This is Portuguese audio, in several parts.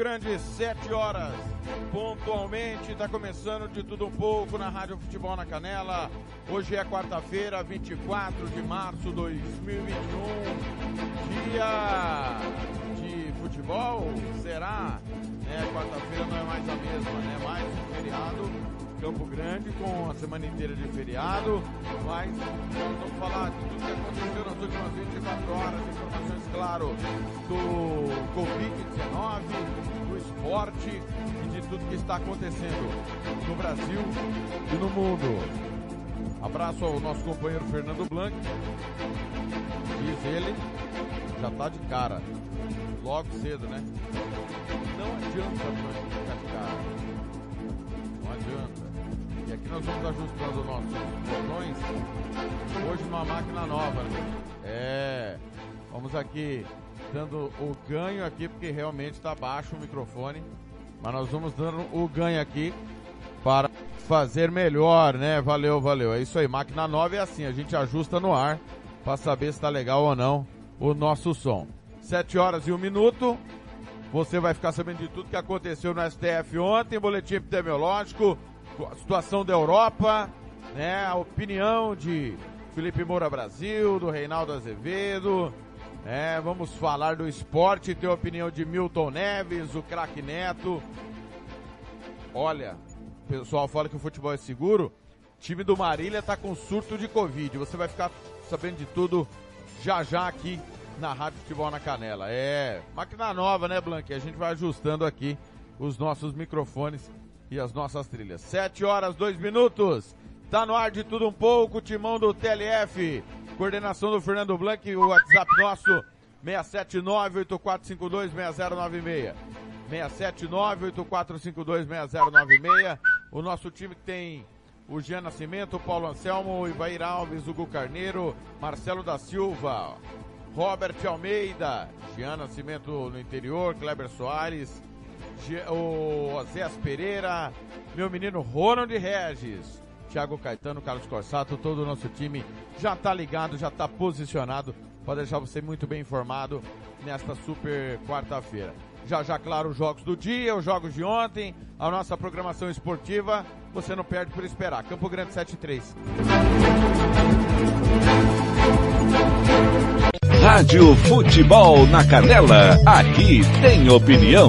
Grande, 7 horas. Pontualmente, está começando de tudo um pouco na Rádio Futebol na Canela. Hoje é quarta-feira, 24 de março de 2021. Dia de futebol? Será? É, quarta-feira não é mais a mesma, né? Mais um feriado. Campo Grande com a semana inteira de feriado, mas vamos falar de tudo que aconteceu nas últimas 24 horas, informações, claro, do Covid-19, do esporte e de tudo que está acontecendo no Brasil e no mundo. Abraço ao nosso companheiro Fernando Blanc, diz ele, já tá de cara, logo cedo, né? Não adianta Blanc ficar de cara, não adianta. E aqui nós vamos ajustando nossos botões. Hoje numa máquina nova, né? É. Vamos aqui dando o ganho aqui, porque realmente está baixo o microfone. Mas nós vamos dando o ganho aqui para fazer melhor, né? Valeu, valeu. É isso aí. Máquina nova é assim, a gente ajusta no ar para saber se está legal ou não o nosso som. 7 horas e um minuto. Você vai ficar sabendo de tudo que aconteceu no STF ontem, boletim epidemiológico, a situação da Europa, né? A opinião de Felipe Moura Brasil, do Reinaldo Azevedo. É, vamos falar do esporte, ter a opinião de Milton Neves, o craque Neto. Olha, o pessoal fala que o futebol é seguro. O time do Marília tá com surto de Covid. Você vai ficar sabendo de tudo já já aqui na Rádio Futebol na Canela. É, máquina nova, né, Blanque? A gente vai ajustando aqui os nossos microfones e as nossas trilhas. 7 horas, 2 minutos. Tá no ar de tudo um pouco, timão do TLF. Coordenação do Fernando Blanc, o WhatsApp nosso 679-8452-6096. 679-8452-6096. O nosso time que tem o Jean Nascimento, o Paulo Anselmo, o Ivair Alves, o Gu Carneiro, Marcelo da Silva, Robert Almeida, Jean Nascimento no interior, Kleber Soares, o Zéas Pereira, meu menino Ronald Regis, Thiago Caetano, Carlos Corsato, todo o nosso time já tá ligado, já tá posicionado para deixar você muito bem informado nesta super quarta-feira. Já já, claro, os jogos do dia, os jogos de ontem, a nossa programação esportiva, você não perde por esperar. Campo Grande 73. Rádio Futebol na Canela. Aqui tem opinião.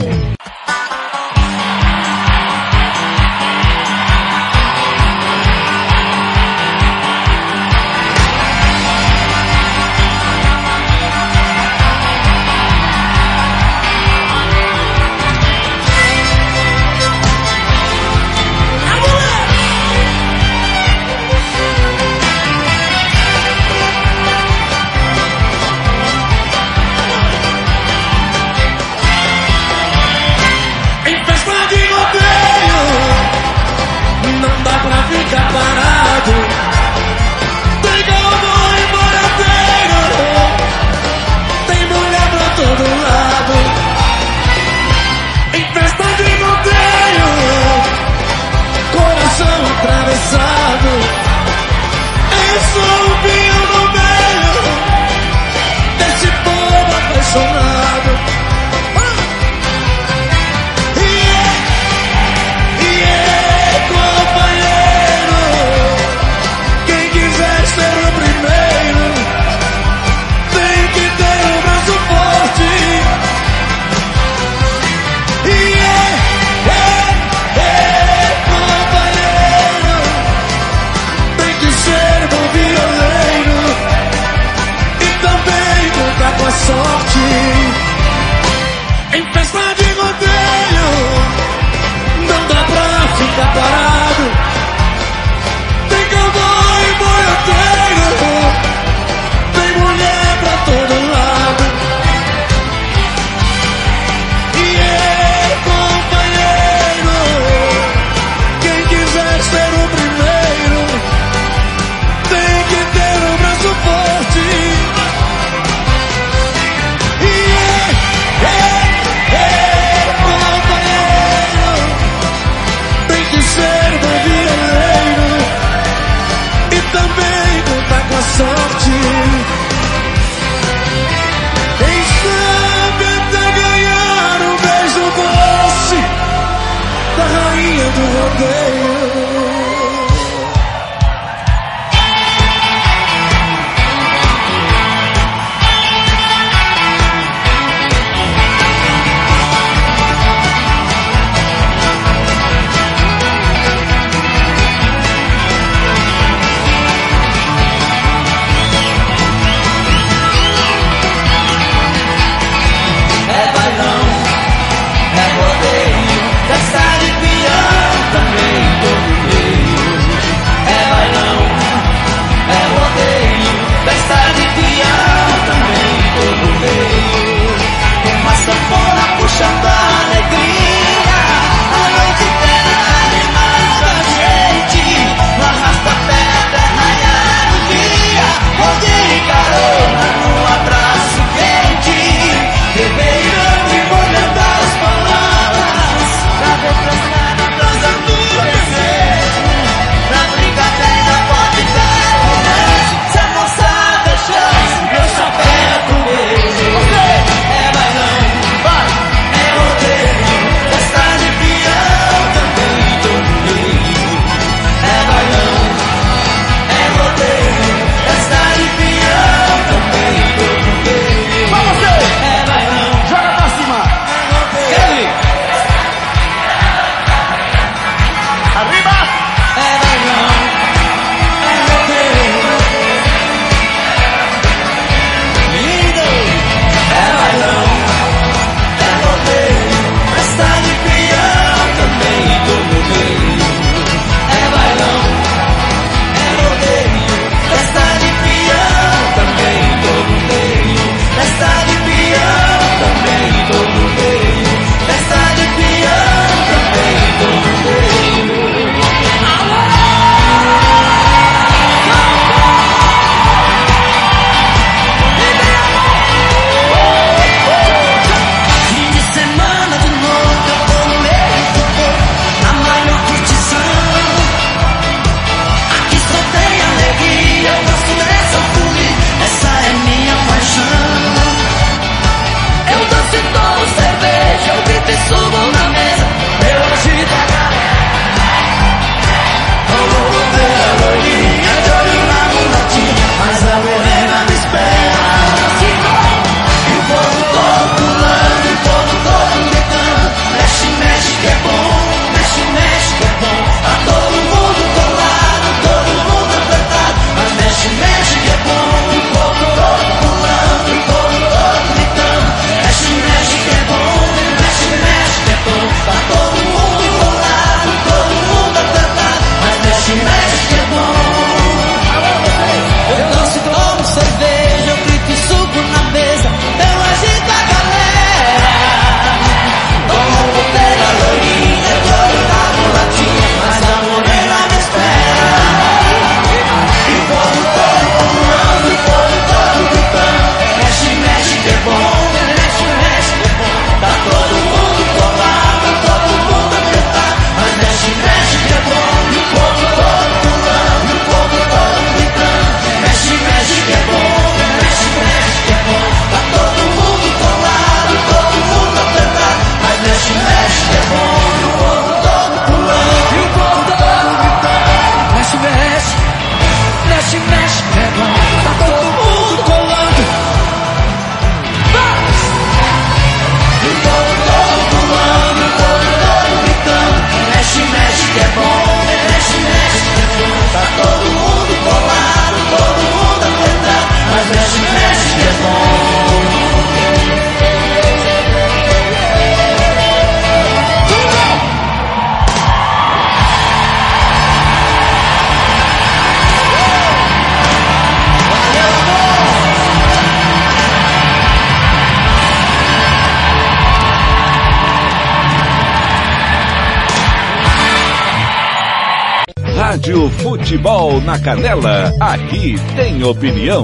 Futebol na Canela, aqui tem opinião.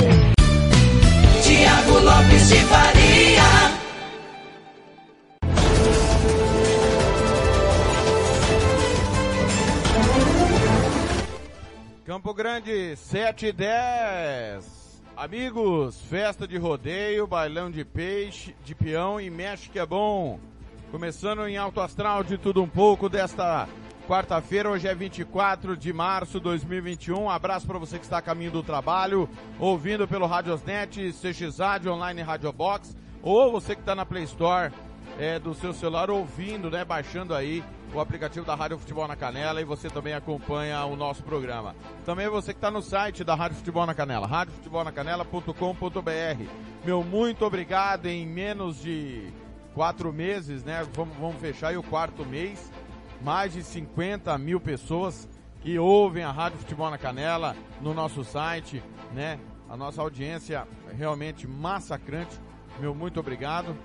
Tiago Lopes de Faria. Campo Grande, 7 e 10. Amigos, festa de rodeio, bailão de peixe, de peão e mexe que é bom. Começando em alto astral de tudo um pouco desta quarta-feira, hoje é 24 de março de 2021. Um abraço para você que está a caminho do trabalho, ouvindo pelo Radiosnet, CX Rádio, Online Radio Box, ou você que está na Play Store é, do seu celular ouvindo, né, baixando aí o aplicativo da Rádio Futebol na Canela e você também acompanha o nosso programa. Também você que está no site da Rádio Futebol na Canela, radiofutebolnacanela.com.br. Meu muito obrigado em menos de quatro meses, né? Vamos, vamos fechar aí o quarto mês. Mais de 50 mil pessoas que ouvem a Rádio Futebol na Canela no nosso site, né? A nossa audiência é realmente massacrante. Meu muito obrigado.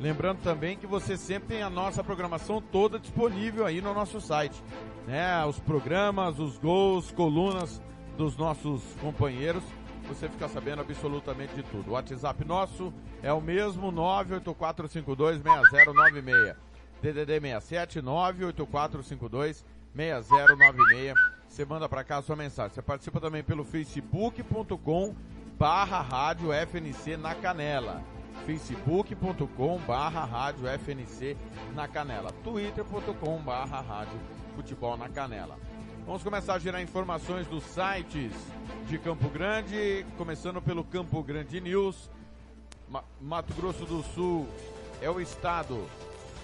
Lembrando também que você sempre tem a nossa programação toda disponível aí no nosso site, né? Os programas, os gols, colunas dos nossos companheiros, você fica sabendo absolutamente de tudo. O WhatsApp nosso é o mesmo 984526096. DDD 67 98452 6096. Você manda para cá a sua mensagem. Você participa também pelo facebook.com barra rádio FNC na canela facebook.com barra rádio FNC na canela, twitter.com barra rádio futebol na canela. Vamos começar a gerar informações dos sites de Campo Grande, começando pelo Campo Grande News. Ma Mato Grosso do Sul é o estado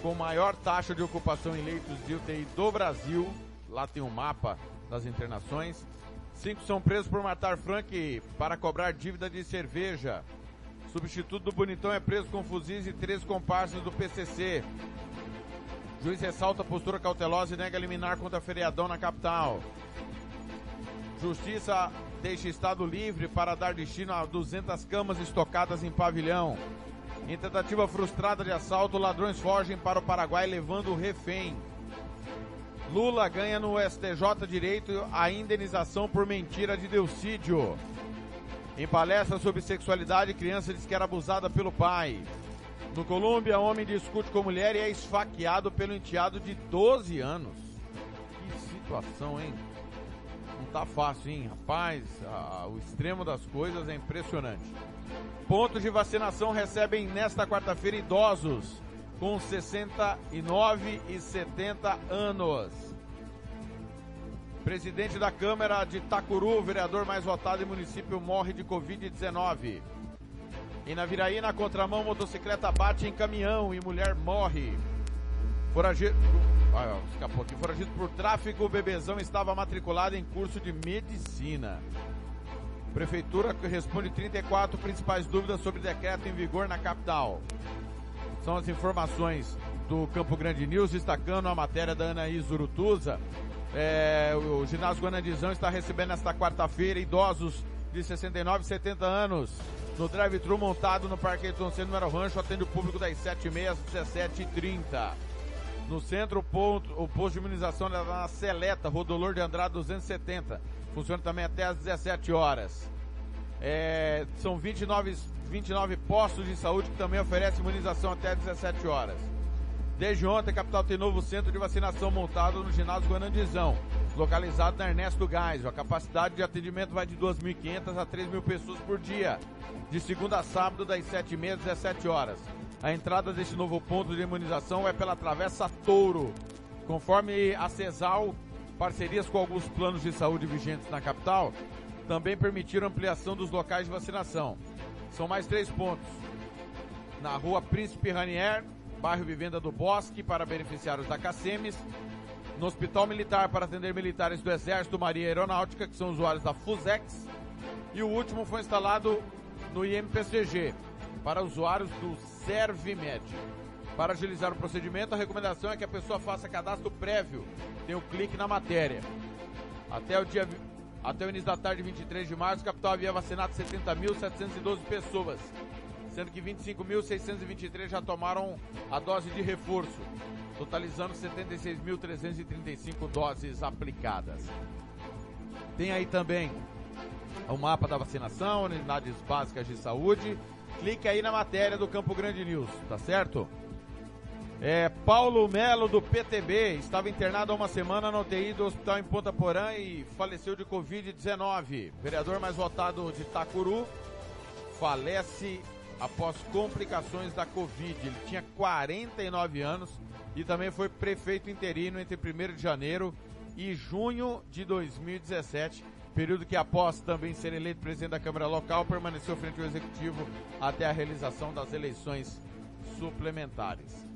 com maior taxa de ocupação em leitos de UTI do Brasil. Lá tem um mapa das internações. Cinco são presos por matar Frank para cobrar dívida de cerveja. Substituto do Bonitão é preso com fuzis e três comparsas do PCC. Juiz ressalta postura cautelosa e nega liminar contra feriadão na capital. Justiça deixa Estado livre para dar destino a 200 camas estocadas em pavilhão. Em tentativa frustrada de assalto, ladrões fogem para o Paraguai levando o refém. Lula ganha no STJ direito a indenização por mentira de Delcídio. Em palestra sobre sexualidade, criança diz que era abusada pelo pai. No Colômbia, homem discute com mulher e é esfaqueado pelo enteado de 12 anos. Que situação, hein? Não tá fácil, hein? Rapaz, o extremo das coisas é impressionante. Pontos de vacinação recebem nesta quarta-feira idosos com 69 e 70 anos. Presidente da Câmara de Itacuru, vereador mais votado em município, morre de Covid-19. E na Viraí, na contramão, motocicleta bate em caminhão e mulher morre. Foragido. Ah, escapou aqui. Foragido por tráfico, o bebezão estava matriculado em curso de medicina. Prefeitura responde 34 principais dúvidas sobre decreto em vigor na capital. São as informações do Campo Grande News, destacando a matéria da Anaís Urutuza. É, o ginásio Guanandizão está recebendo nesta quarta-feira idosos de 69 e 70 anos no drive-thru montado no Parque Ayrton Senna Número Rancho, atende o público das 7h30 às 17h30. No centro, o, o posto de imunização é na Seleta, Rodolor de Andrade 270. Funciona também até às 17 horas. É, são 29, 29 postos de saúde que também oferecem imunização até às 17 horas. Desde ontem, a capital tem novo centro de vacinação montado no ginásio Guanandizão, localizado na Ernesto Gás. A capacidade de atendimento vai de 2.500 a 3.000 pessoas por dia, de segunda a sábado, das 7h30 às 17 horas. A entrada deste novo ponto de imunização é pela Travessa Touro. Conforme a CESAL, parcerias com alguns planos de saúde vigentes na capital também permitiram ampliação dos locais de vacinação. São mais três pontos. Na rua Príncipe Ranier, bairro Vivenda do Bosque, para beneficiários da CACEMES. No Hospital Militar, para atender militares do Exército, Maria Aeronáutica, que são usuários da FUSEX. E o último foi instalado no IMPCG, para usuários do Servimed. Para agilizar o procedimento, a recomendação é que a pessoa faça cadastro prévio. Tem o um clique na matéria. Até o dia até o início da tarde, 23 de março, o capital havia vacinado 70.712 pessoas, sendo que 25.623 já tomaram a dose de reforço, totalizando 76.335 doses aplicadas. Tem aí também o mapa da vacinação, unidades básicas de saúde. Clique aí na matéria do Campo Grande News, tá certo? É, Paulo Melo do PTB estava internado há uma semana no UTI do hospital em Ponta Porã e faleceu de Covid-19. Vereador mais votado de Itacuru falece após complicações da Covid. Ele tinha 49 anos e também foi prefeito interino entre 1 de janeiro e junho de 2017, período que após também ser eleito presidente da Câmara Local, permaneceu frente ao Executivo até a realização das eleições suplementares.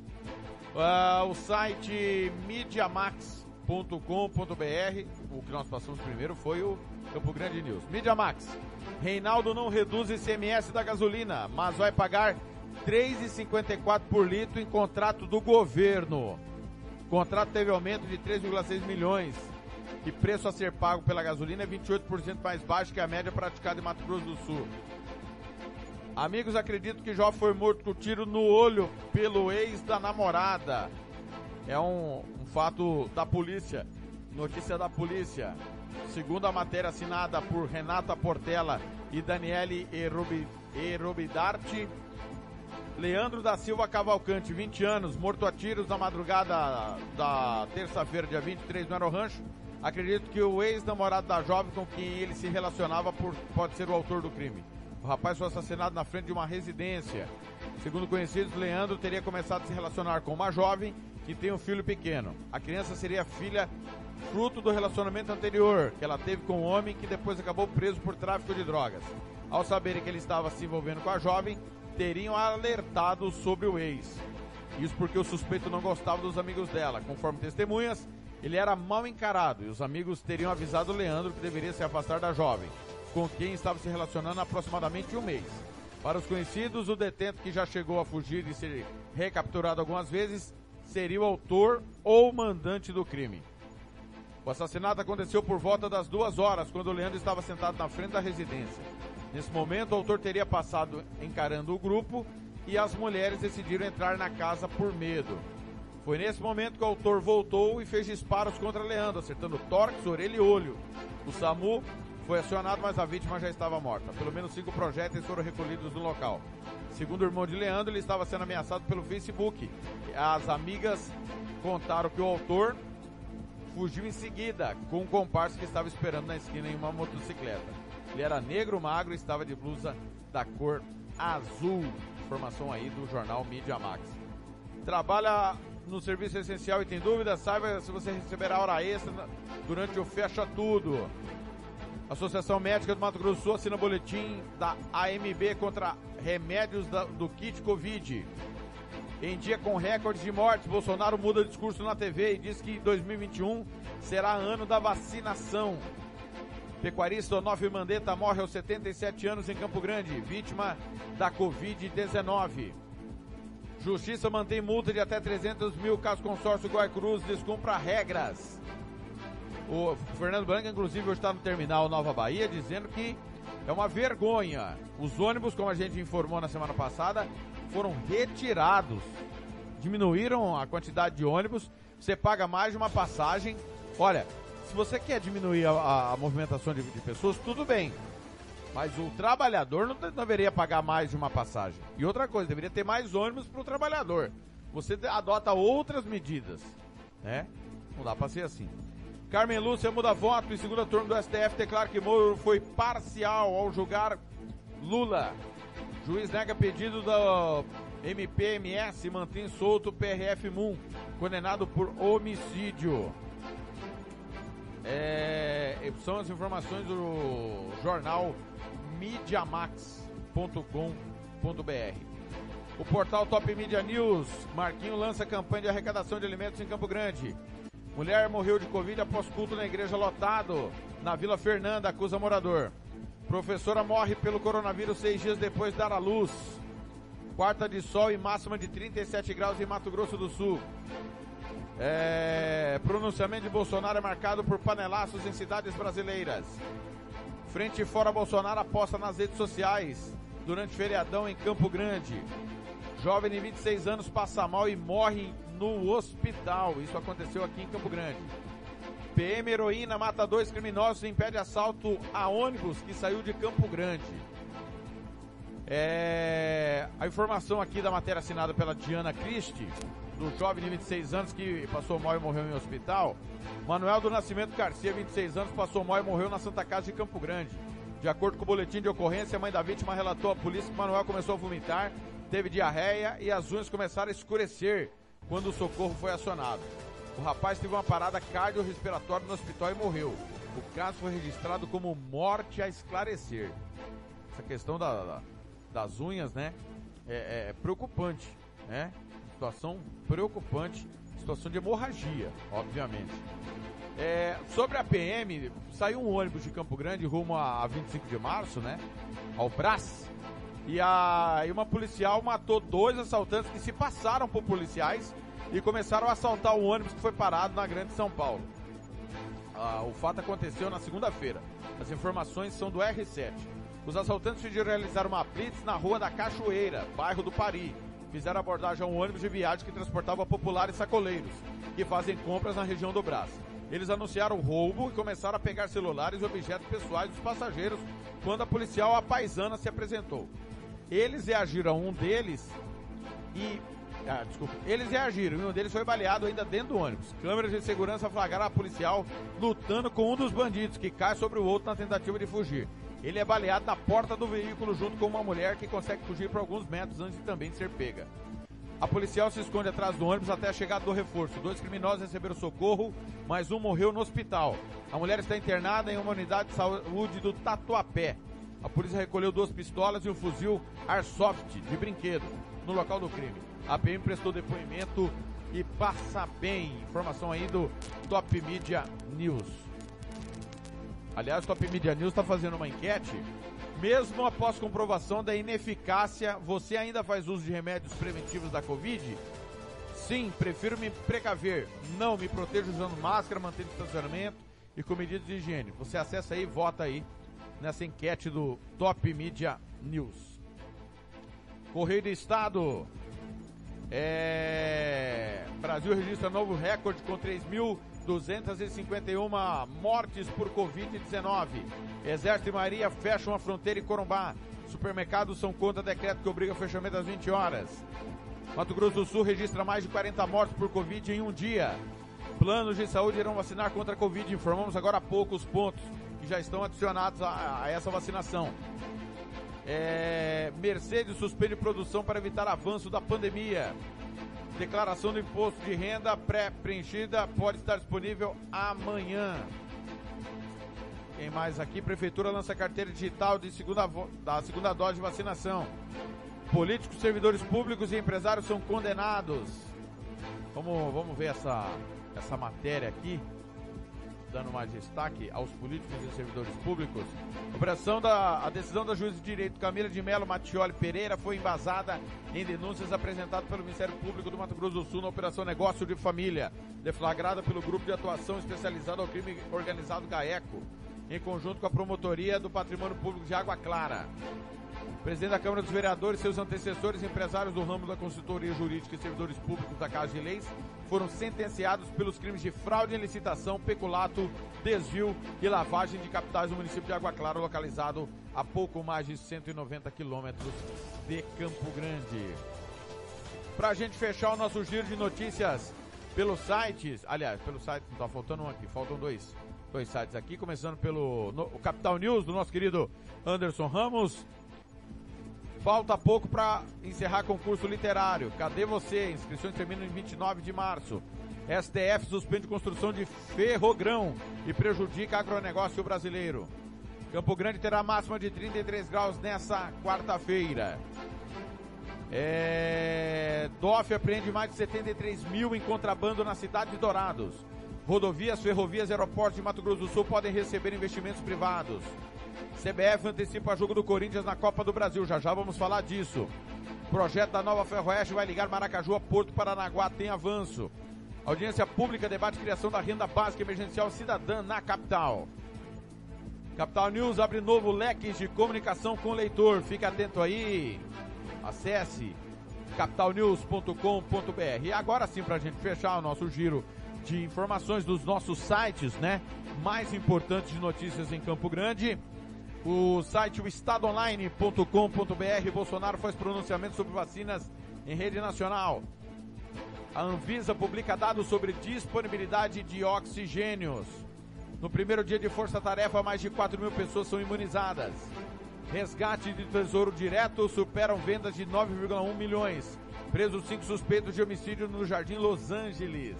Uh, o site mediamax.com.br, o que nós passamos primeiro foi o Campo Grande News. Mediamax, Reinaldo não reduz ICMS da gasolina, mas vai pagar 3,54 por litro em contrato do governo. O contrato teve aumento de 3,6 milhões. E preço a ser pago pela gasolina é 28% mais baixo que a média praticada em Mato Grosso do Sul. Amigos acreditam que Jó foi morto com tiro no olho pelo ex da namorada. É um, um fato da polícia. Notícia da polícia. Segundo a matéria assinada por Renata Portela e Daniele Erobidarte, Leandro da Silva Cavalcante, 20 anos, morto a tiros na madrugada da terça-feira, dia 23, no Aerorancho. Acredito que o ex-namorado da jovem com quem ele se relacionava por, pode ser o autor do crime. O rapaz foi assassinado na frente de uma residência. Segundo conhecidos, Leandro teria começado a se relacionar com uma jovem que tem um filho pequeno. A criança seria filha fruto do relacionamento anterior que ela teve com um homem que depois acabou preso por tráfico de drogas. Ao saberem que ele estava se envolvendo com a jovem, teriam alertado sobre o ex. Isso porque o suspeito não gostava dos amigos dela. Conforme testemunhas, ele era mal encarado e os amigos teriam avisado Leandro que deveria se afastar da jovem com quem estava se relacionando há aproximadamente um mês. Para os conhecidos, o detento que já chegou a fugir e ser recapturado algumas vezes seria o autor ou mandante do crime. O assassinato aconteceu por volta das duas horas, quando Leandro estava sentado na frente da residência. Nesse momento, o autor teria passado encarando o grupo e as mulheres decidiram entrar na casa por medo. Foi nesse momento que o autor voltou e fez disparos contra Leandro, acertando tórax, orelha e olho. O SAMU foi acionado, mas a vítima já estava morta. Pelo menos cinco projéteis foram recolhidos no local. Segundo o irmão de Leandro, ele estava sendo ameaçado pelo Facebook. As amigas contaram que o autor fugiu em seguida com um comparsa que estava esperando na esquina em uma motocicleta. Ele era negro, magro e estava de blusa da cor azul. Informação aí do jornal Media Max. Trabalha no serviço essencial e tem dúvida? Saiba se você receberá hora extra durante o Fecha Tudo. Associação Médica do Mato Grosso Sul assina boletim da AMB contra remédios da, do kit Covid. Em dia com recordes de mortes, Bolsonaro muda discurso na TV e diz que 2021 será ano da vacinação. Pecuarista Onofre Mandetta morre aos 77 anos em Campo Grande, vítima da Covid-19. Justiça mantém multa de até 300 mil caso consórcio Guaicruz descumpra regras. O Fernando Branca, inclusive, hoje está no terminal Nova Bahia, dizendo que é uma vergonha. Os ônibus, como a gente informou na semana passada, foram retirados. Diminuíram a quantidade de ônibus. Você paga mais de uma passagem. Olha, se você quer diminuir a, a, a movimentação de, de, pessoas, tudo bem. Mas o trabalhador não deveria pagar mais de uma passagem. E outra coisa, deveria ter mais ônibus para o trabalhador. Você adota outras medidas, né? Não dá para ser assim. Carmen Lúcia muda voto em segunda turma do STF, declara que Moro foi parcial ao julgar Lula. Juiz nega pedido da MPMS, mantém solto PRF Moon, condenado por homicídio. É, são as informações do jornal Mediamax.com.br. O portal Top Media News, Marquinho lança campanha de arrecadação de alimentos em Campo Grande. Mulher morreu de Covid após culto na igreja lotado. Na Vila Fernanda, acusa morador. Professora morre pelo coronavírus seis dias depois de dar à luz. Quarta de sol e máxima de 37 graus em Mato Grosso do Sul. É... Pronunciamento de Bolsonaro é marcado por panelaços em cidades brasileiras. Frente fora Bolsonaro aposta nas redes sociais durante feriadão em Campo Grande. Jovem de 26 anos passa mal e morre no hospital. Isso aconteceu aqui em Campo Grande. PM heroína mata dois criminosos e impede assalto a ônibus que saiu de Campo Grande. É, a informação aqui da matéria assinada pela Diana Christie, do jovem de 26 anos que passou mal e morreu em hospital. Manuel do Nascimento Garcia, 26 anos, passou mal e morreu na Santa Casa de Campo Grande. De acordo com o boletim de ocorrência, a mãe da vítima relatou à polícia que Manuel começou a vomitar, teve diarreia e as unhas começaram a escurecer quando o socorro foi acionado. O rapaz teve uma parada cardiorrespiratória no hospital e morreu. O caso foi registrado como morte a esclarecer. Essa questão da, da, das unhas, né? É, é preocupante, né? Situação preocupante, situação de hemorragia, obviamente. É, sobre a PM, saiu um ônibus de Campo Grande rumo a, a 25 de março, né? Ao Brás. E, a, e uma policial matou dois assaltantes que se passaram por policiais e começaram a assaltar o ônibus que foi parado na Grande São Paulo. Ah, o fato aconteceu na segunda-feira. As informações são do R7. Os assaltantes pediram realizar uma blitz na rua da Cachoeira, bairro do Pari. Fizeram abordagem a um ônibus de viagem que transportava populares sacoleiros, que fazem compras na região do Brás. Eles anunciaram o roubo e começaram a pegar celulares e objetos pessoais dos passageiros quando a policial a paisana se apresentou. Eles reagiram um deles e ah, desculpa. Eles reagiram e um deles foi baleado ainda dentro do ônibus. Câmeras de segurança flagraram a policial lutando com um dos bandidos que cai sobre o outro na tentativa de fugir. Ele é baleado na porta do veículo junto com uma mulher que consegue fugir por alguns metros antes de também ser pega. A policial se esconde atrás do ônibus até a chegada do reforço. Dois criminosos receberam socorro, mas um morreu no hospital. A mulher está internada em uma unidade de saúde do Tatuapé. A polícia recolheu duas pistolas e um fuzil Airsoft de brinquedo no local do crime. A PM prestou depoimento e passa bem. Informação aí do Top Media News. Aliás, Top Media News está fazendo uma enquete. Mesmo após comprovação da ineficácia, você ainda faz uso de remédios preventivos da Covid? Sim, prefiro me precaver. Não, me protejo usando máscara, mantendo distanciamento e com medidas de higiene. Você acessa aí e vota aí nessa enquete do Top Media News. Correio do Estado. É... Brasil registra novo recorde com 3.251 mortes por Covid-19. Exército e Maria fecham a fronteira em Corumbá. Supermercados são contra decreto que obriga o fechamento às 20 horas. Mato Grosso do Sul registra mais de 40 mortes por Covid em um dia. Planos de saúde irão vacinar contra a Covid. Informamos agora há pouco os pontos que já estão adicionados a, a essa vacinação. É, Mercedes suspende produção para evitar avanço da pandemia. Declaração do imposto de renda pré-preenchida pode estar disponível amanhã. Quem mais aqui? Prefeitura lança carteira digital de segunda, da segunda dose de vacinação. Políticos, servidores públicos e empresários são condenados. Vamos, vamos ver essa, essa matéria aqui dando mais destaque aos políticos e servidores públicos. Operação da, a decisão da juíza de direito Camila de Melo Mattioli Pereira foi embasada em denúncias apresentadas pelo Ministério Público do Mato Grosso do Sul na Operação Negócio de Família, deflagrada pelo Grupo de Atuação Especializado ao Crime Organizado GAECO, em conjunto com a Promotoria do Patrimônio Público de Água Clara. Presidente da Câmara dos Vereadores, seus antecessores, empresários do ramo da consultoria jurídica e servidores públicos da Casa de Leis foram sentenciados pelos crimes de fraude em licitação, peculato, desvio e lavagem de capitais no município de Água Clara, localizado a pouco mais de 190 quilômetros de Campo Grande. Para a gente fechar o nosso giro de notícias pelos sites, aliás, pelo site, não tá faltando um aqui, faltam dois, dois sites aqui, começando pelo no, o Capital News do nosso querido Anderson Ramos, Falta pouco para encerrar concurso literário. Cadê você? Inscrições terminam em 29 de março. STF suspende construção de ferrogrão e prejudica agronegócio brasileiro. Campo Grande terá máxima de 33 graus nessa quarta-feira. É... DOF apreende mais de 73 mil em contrabando na cidade de Dourados. Rodovias, ferrovias e aeroportos de Mato Grosso do Sul podem receber investimentos privados. CBF antecipa jogo do Corinthians na Copa do Brasil. Já já vamos falar disso. Projeto da nova Ferroeste vai ligar Maracaju a Porto Paranaguá. Tem avanço. Audiência pública debate criação da renda básica emergencial cidadã na capital. Capital News abre novo leque de comunicação com o leitor. Fique atento aí. Acesse capitalnews.com.br. E agora sim, para a gente fechar o nosso giro de informações dos nossos sites, né? Mais importantes de notícias em Campo Grande. O site o estadoonline.com.br. Bolsonaro faz pronunciamento sobre vacinas em rede nacional. A Anvisa publica dados sobre disponibilidade de oxigênios. No primeiro dia de força-tarefa, mais de 4 mil pessoas são imunizadas. Resgate de tesouro direto superam vendas de 9,1 milhões. Presos cinco suspeitos de homicídio no Jardim Los Angeles.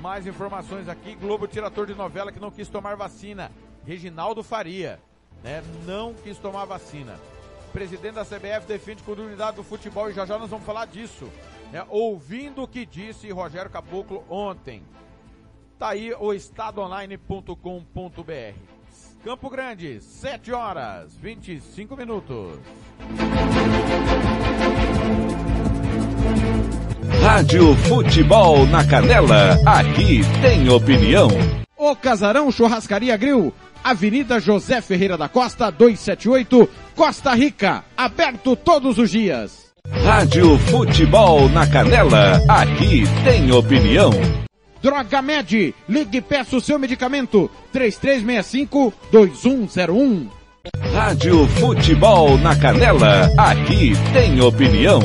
Mais informações aqui. Globo tira ator de novela que não quis tomar vacina. Reginaldo Faria, né? Não quis tomar vacina. Presidente da CBF defende continuidade do futebol e já já nós vamos falar disso. Né? Ouvindo o que disse Rogério Caboclo ontem. Tá aí o estadoonline.com.br. Campo Grande, 7 horas 25 minutos. Rádio Futebol na Canela, aqui tem opinião. O Casarão Churrascaria Grill, Avenida José Ferreira da Costa, 278, Costa Rica, aberto todos os dias. Rádio Futebol na Canela, aqui tem opinião. Droga Med, ligue e peça o seu medicamento, 3365-2101. Rádio Futebol na Canela, aqui tem opinião.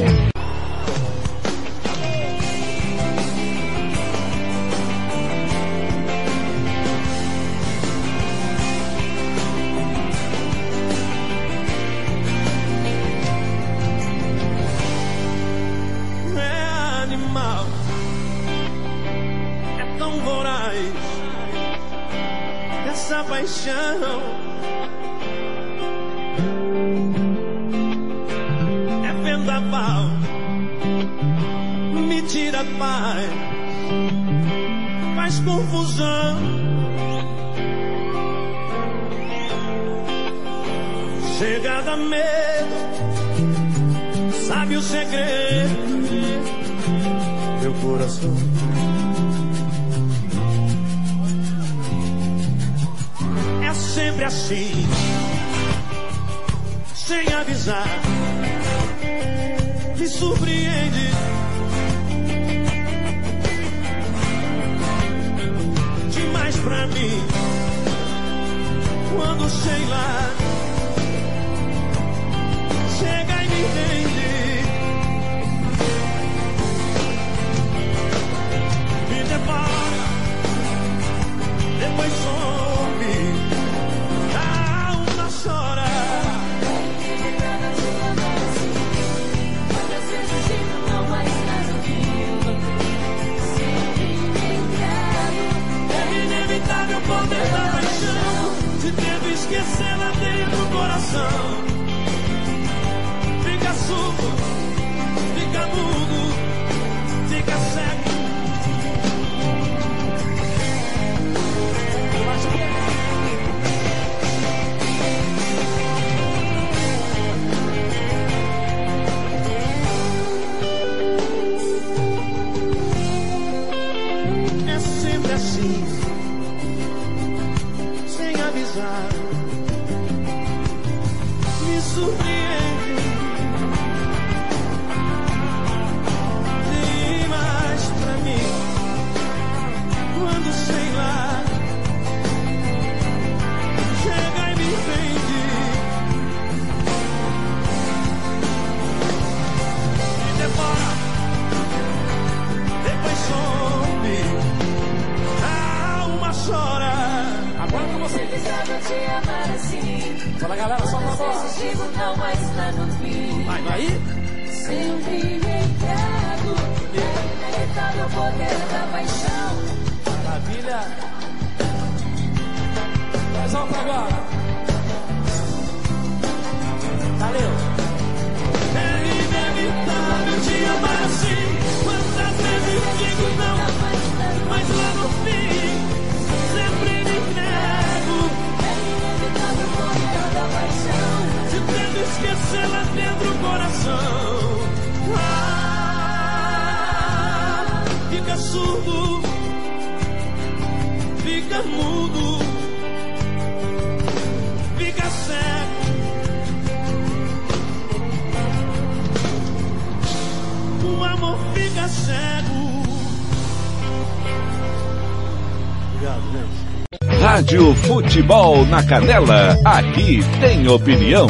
Futebol na Canela, aqui tem opinião.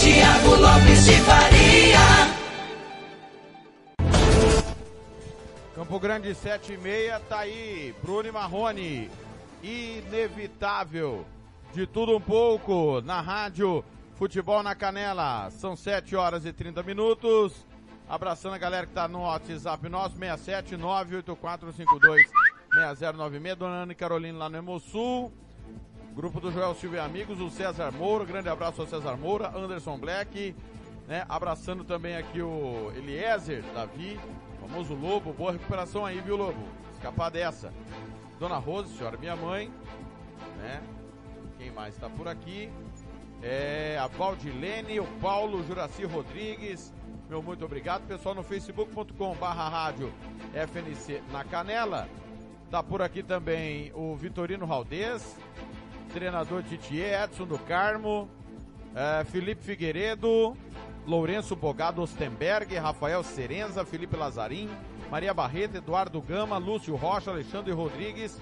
Tiago Lopes de Faria. Campo Grande 7 e meia, tá aí, Bruno e Marrone. Inevitável. De tudo um pouco na rádio Futebol na Canela. São 7 horas e 30 minutos. Abraçando a galera que tá no WhatsApp nosso, 67 98452 6096. Dona Ana Carolina lá no Hemosul. Grupo do Joel Silva e Amigos, o César Moura. Grande abraço ao César Moura, Anderson Black. Né? Abraçando também aqui o Eliezer, Davi, famoso Lobo. Boa recuperação aí, viu, Lobo? Escapar dessa. Dona Rose, senhora minha mãe, né? Quem mais está por aqui? É a Valdilene, o Paulo, Juraci Rodrigues. Meu muito obrigado. Pessoal no facebook.com barra rádio FNC na Canela. Tá por aqui também o Vitorino Raldez, treinador Titier, Edson do Carmo, é, Felipe Figueiredo, Lourenço Bogado Ostenberg, Rafael Serenza, Felipe Lazarim, Maria Barreto, Eduardo Gama, Lúcio Rocha, Alexandre Rodrigues,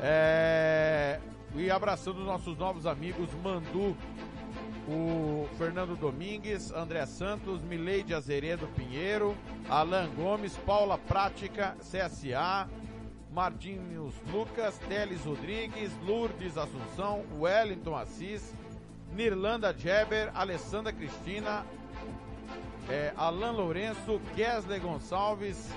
é, e abraçando nossos novos amigos Mandu, o Fernando Domingues, André Santos, Mileide Azeredo Pinheiro, Alan Gomes, Paula Prática, CSA, Martins Lucas, Teles Rodrigues, Lourdes Assunção, Wellington Assis, Nirlanda Jeber, Alessandra Cristina, é, Alan Lourenço, Kesley Gonçalves,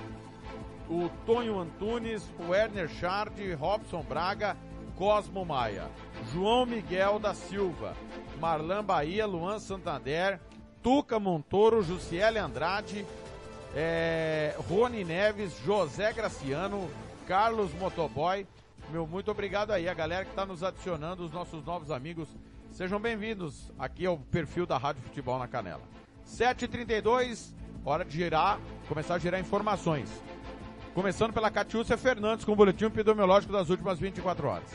o Tonho Antunes, o Werner Chard, Robson Braga, Cosmo Maia, João Miguel da Silva, Marlan Bahia, Luan Santander, Tuca Montoro, Jussiele Andrade, é, Rony Neves, José Graciano, Carlos Motoboy. Meu muito obrigado aí, a galera que está nos adicionando, os nossos novos amigos. Sejam bem-vindos aqui ao perfil da Rádio Futebol na Canela. 7h32, hora de girar, começar a girar informações. Começando pela Catiúcia Fernandes com o boletim epidemiológico das últimas 24 horas.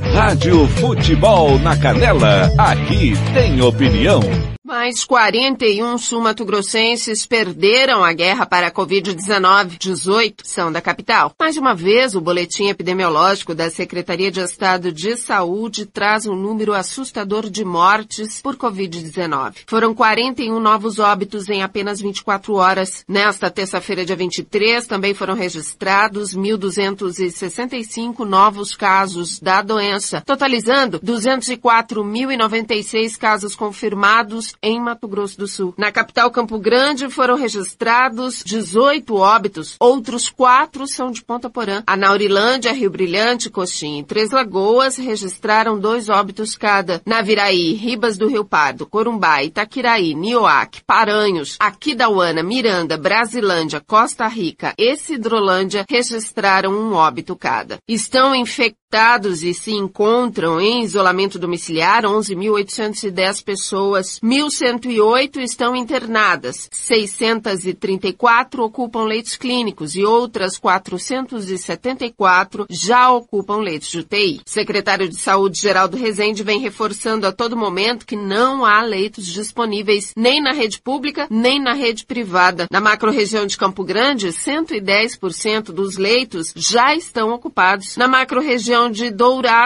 Rádio Futebol na Canela, aqui tem opinião. Mais 41 sul-mato-grossenses perderam a guerra para a Covid-19. 18 são da capital. Mais uma vez, o boletim epidemiológico da Secretaria de Estado de Saúde traz um número assustador de mortes por Covid-19. Foram 41 novos óbitos em apenas 24 horas. Nesta terça-feira, dia 23, também foram registrados 1.265 novos casos da doença, totalizando 204.096 casos confirmados em Mato Grosso do Sul. Na capital Campo Grande foram registrados 18 óbitos, outros quatro são de Ponta Porã. A Naurilândia, Rio Brilhante, Coxim e Três Lagoas registraram dois óbitos cada. Naviraí, Ribas do Rio Pardo, Corumbá, Itaquiraí, Nioac, Paranhos, Aquidauana, Miranda, Brasilândia, Costa Rica e Cidrolândia registraram um óbito cada. Estão infectados e se encontram em isolamento domiciliar 11.810 pessoas, 1.108 estão internadas, 634 ocupam leitos clínicos e outras 474 já ocupam leitos de UTI. Secretário de Saúde, Geraldo Rezende, vem reforçando a todo momento que não há leitos disponíveis nem na rede pública, nem na rede privada. Na macro-região de Campo Grande, 110% dos leitos já estão ocupados. Na macro-região de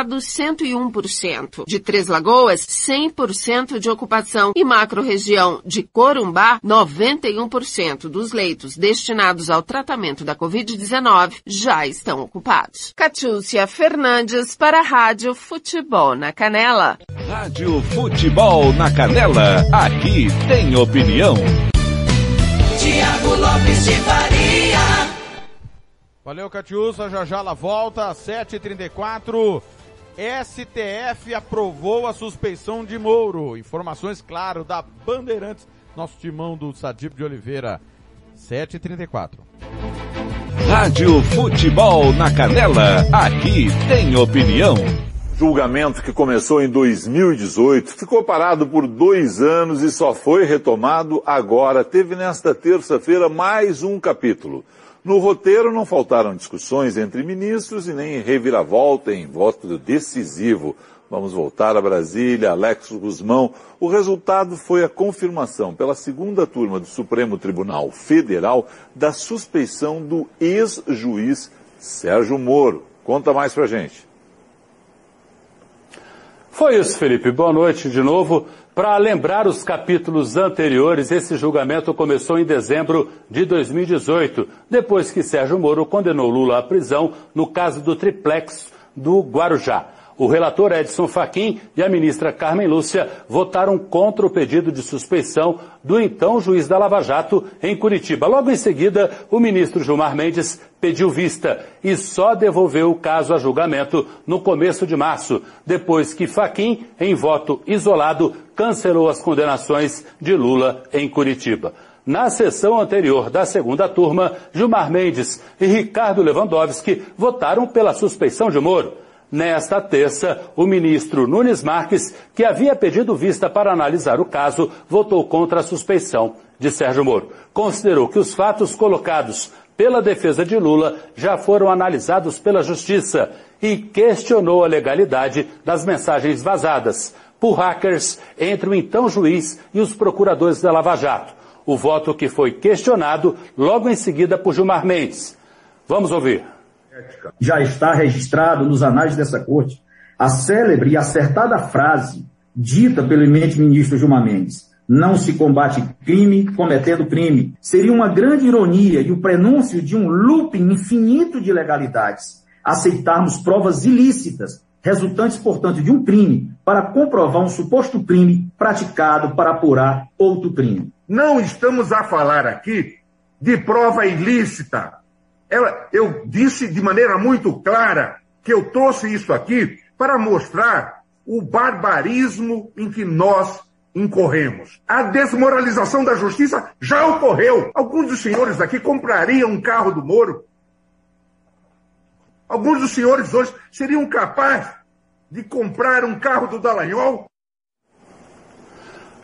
Dourados, 101%. De Três Lagoas, 100% de ocupação. E macro-região de Corumbá, 91% dos leitos destinados ao tratamento da Covid-19 já estão ocupados. Catiúcia Fernandes para a Rádio Futebol na Canela. Rádio Futebol na Canela, aqui tem opinião. Tiago Lopes de Faria. Valeu, Catiúça. Já já ela volta, 7h34. STF aprovou a suspeição de Moro. Informações, claro, da Bandeirantes. Nosso timão do Sadip de Oliveira. 7h34. Rádio Futebol na Canela, aqui tem opinião. Julgamento que começou em 2018, ficou parado por dois anos e só foi retomado agora. Teve nesta terça-feira mais um capítulo. No roteiro não faltaram discussões entre ministros e nem reviravolta em voto decisivo. Vamos voltar a Brasília, Alex Guzmão. O resultado foi a confirmação pela segunda turma do Supremo Tribunal Federal da suspeição do ex-juiz Sérgio Moro. Conta mais pra gente. Foi isso, Felipe. Boa noite de novo. Para lembrar os capítulos anteriores, esse julgamento começou em dezembro de 2018, depois que Sérgio Moro condenou Lula à prisão no caso do triplex do Guarujá. O relator Edson Fachin e a ministra Carmen Lúcia votaram contra o pedido de suspeição do então juiz da Lava Jato em Curitiba. Logo em seguida, o ministro Gilmar Mendes pediu vista e só devolveu o caso a julgamento no começo de março, depois que Fachin, em voto isolado, cancelou as condenações de Lula em Curitiba. Na sessão anterior da segunda turma, Gilmar Mendes e Ricardo Lewandowski votaram pela suspeição de Moro. Nesta terça, o ministro Nunes Marques, que havia pedido vista para analisar o caso, votou contra a suspeição de Sérgio Moro. Considerou que os fatos colocados pela defesa de Lula já foram analisados pela Justiça e questionou a legalidade das mensagens vazadas por hackers entre o então juiz e os procuradores da Lava Jato. O voto que foi questionado logo em seguida por Gilmar Mendes. Vamos ouvir já está registrado nos anais dessa corte a célebre e acertada frase dita pelo eminente ministro Gilmar Mendes. Não se combate crime cometendo crime. Seria uma grande ironia e o prenúncio de um looping infinito de legalidades. Aceitarmos provas ilícitas, resultantes, portanto, de um crime, para comprovar um suposto crime praticado para apurar outro crime. Não estamos a falar aqui de prova ilícita, ela, eu disse de maneira muito clara que eu trouxe isso aqui para mostrar o barbarismo em que nós incorremos. A desmoralização da justiça já ocorreu. Alguns dos senhores aqui comprariam um carro do Moro. Alguns dos senhores hoje seriam capazes de comprar um carro do Dallagnol.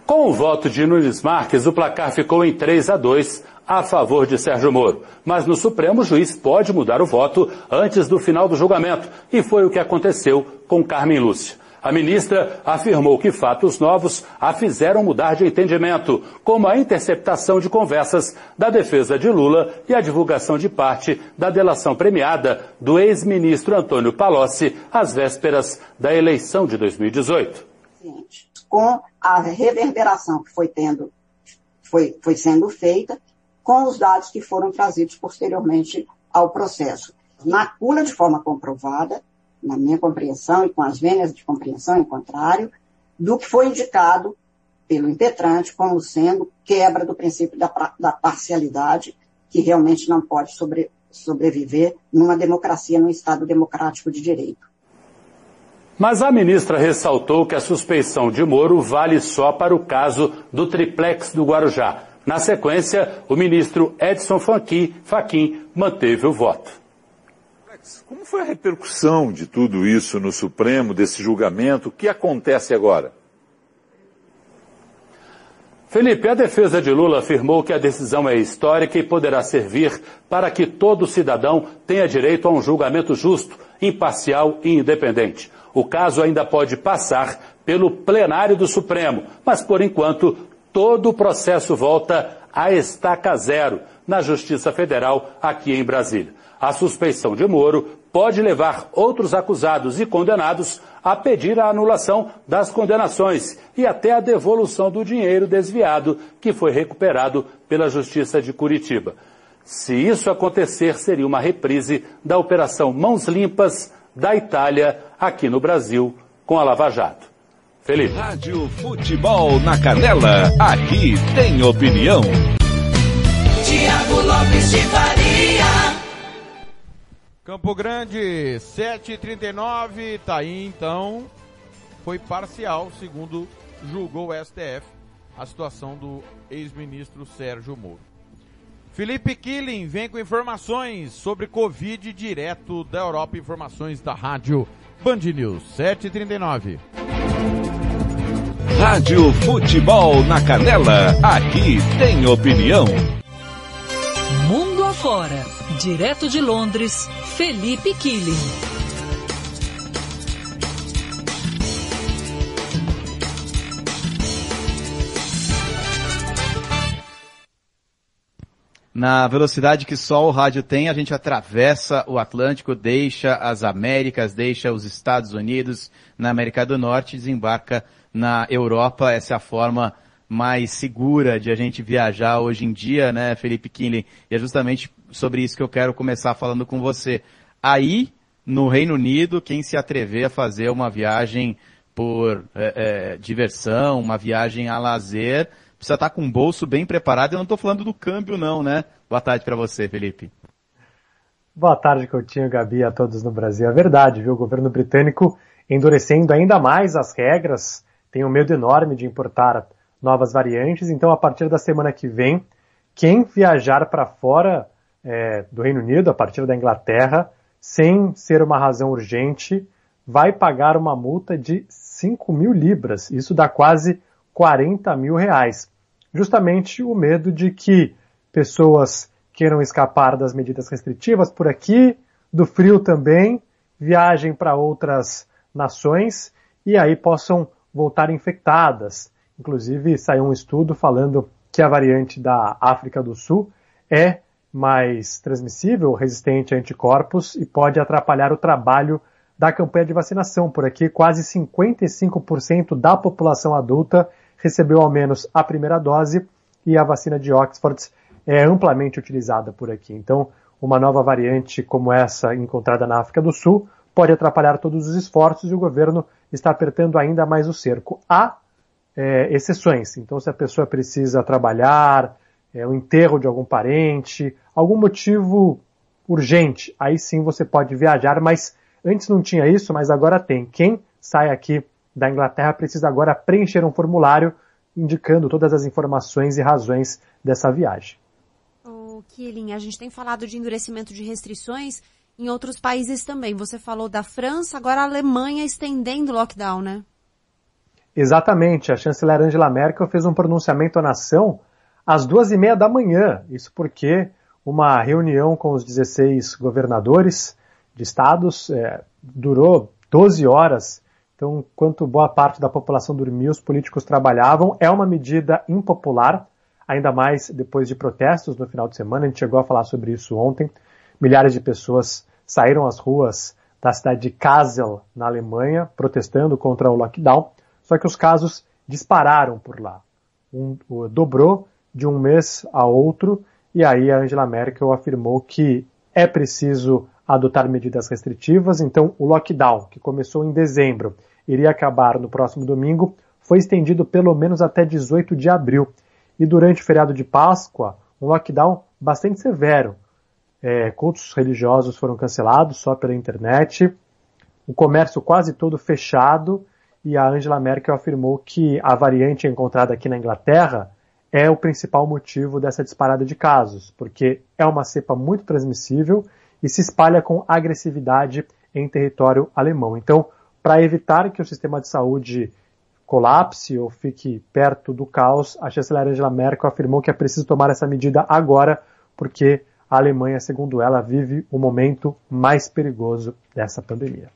Com o voto de Nunes Marques, o placar ficou em 3 a 2 a favor de Sérgio Moro. Mas no Supremo, o juiz pode mudar o voto antes do final do julgamento. E foi o que aconteceu com Carmen Lúcia. A ministra afirmou que fatos novos a fizeram mudar de entendimento, como a interceptação de conversas da defesa de Lula e a divulgação de parte da delação premiada do ex-ministro Antônio Palocci às vésperas da eleição de 2018. Com a reverberação que foi tendo, foi, foi sendo feita, com os dados que foram trazidos posteriormente ao processo. Macula de forma comprovada, na minha compreensão e com as vênias de compreensão em contrário, do que foi indicado pelo impetrante como sendo quebra do princípio da, da parcialidade, que realmente não pode sobre, sobreviver numa democracia, num Estado democrático de direito. Mas a ministra ressaltou que a suspeição de Moro vale só para o caso do triplex do Guarujá, na sequência, o ministro Edson Fachin manteve o voto. Como foi a repercussão de tudo isso no Supremo, desse julgamento? O que acontece agora? Felipe, a defesa de Lula afirmou que a decisão é histórica e poderá servir para que todo cidadão tenha direito a um julgamento justo, imparcial e independente. O caso ainda pode passar pelo plenário do Supremo, mas por enquanto todo o processo volta à estaca zero na Justiça Federal aqui em Brasília. A suspeição de Moro pode levar outros acusados e condenados a pedir a anulação das condenações e até a devolução do dinheiro desviado que foi recuperado pela Justiça de Curitiba. Se isso acontecer, seria uma reprise da Operação Mãos Limpas da Itália aqui no Brasil com a Lava Jato. Felipe. Rádio Futebol na Canela, aqui tem opinião. Tiago Lopes de Faria. Campo Grande, 7h39, tá aí então. Foi parcial, segundo julgou o STF, a situação do ex-ministro Sérgio Moro. Felipe Killing vem com informações sobre Covid direto da Europa, informações da rádio Band News, 7h39. Rádio Futebol na Canela, aqui tem opinião. Mundo afora, direto de Londres, Felipe Killing. Na velocidade que só o rádio tem, a gente atravessa o Atlântico, deixa as Américas, deixa os Estados Unidos na América do Norte, desembarca na Europa. Essa é a forma mais segura de a gente viajar hoje em dia, né, Felipe Kinley? E é justamente sobre isso que eu quero começar falando com você. Aí, no Reino Unido, quem se atrever a fazer uma viagem por é, é, diversão, uma viagem a lazer, precisa estar com o bolso bem preparado. Eu não estou falando do câmbio, não, né? Boa tarde para você, Felipe. Boa tarde, Coutinho, Gabi, a todos no Brasil. É verdade, viu? O governo britânico endurecendo ainda mais as regras, tem um medo enorme de importar novas variantes. Então, a partir da semana que vem, quem viajar para fora é, do Reino Unido, a partir da Inglaterra, sem ser uma razão urgente, vai pagar uma multa de 5 mil libras. Isso dá quase 40 mil reais. Justamente o medo de que pessoas queiram escapar das medidas restritivas por aqui, do frio também, viajem para outras nações e aí possam voltar infectadas. Inclusive, saiu um estudo falando que a variante da África do Sul é mais transmissível, resistente a anticorpos e pode atrapalhar o trabalho da campanha de vacinação. Por aqui, quase 55% da população adulta recebeu ao menos a primeira dose e a vacina de Oxford é amplamente utilizada por aqui. Então, uma nova variante como essa encontrada na África do Sul pode atrapalhar todos os esforços e o governo está apertando ainda mais o cerco. Há é, exceções. Então, se a pessoa precisa trabalhar, é, o enterro de algum parente, algum motivo urgente, aí sim você pode viajar, mas antes não tinha isso, mas agora tem. Quem sai aqui da Inglaterra precisa agora preencher um formulário indicando todas as informações e razões dessa viagem. O Killing, a gente tem falado de endurecimento de restrições em outros países também. Você falou da França, agora a Alemanha estendendo o lockdown, né? Exatamente. A chanceler Angela Merkel fez um pronunciamento à nação às duas e meia da manhã. Isso porque uma reunião com os 16 governadores de estados é, durou 12 horas. Então, enquanto boa parte da população dormia, os políticos trabalhavam. É uma medida impopular, ainda mais depois de protestos no final de semana. A gente chegou a falar sobre isso ontem. Milhares de pessoas saíram às ruas da cidade de Kassel, na Alemanha, protestando contra o lockdown. Só que os casos dispararam por lá. Um, dobrou de um mês a outro, e aí a Angela Merkel afirmou que é preciso adotar medidas restritivas, então o lockdown, que começou em dezembro, iria acabar no próximo domingo, foi estendido pelo menos até 18 de abril. E durante o feriado de Páscoa, um lockdown bastante severo. É, cultos religiosos foram cancelados só pela internet, o comércio quase todo fechado, e a Angela Merkel afirmou que a variante encontrada aqui na Inglaterra é o principal motivo dessa disparada de casos, porque é uma cepa muito transmissível e se espalha com agressividade em território alemão. Então, para evitar que o sistema de saúde colapse ou fique perto do caos, a chanceler Angela Merkel afirmou que é preciso tomar essa medida agora, porque a Alemanha, segundo ela, vive o momento mais perigoso dessa pandemia.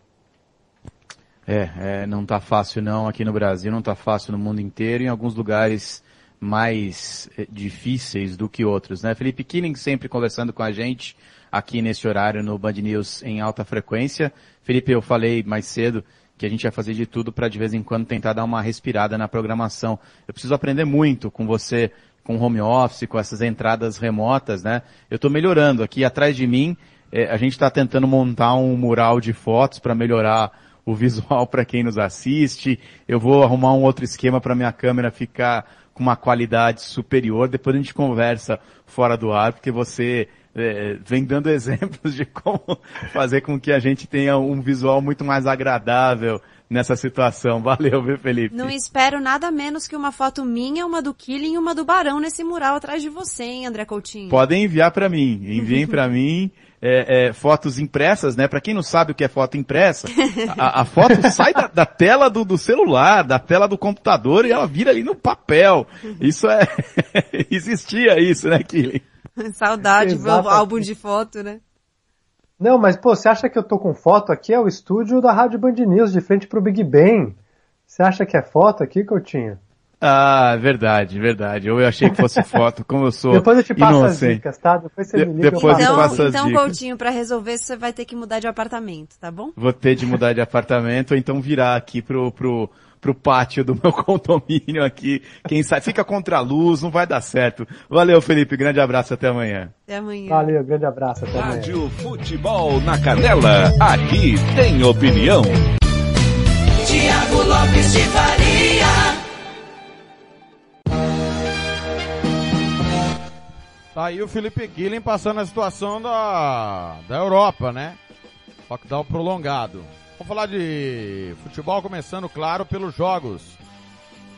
É, é, não está fácil não aqui no Brasil, não está fácil no mundo inteiro, em alguns lugares mais é, difíceis do que outros, né? Felipe Killing sempre conversando com a gente aqui nesse horário no Band News em alta frequência. Felipe, eu falei mais cedo que a gente vai fazer de tudo para de vez em quando tentar dar uma respirada na programação. Eu preciso aprender muito com você, com home office, com essas entradas remotas, né? Eu estou melhorando aqui atrás de mim. É, a gente está tentando montar um mural de fotos para melhorar o visual para quem nos assiste. Eu vou arrumar um outro esquema para minha câmera ficar com uma qualidade superior. Depois a gente conversa fora do ar, porque você é, vem dando exemplos de como fazer com que a gente tenha um visual muito mais agradável nessa situação. Valeu, viu, Felipe? Não espero nada menos que uma foto minha, uma do Killing e uma do Barão nesse mural atrás de você, hein, André Coutinho? Podem enviar para mim. Enviem para mim é, é, fotos impressas, né? Para quem não sabe o que é foto impressa, a, a foto sai da, da tela do, do, celular, da tela do computador e ela vira ali no papel. Isso é, existia isso, né, Killing? Saudade, ver o álbum de foto, né? Não, mas pô, você acha que eu tô com foto aqui? É o estúdio da Rádio Band News, de frente pro Big Ben. Você acha que é foto aqui, Coutinho? Ah, verdade, verdade. Eu achei que fosse foto, como eu sou Depois eu te passo as dicas, tá? Depois você De- me liga. eu depois passo eu as passo dicas. as Então, dicas. Coutinho, pra resolver isso, você vai ter que mudar de apartamento, tá bom? Vou ter de mudar de apartamento ou então virar aqui pro, pro, pro pátio do meu condomínio aqui. Quem sabe, fica contra a luz, não vai dar certo. Valeu, Felipe. Grande abraço, até amanhã. Até amanhã. Valeu, grande abraço. Até amanhã. Rádio Futebol na Canela. Aqui tem opinião. Tiago Lopes de Faria. Tá aí o Felipe Guilhem passando a situação da, da Europa, né? Lockdown prolongado. Vamos falar de futebol começando, claro, pelos jogos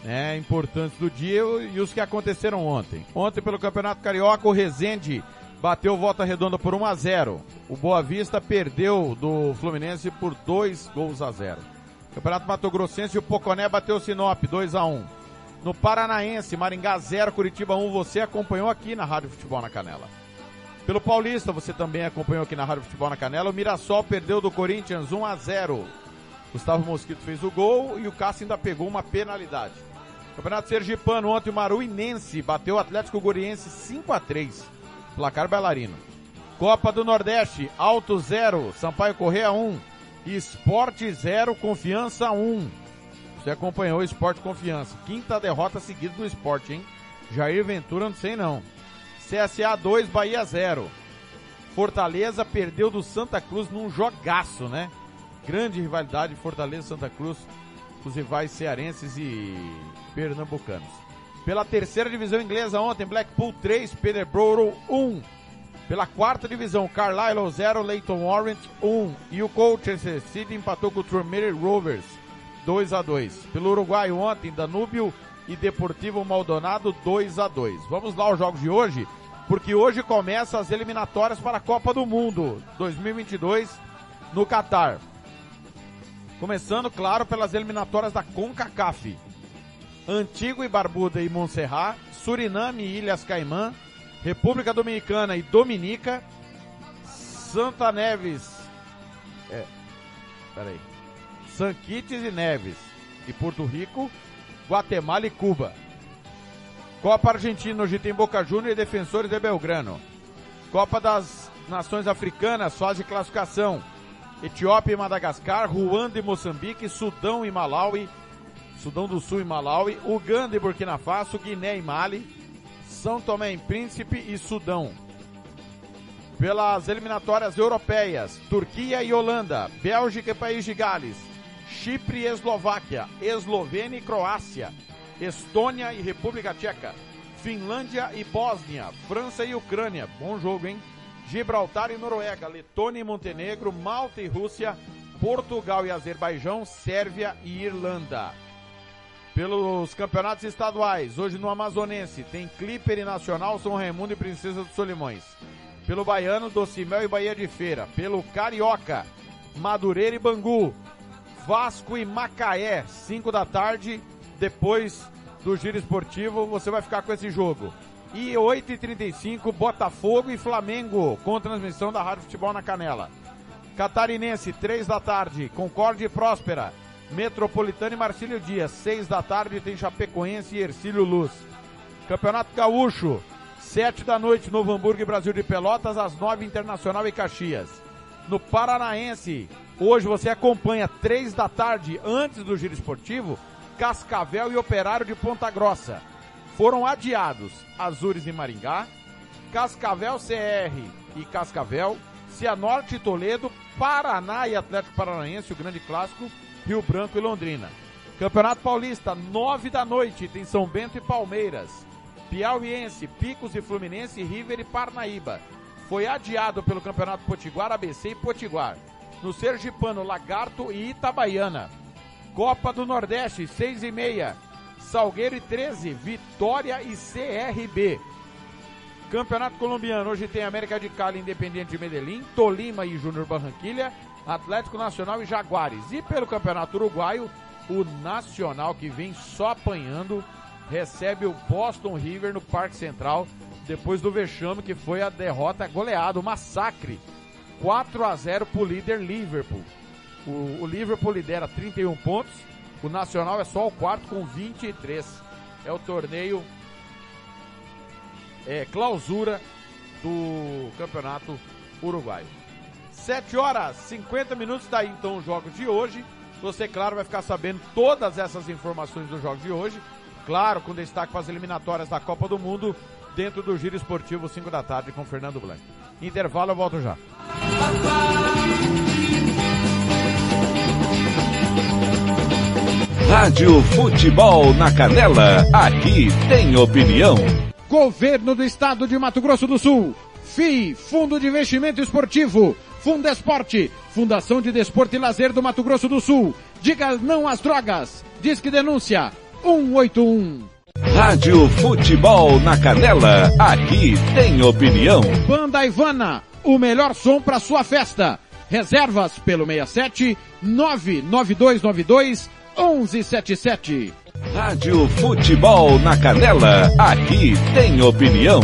né, importantes do dia e os que aconteceram ontem. Ontem, pelo Campeonato Carioca, o Rezende bateu volta redonda por 1 a 0 O Boa Vista perdeu do Fluminense por 2 gols a 0 Campeonato Mato Grossense, o Poconé bateu o Sinop 2 a 1 No Paranaense, Maringá 0, Curitiba 1, você acompanhou aqui na Rádio Futebol na Canela. Pelo Paulista, você também acompanhou aqui na Rádio Futebol na Canela. O Mirassol perdeu do Corinthians 1 a 0. Gustavo Mosquito fez o gol e o Cássio ainda pegou uma penalidade. Campeonato Sergipano, ontem o Maruinense bateu o Atlético Goriense 5 a 3. Placar bailarino. Copa do Nordeste, Alto 0, Sampaio Correia 1, Esporte 0, Confiança 1. Você acompanhou o Esporte Confiança. Quinta derrota seguida do Esporte, hein? Jair Ventura, não sei não. CSA 2, Bahia 0. Fortaleza perdeu do Santa Cruz num jogaço, né? Grande rivalidade Fortaleza Santa Cruz, os rivais cearenses e pernambucanos. Pela terceira divisão inglesa ontem, Blackpool 3, Peterborough 1. Pela quarta divisão, Carlisle 0, Leighton Orient 1. E o Colchester City empatou com o Tremere Rovers 2 a 2. Pelo Uruguai ontem, Danúbio e Deportivo Maldonado 2 a 2. Vamos lá aos jogos de hoje, porque hoje começam as eliminatórias para a Copa do Mundo 2022 no Catar. Começando, claro, pelas eliminatórias da CONCACAF. Antigua e Barbuda e Montserrat, Suriname e Ilhas Caimã, República Dominicana e Dominica, Santa Neves, é, peraí, San Kitts e Neves e Porto Rico, Guatemala e Cuba. Copa Argentina, hoje tem Boca Juniors e Defensores de Belgrano. Copa das Nações Africanas, fase de classificação. Etiópia e Madagascar, Ruanda e Moçambique, Sudão e Malawi, Sudão do Sul e Malawi, Uganda e Burkina Faso, Guiné e Mali, São Tomé e Príncipe e Sudão. Pelas eliminatórias europeias, Turquia e Holanda, Bélgica e País de Gales, Chipre e Eslováquia, Eslovênia e Croácia, Estônia e República Tcheca, Finlândia e Bósnia, França e Ucrânia, bom jogo, hein? Gibraltar e Noruega, Letônia e Montenegro, Malta e Rússia, Portugal e Azerbaijão, Sérvia e Irlanda. Pelos campeonatos estaduais, hoje no Amazonense, tem Clipper e Nacional, São Raimundo e Princesa dos Solimões. Pelo Baiano, Docimel e Bahia de Feira. Pelo Carioca, Madureira e Bangu. Vasco e Macaé, 5 da tarde, depois do giro esportivo, você vai ficar com esse jogo. E 8h35, Botafogo e Flamengo, com transmissão da Rádio Futebol na Canela. Catarinense, 3 da tarde, Concorde e Próspera. Metropolitano e Marcílio Dias, 6 da tarde, tem Chapecoense e Ercílio Luz. Campeonato Gaúcho, 7 da noite, Novo Hamburgo e Brasil de Pelotas, às 9 Internacional e Caxias. No Paranaense, hoje você acompanha 3 da tarde, antes do giro esportivo, Cascavel e Operário de Ponta Grossa. Foram adiados Azures e Maringá, Cascavel CR e Cascavel, Cianorte e Toledo, Paraná e Atlético Paranaense, o grande clássico, Rio Branco e Londrina. Campeonato Paulista, 9 da noite, tem São Bento e Palmeiras. Piauiense, Picos e Fluminense, River e Parnaíba. Foi adiado pelo Campeonato Potiguar, ABC e Potiguar. No Sergipano, Lagarto e Itabaiana. Copa do Nordeste, 6 e meia. Salgueiro e 13, Vitória e CRB. Campeonato Colombiano, hoje tem América de Cali, Independiente de Medellín, Tolima e Júnior Barranquilha, Atlético Nacional e Jaguares. E pelo Campeonato Uruguaio, o Nacional, que vem só apanhando, recebe o Boston River no Parque Central, depois do vexame que foi a derrota goleada, o massacre. 4 a 0 pro líder Liverpool. O, o Liverpool lidera 31 pontos, o Nacional é só o quarto com 23. é o torneio é, clausura do Campeonato Uruguaio. 7 horas 50 minutos, daí então os jogos de hoje. Você, claro, vai ficar sabendo todas essas informações dos jogos de hoje. Claro, com destaque para as eliminatórias da Copa do Mundo, dentro do Giro Esportivo 5 da tarde com Fernando Blanc. Intervalo, eu volto já. Rádio Futebol na Canela, aqui tem opinião. Governo do Estado de Mato Grosso do Sul. FII, Fundo de Investimento Esportivo. Fundesporte, Fundação de Desporto e Lazer do Mato Grosso do Sul. Diga não às drogas. Diz que denúncia 181. Rádio Futebol na Canela, aqui tem opinião. Banda Ivana, o melhor som para sua festa. Reservas pelo 67 99292 1177. Rádio Futebol na Canela, aqui tem opinião.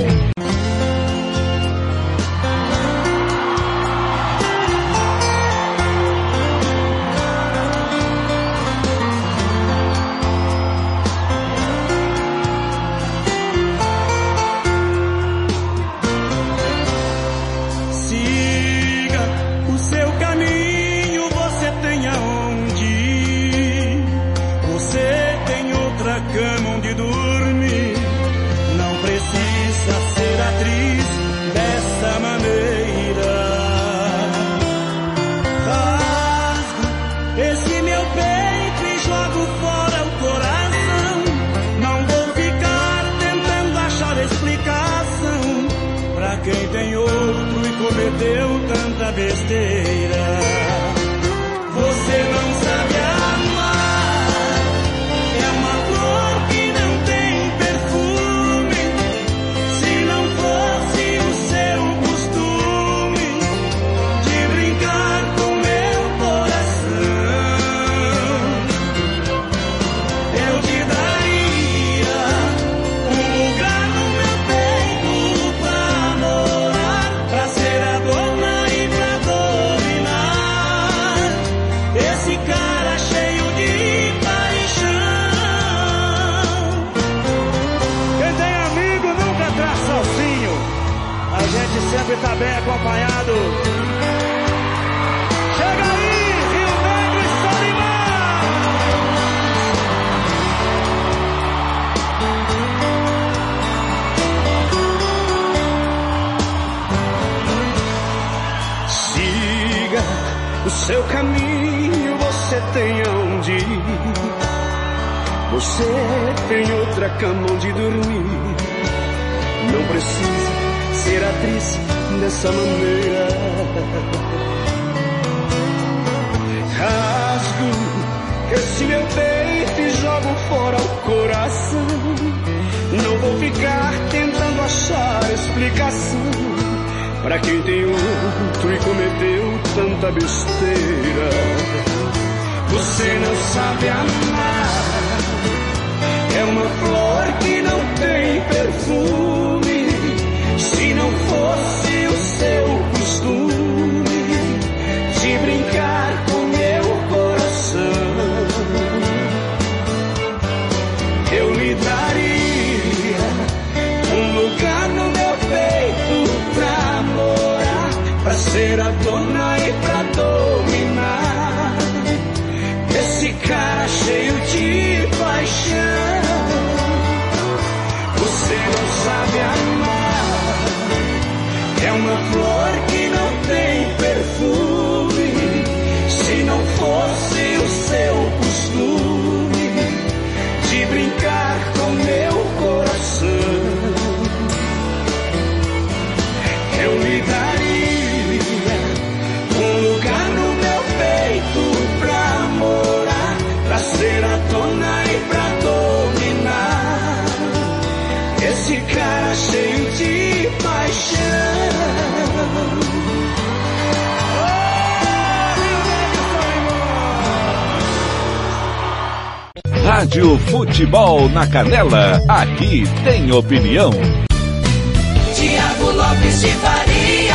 Rádio Futebol na Canela, aqui tem opinião. Tiago Lopes de Faria.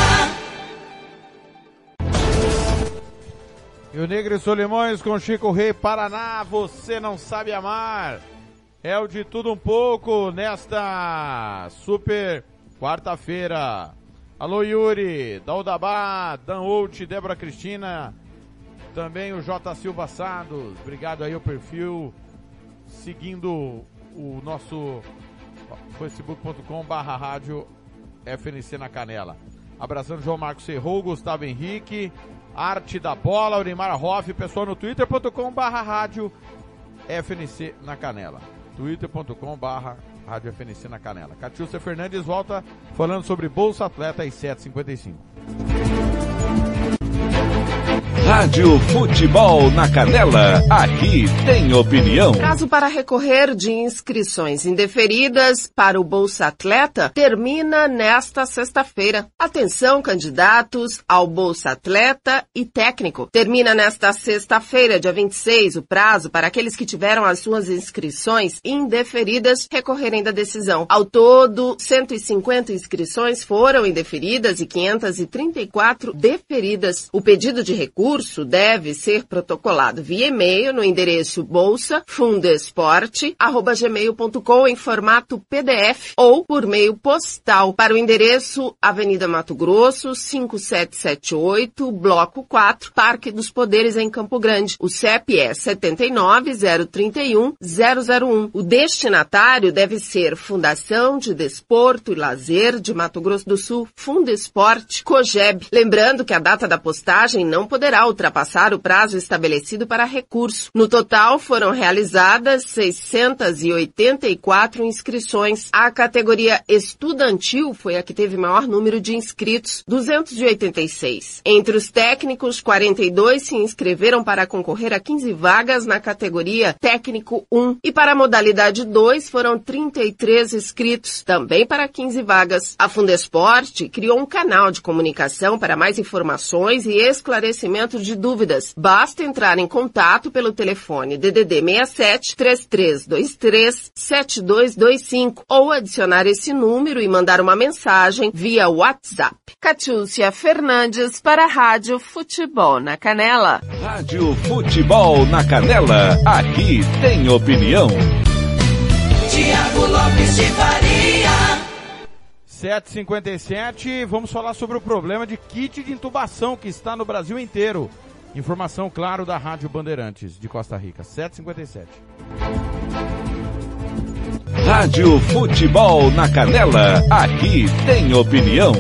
Rio Negro e Solimões com Chico Rei Paraná, você não sabe amar. É o de tudo um pouco nesta super quarta-feira. Alô Yuri, Daudabá, Dan Out, Débora Cristina, também o J Silva Sados, obrigado aí ao perfil, seguindo o nosso facebook.com barra rádio FNC na Canela. Abraçando João Marcos Serrou, Gustavo Henrique, Arte da Bola, Urimar Hoff, pessoal no twitter.com barra rádio FNC na Canela. twitter.com barra rádio FNC na Canela. Catiúcia Fernandes volta falando sobre Bolsa Atleta às 7h55. Rádio Futebol na Canela, aqui tem opinião. Prazo para recorrer de inscrições indeferidas para o Bolsa Atleta termina nesta sexta-feira. Atenção, candidatos ao Bolsa Atleta e técnico. Termina nesta sexta-feira, dia 26, o prazo para aqueles que tiveram as suas inscrições indeferidas recorrerem da decisão. Ao todo, 150 inscrições foram indeferidas e 534 deferidas. O pedido de recurso deve ser protocolado via e-mail no endereço bolsa.fundesporte@gmail.com em formato PDF ou por meio postal para o endereço Avenida Mato Grosso, 5778, Bloco 4, Parque dos Poderes em Campo Grande. O CEP é 79031 O destinatário deve ser Fundação de Desporto e Lazer de Mato Grosso do Sul, Fundesporte, COGEB. Lembrando que a data da postagem não poderá ultrapassar o prazo estabelecido para recurso. No total, foram realizadas 684 inscrições. A categoria estudantil foi a que teve maior número de inscritos, 286. Entre os técnicos, 42 se inscreveram para concorrer a 15 vagas na categoria técnico 1 e para a modalidade 2 foram 33 inscritos, também para 15 vagas. A Fundesporte criou um canal de comunicação para mais informações e esclarecimento de dúvidas. Basta entrar em contato pelo telefone DDD 67 3323 7225 ou adicionar esse número e mandar uma mensagem via WhatsApp. Catiúcia Fernandes para a Rádio Futebol na Canela. Rádio Futebol na Canela, aqui tem opinião. Tiago Lopes de Faria. 757, vamos falar sobre o problema de kit de intubação que está no Brasil inteiro. Informação, claro, da Rádio Bandeirantes de Costa Rica. 757. Rádio Futebol na Canela, aqui tem opinião.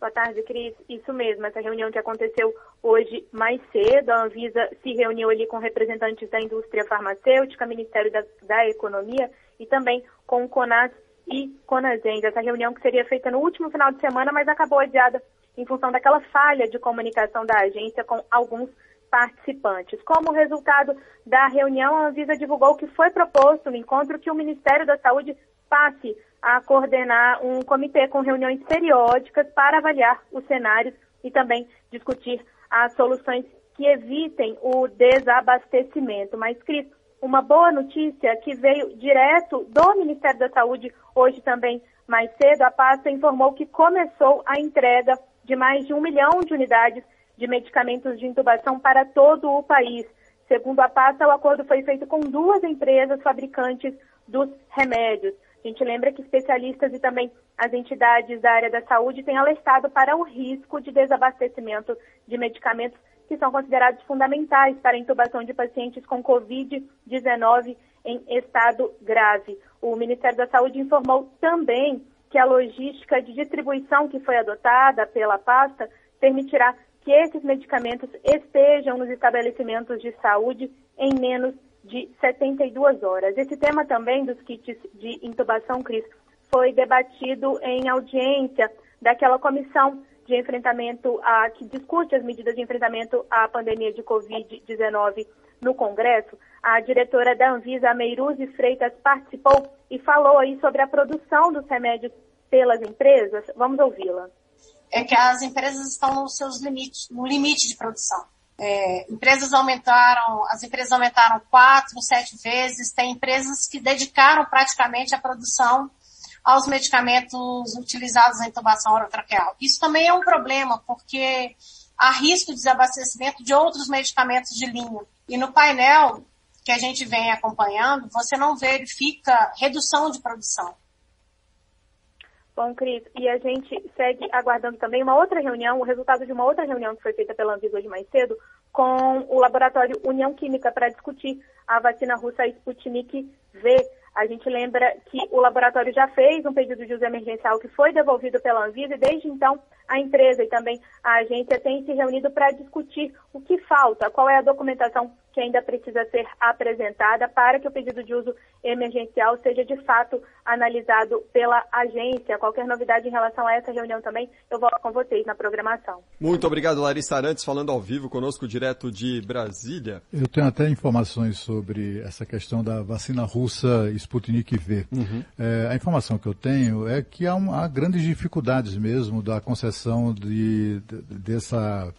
Boa tarde, Cris. Isso mesmo, essa reunião que aconteceu hoje mais cedo, a Anvisa se reuniu ali com representantes da indústria farmacêutica, Ministério da, da Economia e também com o CONAS e CONASEND. Essa reunião que seria feita no último final de semana, mas acabou adiada em função daquela falha de comunicação da agência com alguns participantes. Como resultado da reunião, a Anvisa divulgou que foi proposto no encontro que o Ministério da Saúde passe a coordenar um comitê com reuniões periódicas para avaliar os cenários e também discutir as soluções que evitem o desabastecimento. Mas, Cris, uma boa notícia que veio direto do Ministério da Saúde hoje também mais cedo, a pasta informou que começou a entrega de mais de um milhão de unidades de medicamentos de intubação para todo o país. Segundo a pasta, o acordo foi feito com duas empresas fabricantes dos remédios. A gente lembra que especialistas e também as entidades da área da saúde têm alertado para o risco de desabastecimento de medicamentos que são considerados fundamentais para a intubação de pacientes com Covid-19 em estado grave. O Ministério da Saúde informou também que a logística de distribuição que foi adotada pela pasta permitirá que esses medicamentos estejam nos estabelecimentos de saúde em menos de 72 horas. Esse tema também dos kits de intubação, Cris, foi debatido em audiência daquela comissão de enfrentamento a que discute as medidas de enfrentamento à pandemia de Covid-19 no Congresso. A diretora da Anvisa, Meiruzi Freitas, participou e falou aí sobre a produção dos remédios pelas empresas. Vamos ouvi-la. É que as empresas estão nos seus limites, no limite de produção. É, empresas aumentaram, as empresas aumentaram quatro, sete vezes. Tem empresas que dedicaram praticamente a produção aos medicamentos utilizados na intubação orotraqueal. Isso também é um problema, porque há risco de desabastecimento de outros medicamentos de linha. E no painel, que a gente vem acompanhando, você não verifica redução de produção. Bom, Cris, e a gente segue aguardando também uma outra reunião, o resultado de uma outra reunião que foi feita pela Anvisa hoje mais cedo, com o laboratório União Química para discutir a vacina russa Sputnik V. A gente lembra que o laboratório já fez um pedido de uso emergencial que foi devolvido pela Anvisa e desde então a empresa e também a agência têm se reunido para discutir o que falta, qual é a documentação que ainda precisa ser apresentada para que o pedido de uso emergencial seja de fato analisado pela agência. Qualquer novidade em relação a essa reunião também, eu volto com vocês na programação. Muito obrigado, Larissa Arantes, falando ao vivo conosco direto de Brasília. Eu tenho até informações sobre essa questão da vacina russa Sputnik V. Uhum. É, a informação que eu tenho é que há, um, há grandes dificuldades mesmo da concessão de, de- dessa,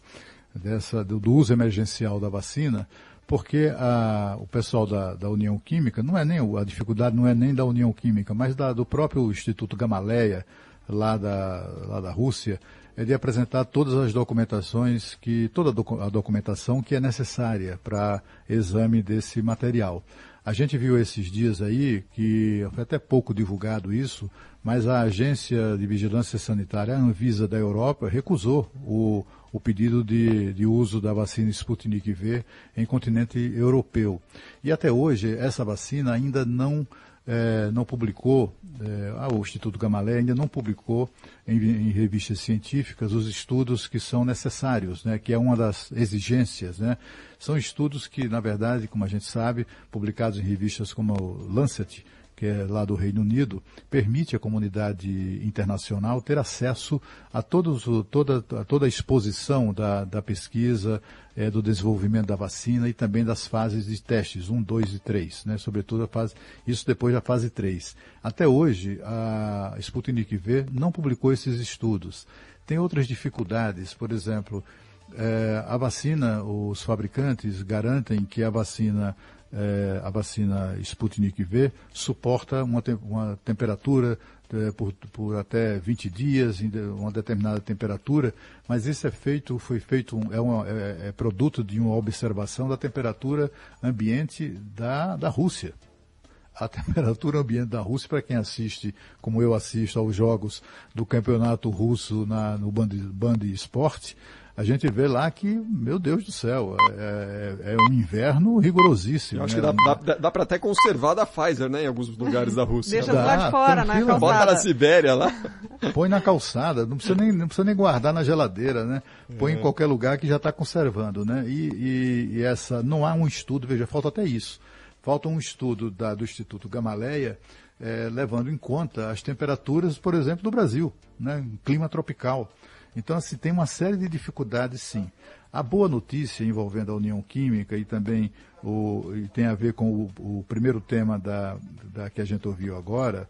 dessa, do, uso emergencial da vacina, porque a- o pessoal da, da União Química, não é nem a dificuldade não é nem da União Química, mas da- do próprio Instituto Gamaleya, lá da, lá da Rússia, é de apresentar todas as documentações que toda a documentação que é necessária para exame desse material. A gente viu esses dias aí que foi até pouco divulgado isso, mas a agência de vigilância sanitária, a Anvisa da Europa, recusou o, o pedido de, de uso da vacina Sputnik V em continente europeu. E até hoje essa vacina ainda não eh, não publicou, eh, ah, o Instituto Gamaleya ainda não publicou em, em revistas científicas os estudos que são necessários, né, que é uma das exigências. Né. São estudos que, na verdade, como a gente sabe, publicados em revistas como o Lancet, que é lá do Reino Unido, permite à comunidade internacional ter acesso a, todos, toda, a toda a exposição da, da pesquisa, eh, do desenvolvimento da vacina e também das fases de testes, 1, 2 e 3, né? sobretudo a fase, isso depois da fase 3. Até hoje, a Sputnik V não publicou esses estudos. Tem outras dificuldades, por exemplo, eh, a vacina, os fabricantes garantem que a vacina, eh, a vacina Sputnik V suporta uma, tem- uma temperatura eh, por, por até 20 dias, uma determinada temperatura, mas isso é feito, foi feito, é, uma- é- é produto de uma observação da temperatura ambiente da, da Rússia. A temperatura ambiente da Rússia, para quem assiste, como eu assisto aos jogos do campeonato russo na, no Band, Band Esporte, a gente vê lá que, meu Deus do céu, é, é- é um inverno rigorosíssimo. Eu acho né? que dá, dá, dá pra até conservar da Pfizer, né, em alguns lugares da Rússia. Deixa lado de fora, na tranquilo. Bota calçada. na Sibéria lá. Põe na calçada, não precisa nem, não precisa nem guardar na geladeira, né? Põe É. em qualquer lugar que já está conservando, né? E, e- e essa, não há um estudo, veja, falta até isso. Falta um estudo da- do Instituto Gamaleya, eh, levando em conta as temperaturas, por exemplo, do Brasil, né? Um clima tropical. Então, assim, tem uma série de dificuldades, sim. A boa notícia envolvendo a União Química e também o, e tem a ver com o, o primeiro tema da, da que a gente ouviu agora,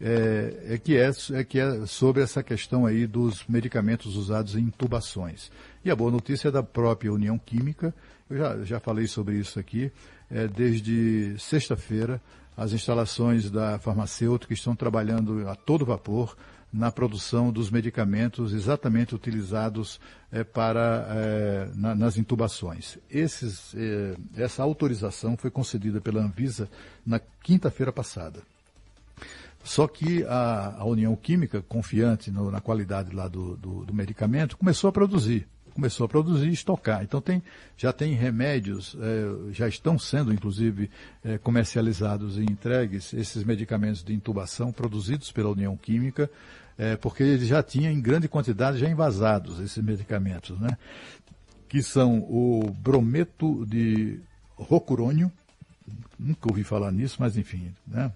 é, é que é, é que é sobre essa questão aí dos medicamentos usados em intubações. E a boa notícia é da própria União Química, eu já, já falei sobre isso aqui, é, desde sexta-feira, as instalações da farmacêutica estão trabalhando a todo vapor na produção dos medicamentos exatamente utilizados eh, para eh, na- nas intubações. Esses, eh, essa autorização foi concedida pela Anvisa na quinta-feira passada. Só que a, a União Química, confiante no- na qualidade lá do, do- do medicamento, começou a produzir. Começou a produzir e estocar. Então tem, já tem remédios, já estão sendo inclusive comercializados e entregues esses medicamentos de intubação produzidos pela União Química, eh, porque eles já tinham em grande quantidade já envasados esses medicamentos, né? Que são o brometo de rocurônio, nunca ouvi falar nisso, mas enfim, né?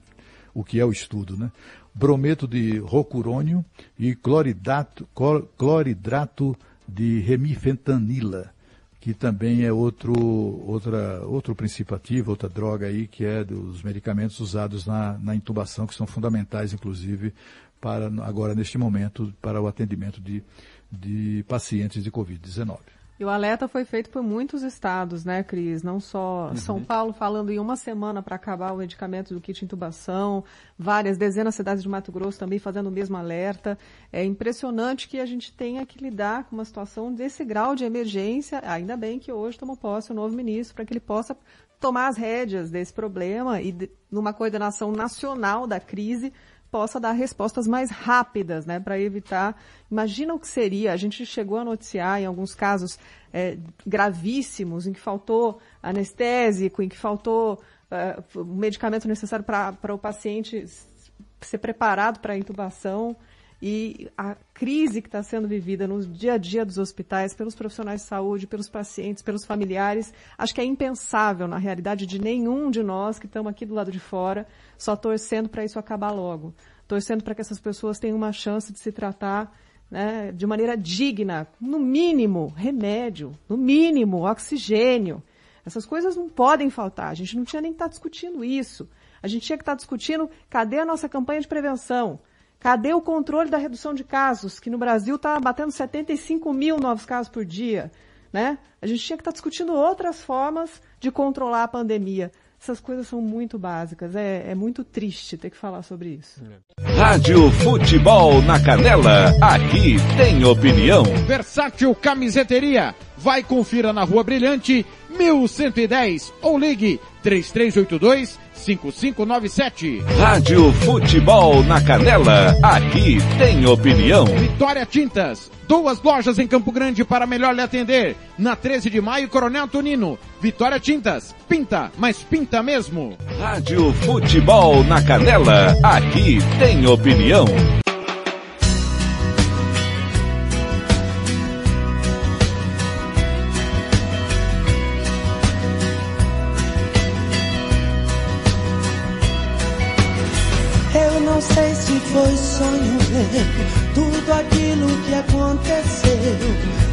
o que é o estudo, né? Brometo de rocurônio e cloridato, clor- cloridrato de remifentanila, que também é outro, outra, outro princípio ativo, outra droga aí, que é dos medicamentos usados na, na intubação, que são fundamentais, inclusive, para, agora neste momento, para o atendimento de, de pacientes de Covid-19. E o alerta foi feito por muitos estados, né, Cris? Não só Uhum. São Paulo falando em uma semana para acabar o medicamento do kit intubação, várias dezenas de cidades de Mato Grosso também fazendo o mesmo alerta. É impressionante que a gente tenha que lidar com uma situação desse grau de emergência. Ainda bem que hoje tomou posse o novo ministro para que ele possa tomar as rédeas desse problema e numa coordenação nacional da crise possa dar respostas mais rápidas, né, para evitar. Imagina o que seria. A gente chegou a noticiar em alguns casos é, gravíssimos em que faltou anestésico, em que faltou é, o medicamento necessário para o paciente ser preparado para a intubação e a crise que está sendo vivida no dia a dia dos hospitais, pelos profissionais de saúde, pelos pacientes, pelos familiares, acho que é impensável na realidade de nenhum de nós que estamos aqui do lado de fora, só torcendo para isso acabar logo. Torcendo para que essas pessoas tenham uma chance de se tratar né, de maneira digna, no mínimo remédio, no mínimo oxigênio. Essas coisas não podem faltar. A gente não tinha nem que estar tá discutindo isso. A gente tinha que estar tá discutindo cadê a nossa campanha de prevenção? Cadê o controle da redução de casos, que no Brasil está batendo 75 mil novos casos por dia? Né? A gente tinha que estar tá discutindo outras formas de controlar a pandemia. Essas coisas são muito básicas. É, é muito triste ter que falar sobre isso. Rádio Futebol na Canela. Aqui tem opinião. Versátil Camiseteria. Vai confira na Rua Brilhante, 1110 ou ligue 3382 5597. Rádio Futebol na Canela. Aqui tem opinião. Vitória Tintas. Duas lojas em Campo Grande para melhor lhe atender. Na 13 de maio, Coronel Tonino. Vitória Tintas. Pinta, mas pinta mesmo. Rádio Futebol na Canela. Aqui tem opinião. Foi sonho meu, tudo aquilo que aconteceu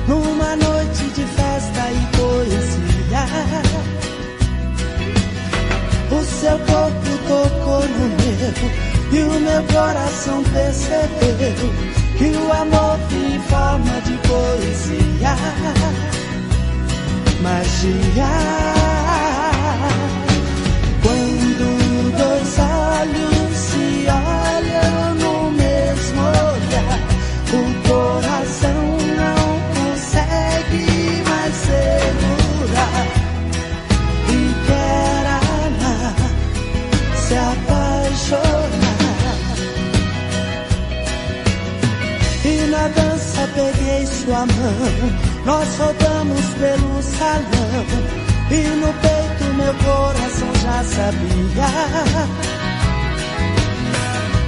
numa noite de festa e poesia. O seu corpo tocou no meu e o meu coração percebeu que o amor tem forma de poesia. Magia. Sua mão, nós rodamos pelo salão. E no peito meu coração já sabia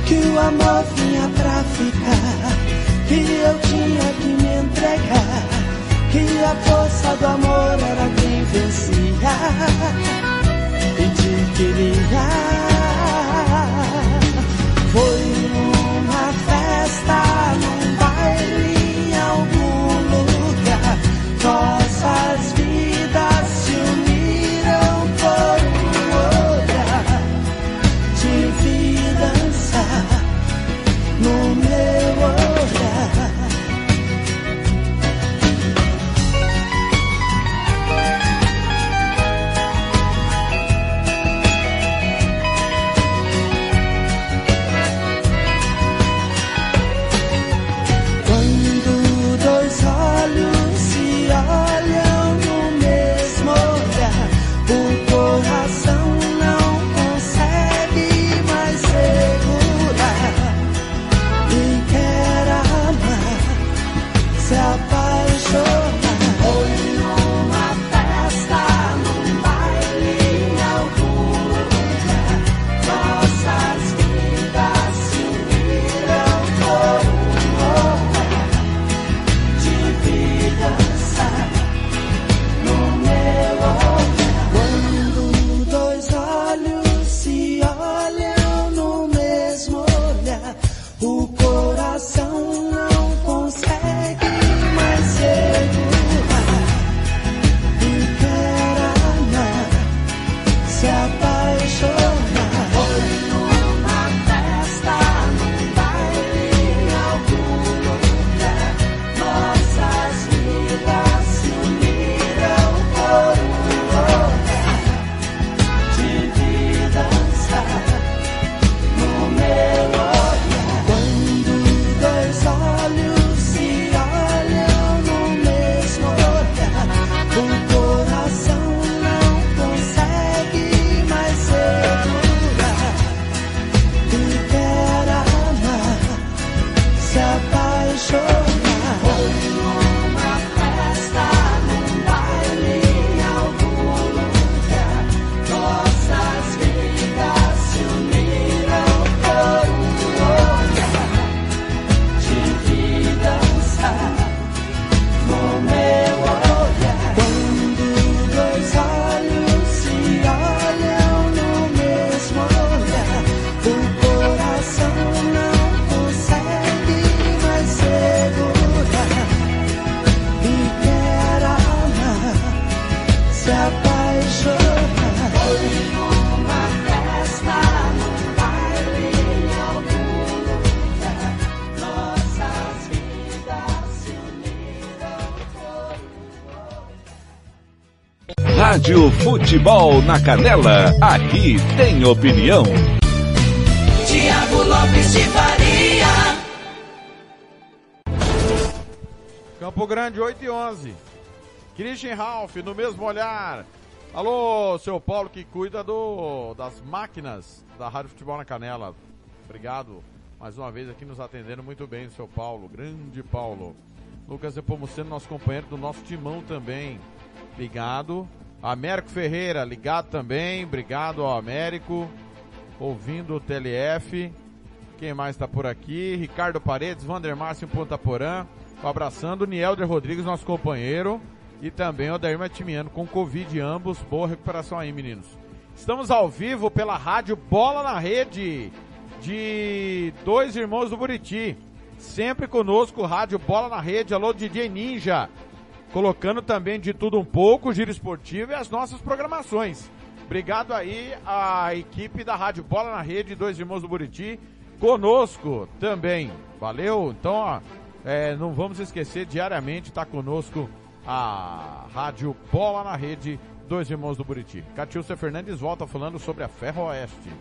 que o amor vinha pra ficar, que eu tinha que me entregar, que a força do amor era quem vencia e te queria. Foi uma festa, num nossas Rádio Futebol na Canela, aqui tem opinião. Tiago Lopes de Faria. Campo Grande 8 e 11. Christian Ralph no mesmo olhar. Alô, seu Paulo que cuida do das máquinas da Rádio Futebol na Canela. Obrigado mais uma vez aqui nos atendendo muito bem, seu Paulo. Grande Paulo. Lucas Epomuceno, nosso companheiro do nosso timão também. Ligado. Américo Ferreira, ligado também. Obrigado ao Américo. Ouvindo o TLF. Quem mais está por aqui? Ricardo Paredes, Vander Márcio Ponta Porã. Abraçando o Nielder Rodrigues, nosso companheiro. E também o Adair Matimiano com Covid ambos. Boa recuperação aí, meninos. Estamos ao vivo pela rádio Bola na Rede de Dois Irmãos do Buriti. Sempre conosco, rádio Bola na Rede. Alô, DJ Ninja. Colocando também de tudo um pouco, giro esportivo e as nossas programações. Obrigado aí à equipe da Rádio Bola na Rede, Dois Irmãos do Buriti, conosco também. Valeu? Então, ó, é, não vamos esquecer, diariamente está conosco a Rádio Bola na Rede, Dois Irmãos do Buriti. Catiúcia Fernandes volta falando sobre a Ferroeste.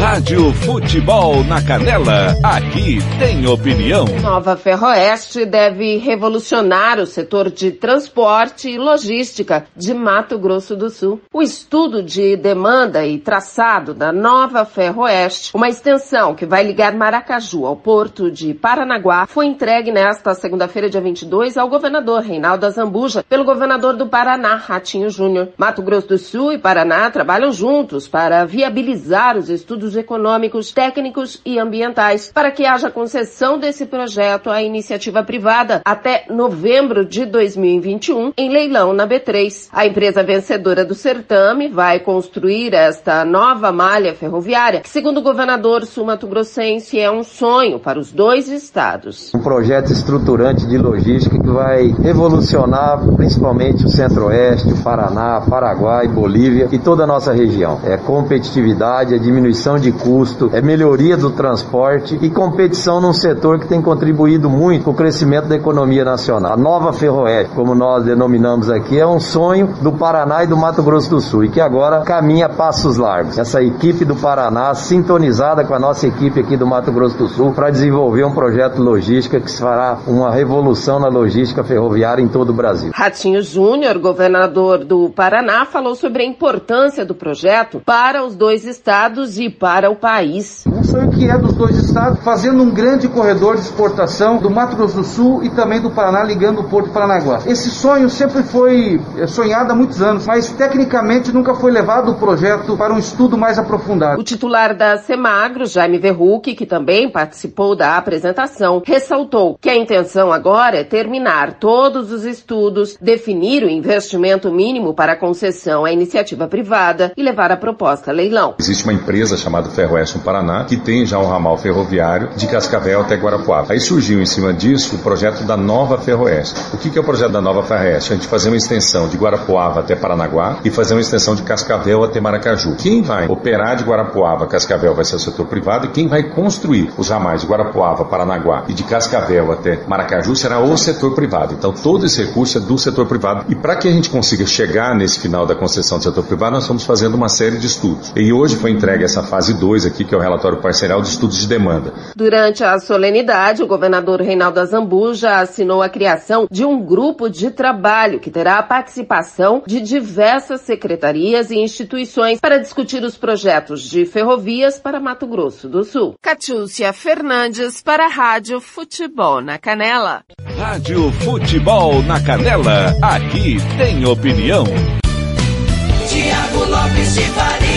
Rádio Futebol na Canela, aqui tem opinião. Nova Ferroeste deve revolucionar o setor de transporte e logística de Mato Grosso do Sul. O estudo de demanda e traçado da Nova Ferroeste, uma extensão que vai ligar Maracaju ao porto de Paranaguá, foi entregue nesta segunda-feira, dia 22, ao governador Reinaldo Azambuja, pelo governador do Paraná, Ratinho Júnior. Mato Grosso do Sul e Paraná trabalham juntos para viabilizar os estudos econômicos, técnicos e ambientais para que haja concessão desse projeto à iniciativa privada até novembro de 2021 em leilão na B3. A empresa vencedora do certame vai construir esta nova malha ferroviária que, segundo o governador sul-mato-grossense, é um sonho para os dois estados. Um projeto estruturante de logística que vai revolucionar principalmente o Centro-Oeste, o Paraná, Paraguai, Bolívia e toda a nossa região. É competitividade, é diminuição de custo, é melhoria do transporte e competição num setor que tem contribuído muito com o crescimento da economia nacional. A nova Ferroeste, como nós denominamos aqui, é um sonho do Paraná e do Mato Grosso do Sul e que agora caminha passos largos. Essa equipe do Paraná sintonizada com a nossa equipe aqui do Mato Grosso do Sul para desenvolver um projeto logística que fará uma revolução na logística ferroviária em todo o Brasil. Ratinho Júnior, governador do Paraná, falou sobre a importância do projeto para os dois estados e para o país. Um sonho que é dos dois estados, fazendo um grande corredor de exportação do Mato Grosso do Sul e também do Paraná, ligando o Porto de Paranaguá. Esse sonho sempre foi é, sonhado há muitos anos, mas tecnicamente nunca foi levado o projeto para um estudo mais aprofundado. O titular da Semagro, Jaime Verruc, que também participou da apresentação, ressaltou que a intenção agora é terminar todos os estudos, definir o investimento mínimo para a concessão à iniciativa privada e levar a proposta a leilão. Existe uma empresa chamada Ferroeste no Paraná que tem já um ramal ferroviário de Cascavel até Guarapuava. Aí surgiu em cima disso o projeto da Nova Ferroeste. O que é o projeto da Nova Ferroeste? A gente fazer uma extensão de Guarapuava até Paranaguá e fazer uma extensão de Cascavel até Maracaju. Quem vai operar de Guarapuava Cascavel vai ser o setor privado e quem vai construir os ramais de Guarapuava, Paranaguá e de Cascavel até Maracaju será o setor privado. Então todo esse recurso é do setor privado. E para que a gente consiga chegar nesse final da concessão do setor privado, nós estamos fazendo uma série de estudos. E hoje foi entregue essa fase fase 2 aqui, que é o relatório parcial dos estudos de demanda. Durante a solenidade, o governador Reinaldo Azambuja assinou a criação de um grupo de trabalho que terá a participação de diversas secretarias e instituições para discutir os projetos de ferrovias para Mato Grosso do Sul. Catiúcia Fernandes para a Rádio Futebol na Canela. Rádio Futebol na Canela, aqui tem opinião. Tiago Lopes de Faria.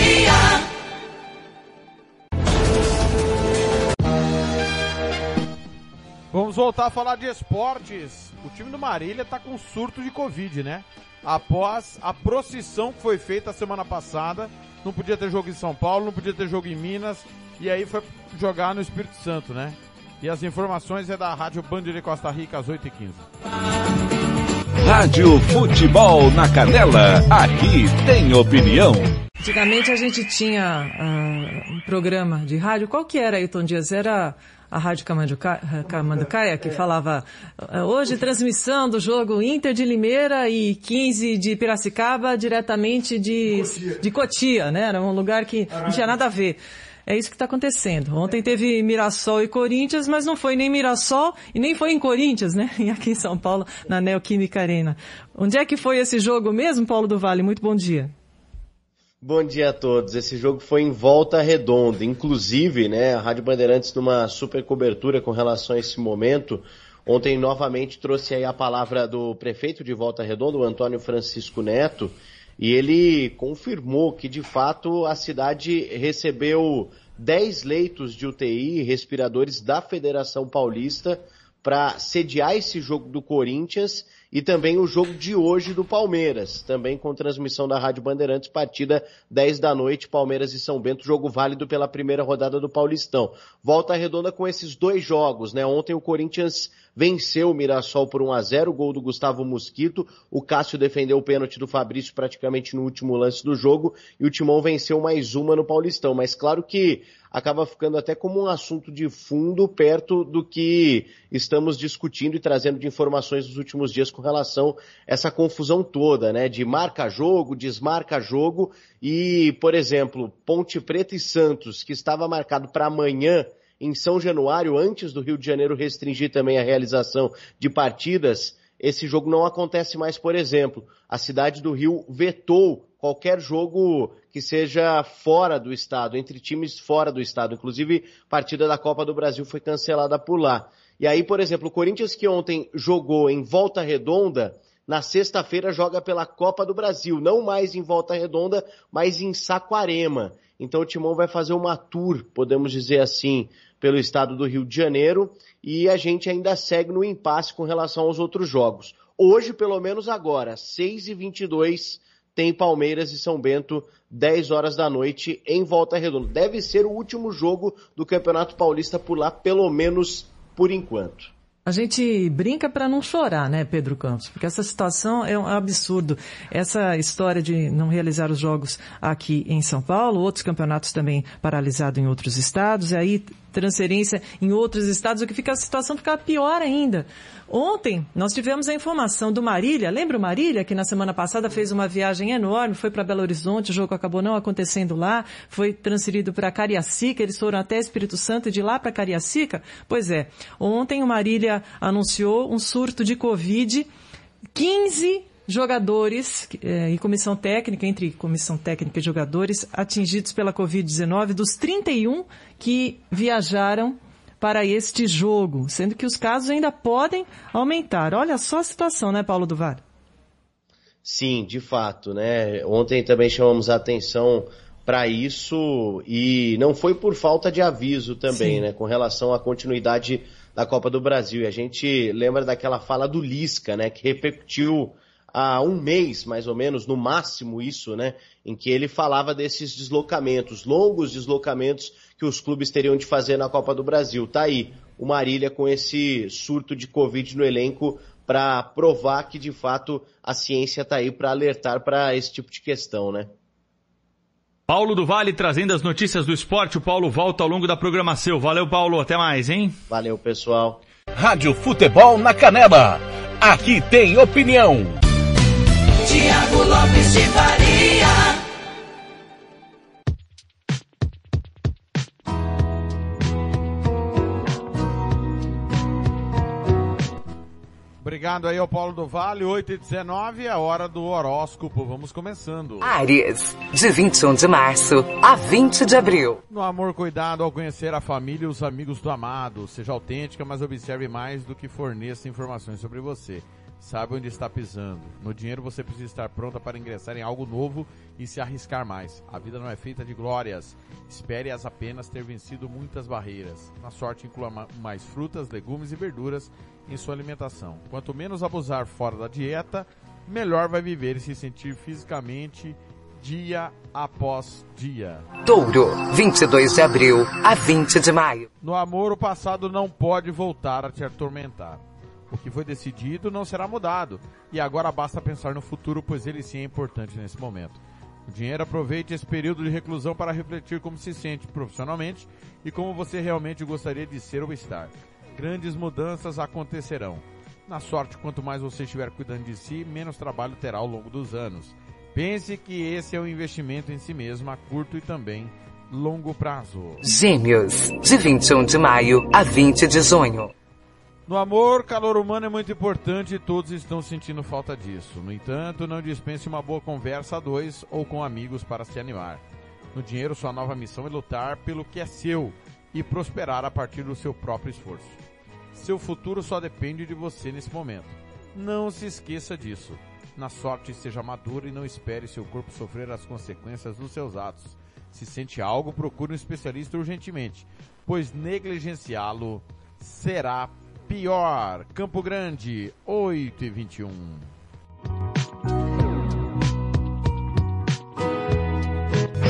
Vamos voltar a falar de esportes. O time do Marília tá com surto de Covid, né? Após a procissão que foi feita a semana passada, não podia ter jogo em São Paulo, não podia ter jogo em Minas, e aí foi jogar no Espírito Santo, né? E as informações é da Rádio Band de Costa Rica às 8h15. Rádio Futebol na Canela, aqui tem opinião. Antigamente a gente tinha ah, um programa de rádio, qual que era, Ailton Dias? Era a Rádio Camanduca- Camanducaia, que falava ah, hoje transmissão do jogo Inter de Limeira e 15 de Piracicaba, diretamente de, de Cotia, né? Era um lugar que não tinha nada a ver. É isso que está acontecendo. Ontem teve Mirassol e Corinthians, mas não foi nem Mirassol e nem foi em Corinthians, né? E aqui em São Paulo, na Neoquímica Arena. Onde é que foi esse jogo mesmo, Paulo do Vale? Muito bom dia. Bom dia a todos. Esse jogo foi em volta redonda. Inclusive, né, a Rádio Bandeirantes numa super cobertura com relação a esse momento. Ontem novamente trouxe aí a palavra do prefeito de Volta Redonda, o Antônio Francisco Neto, e ele confirmou que de fato a cidade recebeu 10 leitos de UTI, respiradores da Federação Paulista para sediar esse jogo do Corinthians e também o jogo de hoje do Palmeiras, também com transmissão da Rádio Bandeirantes, partida 10 da noite, Palmeiras e São Bento, jogo válido pela primeira rodada do Paulistão. Volta redonda com esses dois jogos, né? Ontem o Corinthians venceu o Mirassol por 1 a 0 gol do Gustavo Mosquito, o Cássio defendeu o pênalti do Fabrício praticamente no último lance do jogo, e o Timão venceu mais uma no Paulistão, mas claro que acaba ficando até como um assunto de fundo perto do que estamos discutindo e trazendo de informações nos últimos dias com relação a essa confusão toda, né? De marca jogo, desmarca jogo e, por exemplo, Ponte Preta e Santos, que estava marcado para amanhã em São Januário, antes do Rio de Janeiro restringir também a realização de partidas, esse jogo não acontece mais, por exemplo. A cidade do Rio vetou qualquer jogo que seja fora do estado, entre times fora do estado. Inclusive, partida da Copa do Brasil foi cancelada por lá. E aí, por exemplo, o Corinthians que ontem jogou em Volta Redonda, na sexta-feira joga pela Copa do Brasil, não mais em Volta Redonda, mas em Saquarema. Então o Timão vai fazer uma tour, podemos dizer assim, pelo estado do Rio de Janeiro e a gente ainda segue no impasse com relação aos outros jogos. Hoje, pelo menos agora, 6 e 22 tem Palmeiras e São Bento, 10 horas da noite, em Volta Redonda. Deve ser o último jogo do Campeonato Paulista por lá, pelo menos por enquanto. A gente brinca para não chorar, né, Pedro Campos? Porque essa situação é um absurdo. Essa história de não realizar os jogos aqui em São Paulo, outros campeonatos também paralisados em outros estados, e aí transferência em outros estados, o que fica a situação fica pior ainda. Ontem nós tivemos a informação do Marília, lembra o Marília que na semana passada fez uma viagem enorme, foi para Belo Horizonte, o jogo acabou não acontecendo lá, foi transferido para Cariacica, eles foram até Espírito Santo e de lá para Cariacica? Pois é, ontem o Marília anunciou um surto de Covid, 15 jogadores eh, e comissão técnica, entre comissão técnica e jogadores, atingidos pela Covid-19, dos 31 que viajaram para este jogo, sendo que os casos ainda podem aumentar. Olha só a situação, né, Paulo do Vale? Sim, de fato, né? Ontem também chamamos a atenção para isso e não foi por falta de aviso também, Sim. né, com relação à continuidade da Copa do Brasil. E a gente lembra daquela fala do Lisca, né, que repercutiu há um mês, mais ou menos, no máximo isso, né, em que ele falava desses deslocamentos, longos deslocamentos que os clubes teriam de fazer na Copa do Brasil. Tá aí o Marília com esse surto de Covid no elenco para provar que de fato a ciência está aí para alertar para esse tipo de questão, né? Paulo do Vale trazendo as notícias do esporte. O Paulo volta ao longo da programação. Valeu, Paulo. Até mais, hein? Valeu, pessoal. Rádio Futebol na Canela. Aqui tem opinião. Tiago Lopes de Faria. Obrigado aí ao Paulo do Vale, 8 e 19 é hora do horóscopo. Vamos começando. Áries, de 21 de março a 20 de abril. No amor, cuidado ao conhecer a família e os amigos do amado. Seja autêntica, mas observe mais do que forneça informações sobre você. Sabe onde está pisando. No dinheiro você precisa estar pronta para ingressar em algo novo e se arriscar mais. A vida não é feita de glórias. Espere-as apenas ter vencido muitas barreiras. Na sorte, inclua ma- mais frutas, legumes e verduras em sua alimentação. Quanto menos abusar fora da dieta, melhor vai viver e se sentir fisicamente dia após dia. Touro, 22 de abril a 20 de maio. No amor, o passado não pode voltar a te atormentar. O que foi decidido não será mudado. E agora basta pensar no futuro, pois ele sim é importante nesse momento. O dinheiro aproveite esse período de reclusão para refletir como se sente profissionalmente e como você realmente gostaria de ser ou estar. Grandes mudanças acontecerão. Na sorte, quanto mais você estiver cuidando de si, menos trabalho terá ao longo dos anos. Pense que esse é um investimento em si mesmo a curto e também longo prazo. Gêmeos, de 21 de maio a 20 de junho. No amor, calor humano é muito importante e todos estão sentindo falta disso. No entanto, não dispense uma boa conversa a dois ou com amigos para se animar. No dinheiro, sua nova missão é lutar pelo que é seu e prosperar a partir do seu próprio esforço. Seu futuro só depende de você nesse momento. Não se esqueça disso. Na sorte, seja maduro e não espere seu corpo sofrer as consequências dos seus atos. Se sente algo, procure um especialista urgentemente, pois negligenciá-lo será pior. Campo Grande, 8 e 21.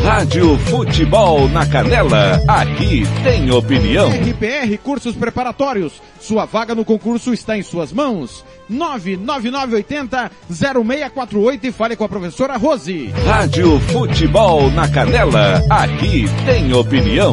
Rádio Futebol na Canela, aqui tem opinião. RPR Cursos Preparatórios. Sua vaga no concurso está em suas mãos. 99980 0648 e fale com a professora Rose. Rádio Futebol na Canela, aqui tem opinião.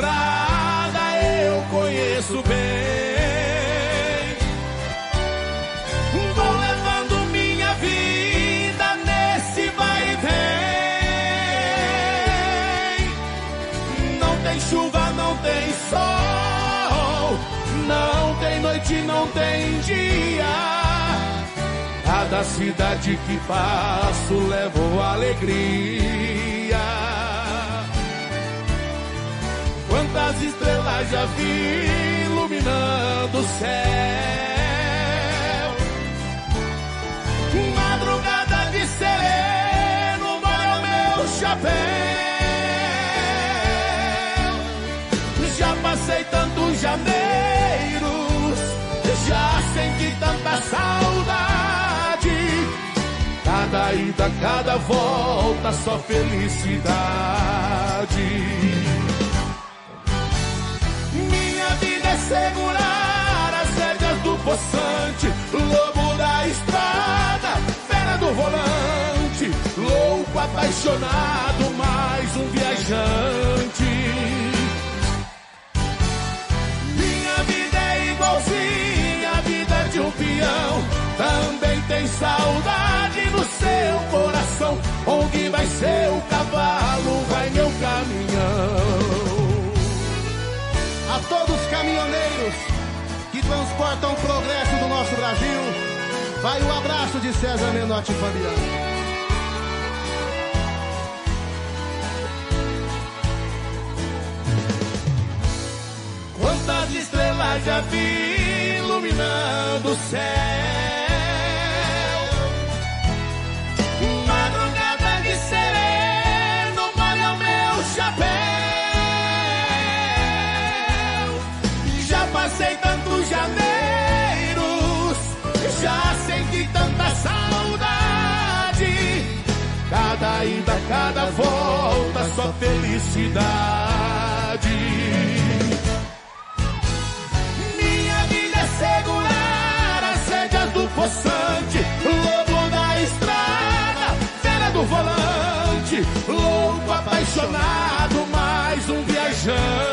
Estrada eu conheço bem. Vou levando minha vida nesse vai e vem. Não tem chuva, não tem sol. Não tem noite, não tem dia. Cada cidade que passo levo alegria. Quantas estrelas já vi iluminando o céu. Madrugada de sereno molha o meu chapéu. Já passei tantos janeiros, já senti tanta saudade. Cada ida, cada volta, só felicidade. Segurar as rédeas do poçante, lobo da estrada, fera do volante, louco, apaixonado, mais um viajante. Minha vida é igualzinha a vida de um peão, também tem saudade caminhoneiros que transportam o progresso do nosso Brasil, vai o abraço de César Menotti Fabiano. Quantas estrelas já vi iluminando o céu? sei tantos janeiros, já senti tanta saudade. Cada ida, cada volta, só felicidade. Minha vida é segurar as rédeas do possante, lobo da estrada, fera do volante, louco apaixonado, mais um viajante.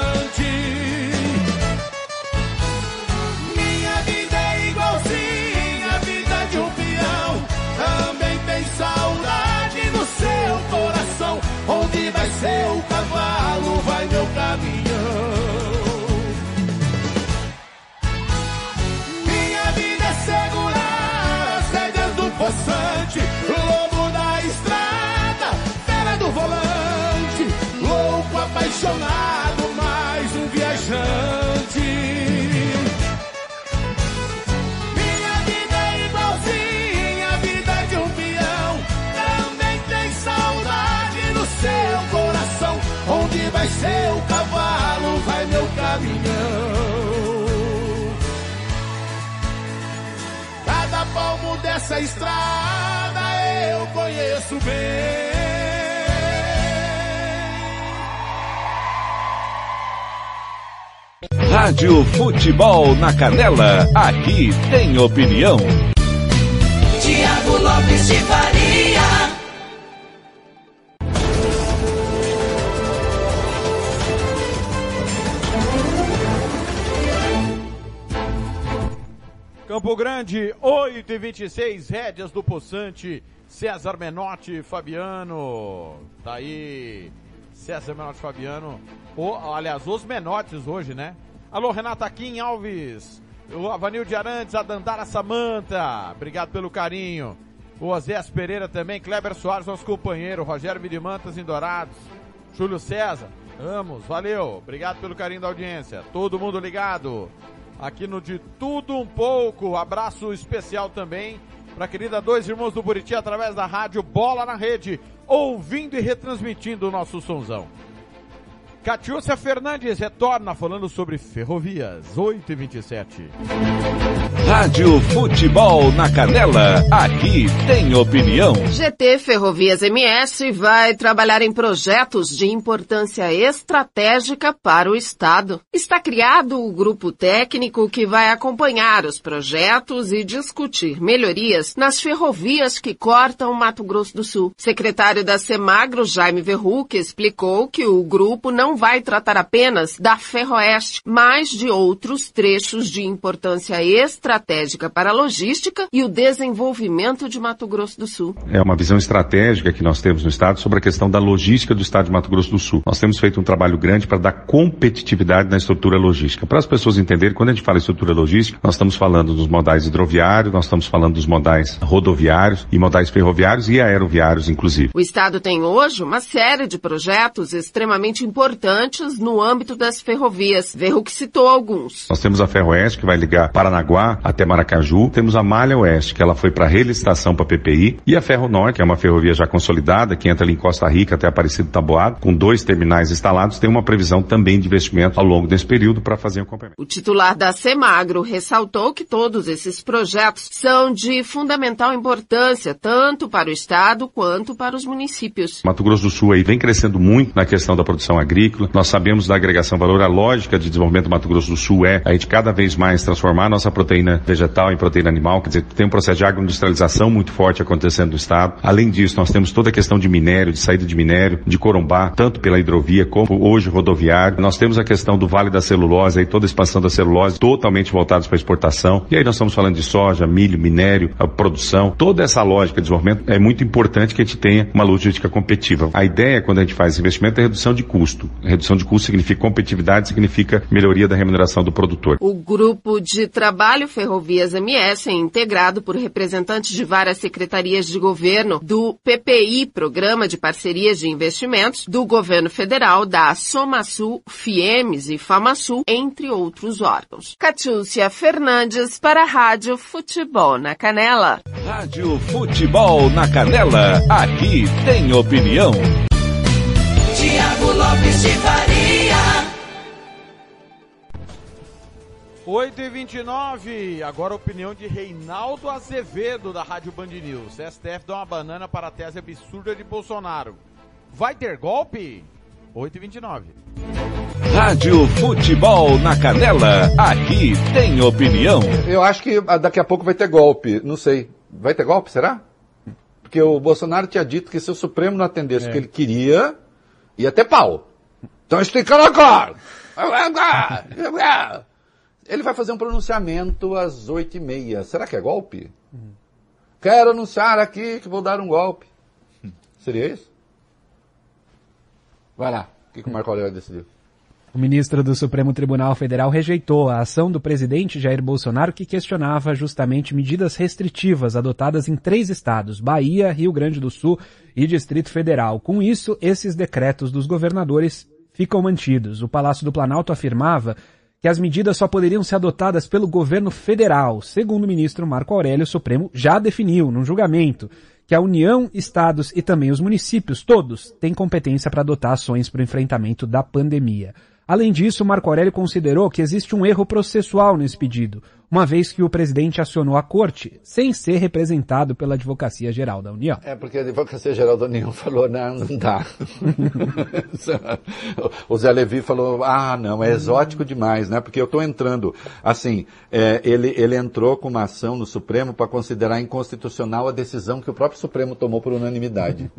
Dessa estrada eu conheço bem. Rádio Futebol na Canela, aqui tem opinião. Tiago Lopes de Faria. Campo Grande, 8 e 26 rédeas do Poçante, César Menotti, Fabiano, tá aí, César Menotti, Fabiano, o, aliás, os Menotes hoje, né? Alô, Renata Kim Alves, o Avanil de Arantes, a Dandara Samanta, obrigado pelo carinho, o Osés Pereira também, Kleber Soares, nosso companheiro, Rogério Virimantas em Dourados, Júlio César, Amos, valeu, obrigado pelo carinho da audiência, todo mundo ligado, aqui no De Tudo Um Pouco. Abraço especial também para a querida Dois Irmãos do Buriti através da rádio Bola na Rede, ouvindo e retransmitindo o nosso sonzão. Catiúcia Fernandes retorna falando sobre ferrovias, 8 e 27. Rádio Futebol na Canela, aqui tem opinião. GT Ferrovias MS vai trabalhar em projetos de importância estratégica para o Estado. Está criado o grupo técnico que vai acompanhar os projetos e discutir melhorias nas ferrovias que cortam Mato Grosso do Sul. Secretário da Semagro, Jaime Verruc, explicou que o grupo não vai tratar apenas da Ferroeste, mas de outros trechos de importância estratégica para a logística e o desenvolvimento de Mato Grosso do Sul. É uma visão estratégica que nós temos no Estado sobre a questão da logística do Estado de Mato Grosso do Sul. Nós temos feito um trabalho grande para dar competitividade na estrutura logística. Para as pessoas entenderem, quando a gente fala em estrutura logística, nós estamos falando dos modais hidroviários, nós estamos falando dos modais rodoviários e modais ferroviários e aeroviários, inclusive. O Estado tem hoje uma série de projetos extremamente importantes no âmbito das ferrovias. Verruc citou alguns. Nós temos a Ferroeste, que vai ligar Paranaguá até Maracaju. Temos a Malha Oeste, que ela foi para relicitação para PPI. E a Ferro Norte, que é uma ferrovia já consolidada, que entra ali em Costa Rica até Aparecido Taboado, com dois terminais instalados, tem uma previsão também de investimento ao longo desse período para fazer o complemento. O titular da Semagro ressaltou que todos esses projetos são de fundamental importância, tanto para o Estado quanto para os municípios. Mato Grosso do Sul aí vem crescendo muito na questão da produção agrícola. Nós sabemos da agregação valor, a lógica de desenvolvimento do Mato Grosso do Sul é a gente cada vez mais transformar a nossa proteína vegetal em proteína animal, quer dizer, tem um processo de agroindustrialização muito forte acontecendo no estado. Além disso, nós temos toda a questão de minério, de saída de minério, de Corumbá, tanto pela hidrovia como hoje rodoviário. Nós temos a questão do Vale da Celulose, aí toda a expansão da celulose, totalmente voltados para exportação. E aí nós estamos falando de soja, milho, minério, a produção. Toda essa lógica de desenvolvimento é muito importante que a gente tenha uma logística competitiva. A ideia, quando a gente faz investimento, é redução de custo. Redução de custo significa competitividade, significa melhoria da remuneração do produtor. O grupo de trabalho Ferrovias MS é integrado por representantes de várias secretarias de governo do PPI, Programa de Parcerias de Investimentos, do Governo Federal, da Somasul, FIEMES e FamaSul, entre outros órgãos. Catiúcia Fernandes para a Rádio Futebol na Canela. Rádio Futebol na Canela, aqui tem opinião. Lopes de Faria. 8 e 29 agora a opinião de Reinaldo Azevedo da Rádio Band News. STF dá uma banana para a tese absurda de Bolsonaro. Vai ter golpe? 8 e 29 Rádio Futebol na Canela, aqui tem opinião. Eu acho que ah, daqui a pouco vai ter golpe, não sei. Vai ter golpe, será? Porque o Bolsonaro tinha dito que se o Supremo não atendesse É. o que ele queria, ia ter pau. Então explicando agora. Ele vai fazer um pronunciamento às oito e meia. Será que é golpe? Quero anunciar aqui que vou dar um golpe. Seria isso? Vai lá. O que, que o Marco Aurélio decidiu? O ministro do Supremo Tribunal Federal rejeitou a ação do presidente Jair Bolsonaro que questionava justamente medidas restritivas adotadas em três estados, Bahia, Rio Grande do Sul e Distrito Federal. Com isso, esses decretos dos governadores ficam mantidos. O Palácio do Planalto afirmava que as medidas só poderiam ser adotadas pelo governo federal. Segundo o ministro Marco Aurélio, o Supremo já definiu, num julgamento, que a União, estados e também os municípios, todos, têm competência para adotar ações para o enfrentamento da pandemia. Além disso, Marco Aurélio considerou que existe um erro processual nesse pedido, uma vez que o presidente acionou a corte sem ser representado pela Advocacia Geral da União. É porque a Advocacia Geral da União falou, não, não dá. o Zé Levi falou, ah, não, é exótico demais, né? Porque eu estou entrando, assim, é, ele, ele entrou com uma ação no Supremo para considerar inconstitucional a decisão que o próprio Supremo tomou por unanimidade.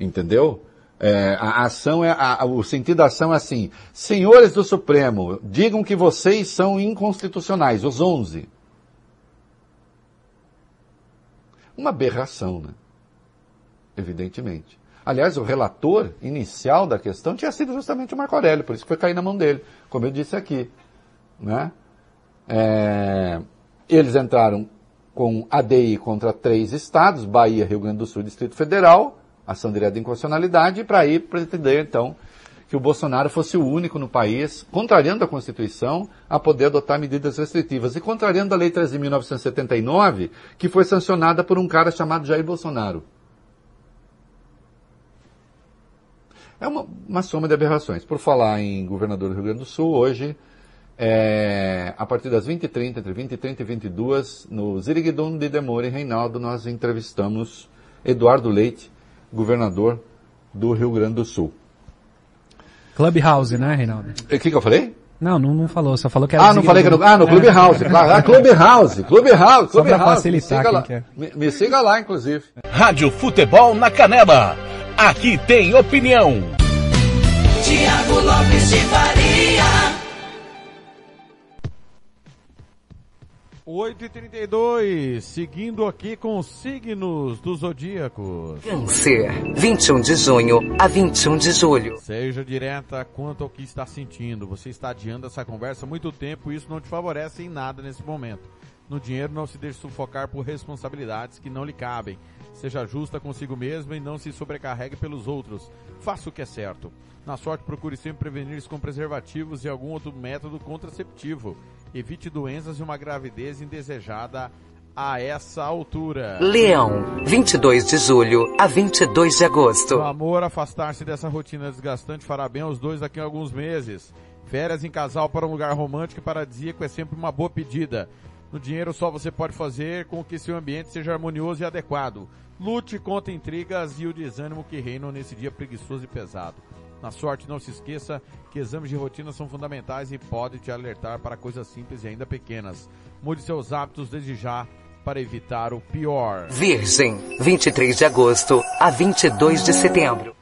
Entendeu? É, a ação é, a- o sentido da ação é assim, senhores do Supremo, digam que vocês são inconstitucionais, os 11. Uma aberração, né? Evidentemente. Aliás, o relator inicial da questão tinha sido justamente o Marco Aurélio, por isso que foi cair na mão dele, como eu disse aqui. Né? É, eles entraram com ADI contra três estados, Bahia, Rio Grande do Sul e Distrito Federal, ação direta de inconstitucionalidade, para ir pretender, então, que o Bolsonaro fosse o único no país, contrariando a Constituição, a poder adotar medidas restritivas e contrariando a Lei 13.979, que foi sancionada por um cara chamado Jair Bolsonaro. É uma, uma soma de aberrações. Por falar em governador do Rio Grande do Sul, hoje, é, a partir das 20h30, entre 20h30 e 22 no Ziriguidum de Demore Reinaldo, nós entrevistamos Eduardo Leite, governador do Rio Grande do Sul. Clubhouse, né, Reinaldo? O que, que eu falei? Não, não, não falou, só falou que era Ah, não falei que era no, ah, no Clubhouse, claro. Ah, Clubhouse, Clubhouse, Só pra Clubhouse. facilitar me siga, lá, quem quer. me, me siga lá, inclusive. Rádio Futebol na Canela. Aqui tem opinião. Tiago Lopes de Faria. 8h32, seguindo aqui com os signos do zodíaco. Câncer, 21 de junho a 21 de julho. Seja direta quanto ao que está sentindo. Você está adiando essa conversa há muito tempo e isso não te favorece em nada nesse momento. No dinheiro, não se deixe sufocar por responsabilidades que não lhe cabem. Seja justa consigo mesmo e não se sobrecarregue pelos outros. Faça o que é certo. Na sorte, procure sempre prevenir-se com preservativos e algum outro método contraceptivo. Evite doenças e uma gravidez indesejada a essa altura. Leão, 22 de julho a 22 de agosto. No amor, afastar-se dessa rotina desgastante fará bem aos dois daqui a alguns meses. Férias em casal para um lugar romântico e paradisíaco é sempre uma boa pedida. No dinheiro só você pode fazer com que seu ambiente seja harmonioso e adequado. Lute contra intrigas e o desânimo que reinam nesse dia preguiçoso e pesado. Na sorte, não se esqueça que exames de rotina são fundamentais e podem te alertar para coisas simples e ainda pequenas. Mude seus hábitos desde já para evitar o pior. Virgem, 23 de agosto a 22 de setembro.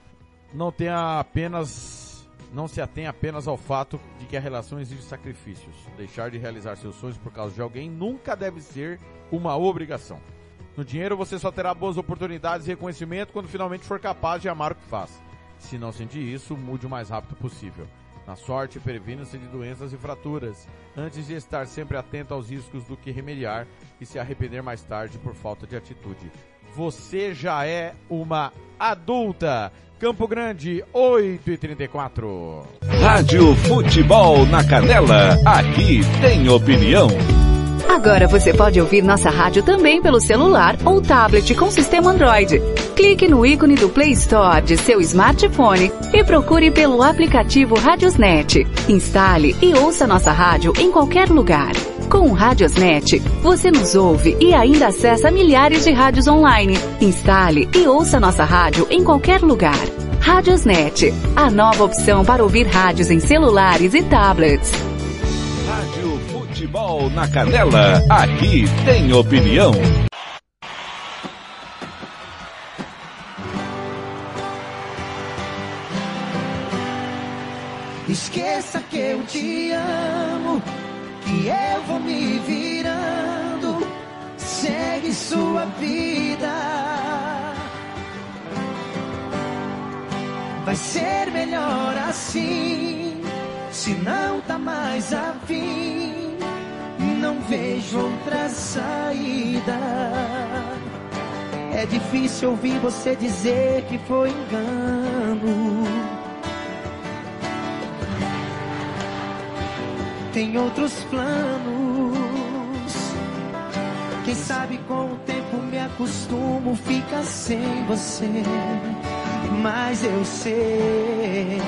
não tenha apenas não se atenha apenas ao fato de que a relação exige sacrifícios. Deixar de realizar seus sonhos por causa de alguém nunca deve ser uma obrigação. No dinheiro você só terá boas oportunidades e reconhecimento quando finalmente for capaz de amar o que faz. Se não sentir isso, mude o mais rápido possível. Na sorte, previna-se de doenças e fraturas, antes de estar sempre atento aos riscos do que remediar e se arrepender mais tarde por falta de atitude. Você já é uma adulta. Campo Grande, 8 e 34 Rádio Futebol na Canela. Aqui tem opinião. Agora você pode ouvir nossa rádio também pelo celular ou tablet com sistema Android. Clique no ícone do Play Store de seu smartphone e procure pelo aplicativo Radiosnet. Instale e ouça nossa rádio em qualquer lugar. Com o Radiosnet, você nos ouve e ainda acessa milhares de rádios online. Instale e ouça nossa rádio em qualquer lugar. Radiosnet, a nova opção para ouvir rádios em celulares e tablets. Futebol na Canela, aqui tem opinião. Esqueça que eu te amo, que eu vou me virando, segue sua vida. Vai ser melhor assim, se não tá mais afim não vejo outra saída. É difícil ouvir você dizer que foi engano. Tem outros planos. Quem sabe com o tempo me acostumo, fica sem você. Mas eu sei,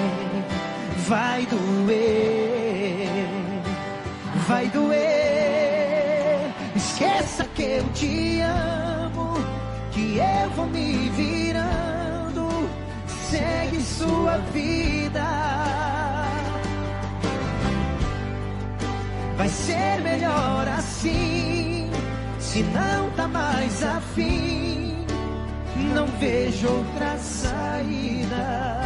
vai doer, vai doer. Esqueça que eu te amo, que eu vou me virando. Segue sua vida. Vai ser melhor assim, se não tá mais afim. Não vejo outra saída.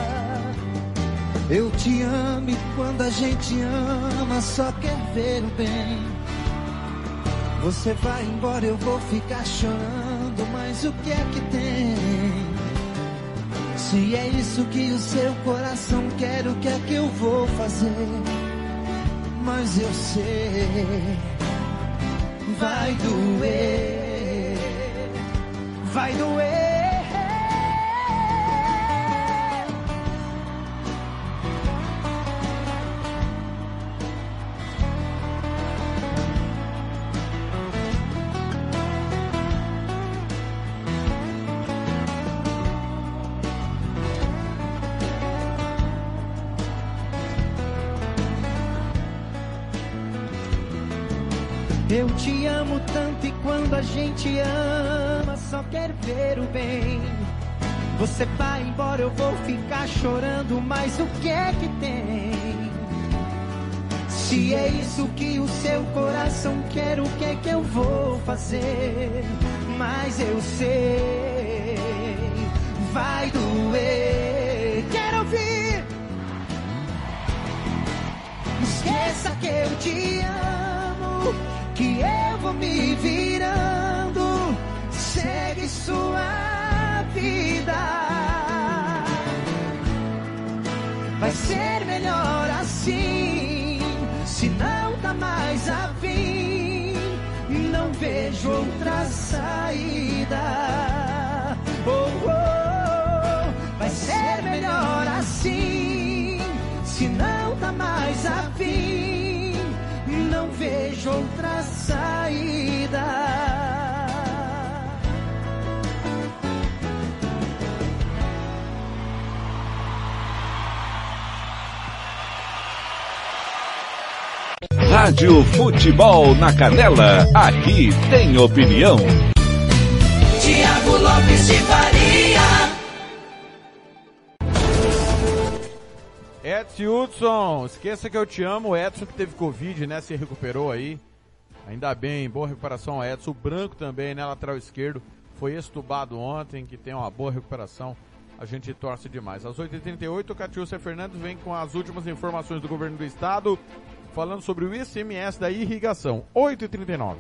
Eu te amo e quando a gente ama, só quer ver o bem. Você vai embora, eu vou ficar chorando, mas o que é que tem? Se é isso que o seu coração quer, o que é que eu vou fazer? Mas eu sei, vai doer, vai doer. Gente ama, só quer ver o bem. Você vai embora, eu vou ficar chorando, mas o que é que tem? Se é isso que o seu coração quer, o que é que eu vou fazer? Mas eu sei, vai doer. Quero ouvir. Esqueça que eu te amo, que eu vou me virando. Sua vida. Vai ser melhor assim, se não tá mais afim. Não vejo outra saída. Oh, oh, vai ser melhor assim, se não tá mais afim. Não vejo outra saída. Rádio Futebol na Canela, aqui tem opinião. Tiago Lopes de Faria. Edson Hudson, esqueça que eu te amo. Edson que teve Covid, né? Se recuperou aí. Ainda bem, boa recuperação ao Edson. O Branco também, né? Lateral esquerdo. Foi estubado ontem, que tem uma boa recuperação. A gente torce demais. Às 8h38, o Catiúcia Fernandes vem com as últimas informações do governo do estado, falando sobre o ICMS da irrigação. 8h39.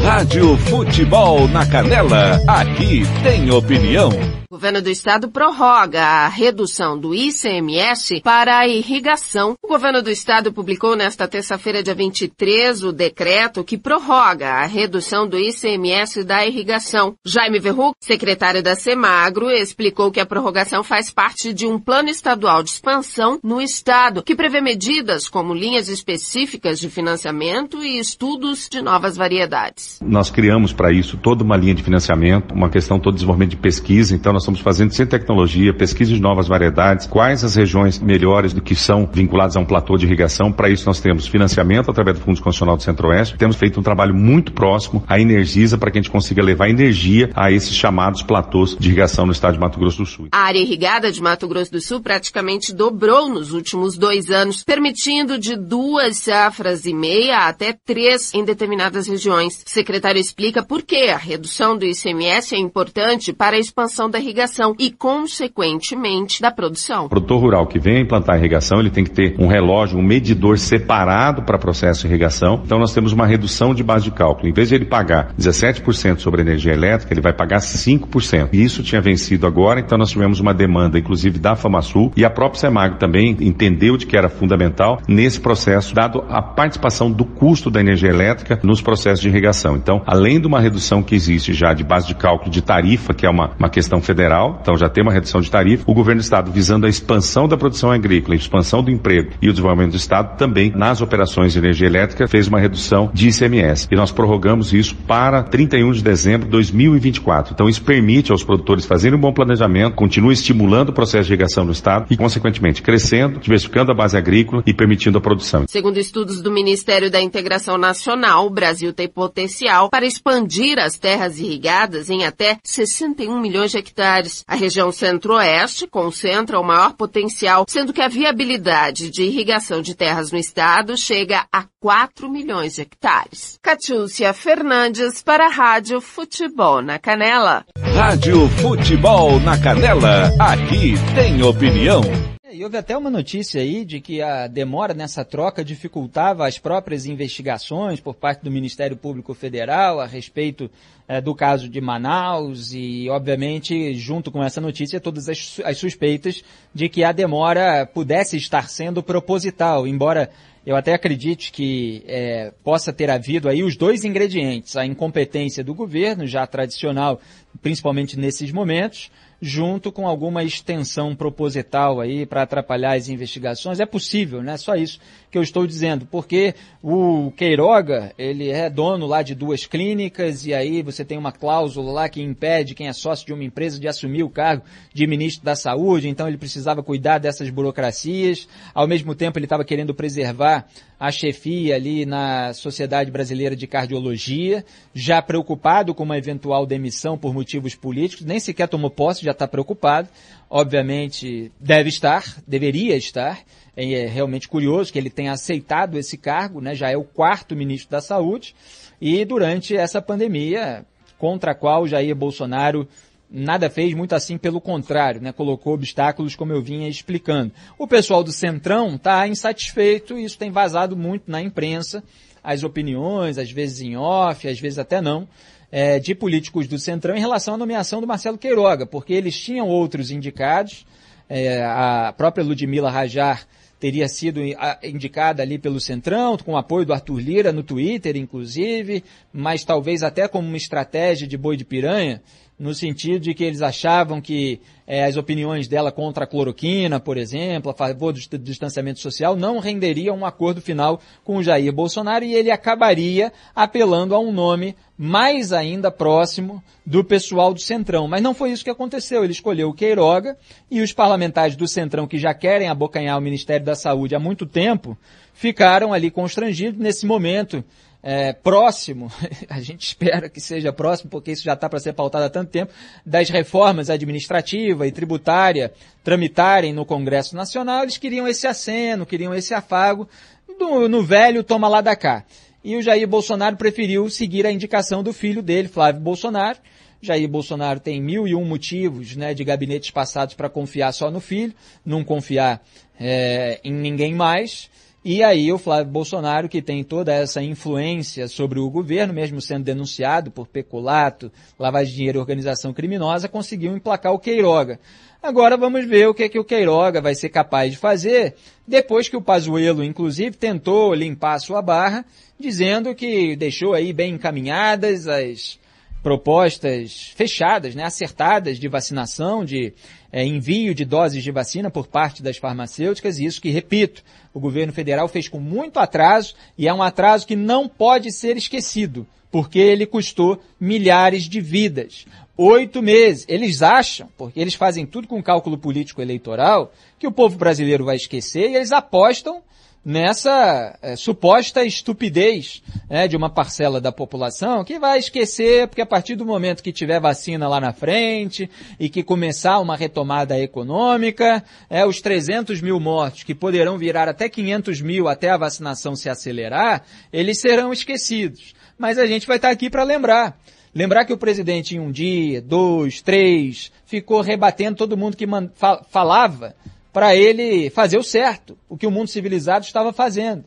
Rádio Futebol na Canela, aqui tem opinião. O governo do estado prorroga a redução do ICMS para a irrigação. O governo do estado publicou nesta terça-feira, dia 23, o decreto que prorroga a redução do ICMS da irrigação. Jaime Verruc, secretário da Semagro, explicou que a prorrogação faz parte de um plano estadual de expansão no estado, que prevê medidas como linhas específicas de financiamento e estudos de novas variedades. Nós criamos para isso toda uma linha de financiamento, uma questão todo desenvolvimento de pesquisa, então nós estamos fazendo sem tecnologia, pesquisa de novas variedades, quais as regiões melhores do que são vinculadas a um platô de irrigação. Para isso nós temos financiamento através do Fundo Constitucional do Centro-Oeste, temos feito um trabalho muito próximo à Energisa para que a gente consiga levar energia a esses chamados platôs de irrigação no estado de Mato Grosso do Sul. A área irrigada de Mato Grosso do Sul praticamente dobrou nos últimos dois anos, permitindo de duas safras e meia até três em determinadas regiões. Secretário explica por que a redução do ICMS é importante para a expansão da irrigação irrigação e, consequentemente, da produção. O produtor rural que vem implantar irrigação, ele tem que ter um relógio, um medidor separado para processo de irrigação. Então nós temos uma redução de base de cálculo. Em vez de ele pagar 17% sobre a energia elétrica, ele vai pagar 5%. E isso tinha vencido agora, então nós tivemos uma demanda, inclusive da FamaSul, e a própria Semag também entendeu de que era fundamental nesse processo, dado a participação do custo da energia elétrica nos processos de irrigação. Então, além de uma redução que existe já de base de cálculo de tarifa, que é uma, uma questão federal, então já tem uma redução de tarifa, o governo do estado visando a expansão da produção agrícola, a expansão do emprego e o desenvolvimento do estado também nas operações de energia elétrica fez uma redução de ICMS. E nós prorrogamos isso para 31 de dezembro de 2024. Então isso permite aos produtores fazerem um bom planejamento, continue estimulando o processo de irrigação no estado e consequentemente crescendo, diversificando a base agrícola e permitindo a produção. Segundo estudos do Ministério da Integração Nacional, o Brasil tem potencial para expandir as terras irrigadas em até 61 milhões de hectares. A região centro-oeste concentra o maior potencial, sendo que a viabilidade de irrigação de terras no estado chega a 4 milhões de hectares. Catiúcia Fernandes para a Rádio Futebol na Canela. Rádio Futebol na Canela, aqui tem opinião. E houve até uma notícia aí de que a demora nessa troca dificultava as próprias investigações por parte do Ministério Público Federal a respeito eh, do caso de Manaus e, obviamente, junto com essa notícia, todas as, as suspeitas de que a demora pudesse estar sendo proposital, embora eu até acredite que é, possa ter havido aí os dois ingredientes, a incompetência do governo, já tradicional, principalmente nesses momentos, junto com alguma extensão proposital aí para atrapalhar as investigações. É possível, né? Só isso que eu estou dizendo, porque o Queiroga, ele é dono lá de duas clínicas e aí você tem uma cláusula lá que impede quem é sócio de uma empresa de assumir o cargo de ministro da Saúde, então ele precisava cuidar dessas burocracias. Ao mesmo tempo ele estava querendo preservar a chefia ali na Sociedade Brasileira de Cardiologia, já preocupado com uma eventual demissão por motivos políticos, nem sequer tomou posse, já está preocupado. Obviamente deve estar, deveria estar. É realmente curioso que ele tenha aceitado esse cargo, né? já é o quarto ministro da Saúde, e durante essa pandemia, contra a qual Jair Bolsonaro nada fez, muito assim pelo contrário, né? Colocou obstáculos, como eu vinha explicando. O pessoal do Centrão está insatisfeito, e isso tem vazado muito na imprensa, as opiniões, às vezes em off, às vezes até não, é, de políticos do Centrão em relação à nomeação do Marcelo Queiroga, porque eles tinham outros indicados, é, a própria Ludmila Rajar teria sido indicada ali pelo Centrão, com o apoio do Arthur Lira no Twitter, inclusive, mas talvez até como uma estratégia de boi de piranha, no sentido de que eles achavam que é, as opiniões dela contra a cloroquina, por exemplo, a favor do distanciamento social, não renderiam um acordo final com o Jair Bolsonaro e ele acabaria apelando a um nome mais ainda próximo do pessoal do Centrão. Mas não foi isso que aconteceu. Ele escolheu o Queiroga e os parlamentares do Centrão, que já querem abocanhar o Ministério da Saúde há muito tempo, ficaram ali constrangidos nesse momento é, próximo, a gente espera que seja próximo, porque isso já está para ser pautado há tanto tempo, das reformas administrativa e tributária tramitarem no Congresso Nacional, eles queriam esse aceno, queriam esse afago do, no velho toma lá da cá. E o Jair Bolsonaro preferiu seguir a indicação do filho dele, Flávio Bolsonaro. Jair Bolsonaro tem mil e um motivos né, de gabinetes passados para confiar só no filho, não confiar é, em ninguém mais. E aí o Flávio Bolsonaro, que tem toda essa influência sobre o governo, mesmo sendo denunciado por peculato, lavagem de dinheiro e organização criminosa, conseguiu emplacar o Queiroga. Agora vamos ver o que, é que o Queiroga vai ser capaz de fazer, depois que o Pazuello, inclusive, tentou limpar sua barra, dizendo que deixou aí bem encaminhadas as propostas fechadas, né, acertadas de vacinação, de é, envio de doses de vacina por parte das farmacêuticas, e isso que, repito, o governo federal fez com muito atraso, e é um atraso que não pode ser esquecido, porque ele custou milhares de vidas. Oito meses. Eles acham, porque eles fazem tudo com cálculo político eleitoral, que o povo brasileiro vai esquecer, e eles apostam nessa é, suposta estupidez né, de uma parcela da população que vai esquecer, porque a partir do momento que tiver vacina lá na frente e que começar uma retomada econômica, é, os 300 mil mortos, que poderão virar até 500 mil até a vacinação se acelerar, eles serão esquecidos. Mas a gente vai estar aqui para lembrar Lembrar que o presidente em um dia, dois, três, ficou rebatendo todo mundo que falava para ele fazer o certo, o que o mundo civilizado estava fazendo.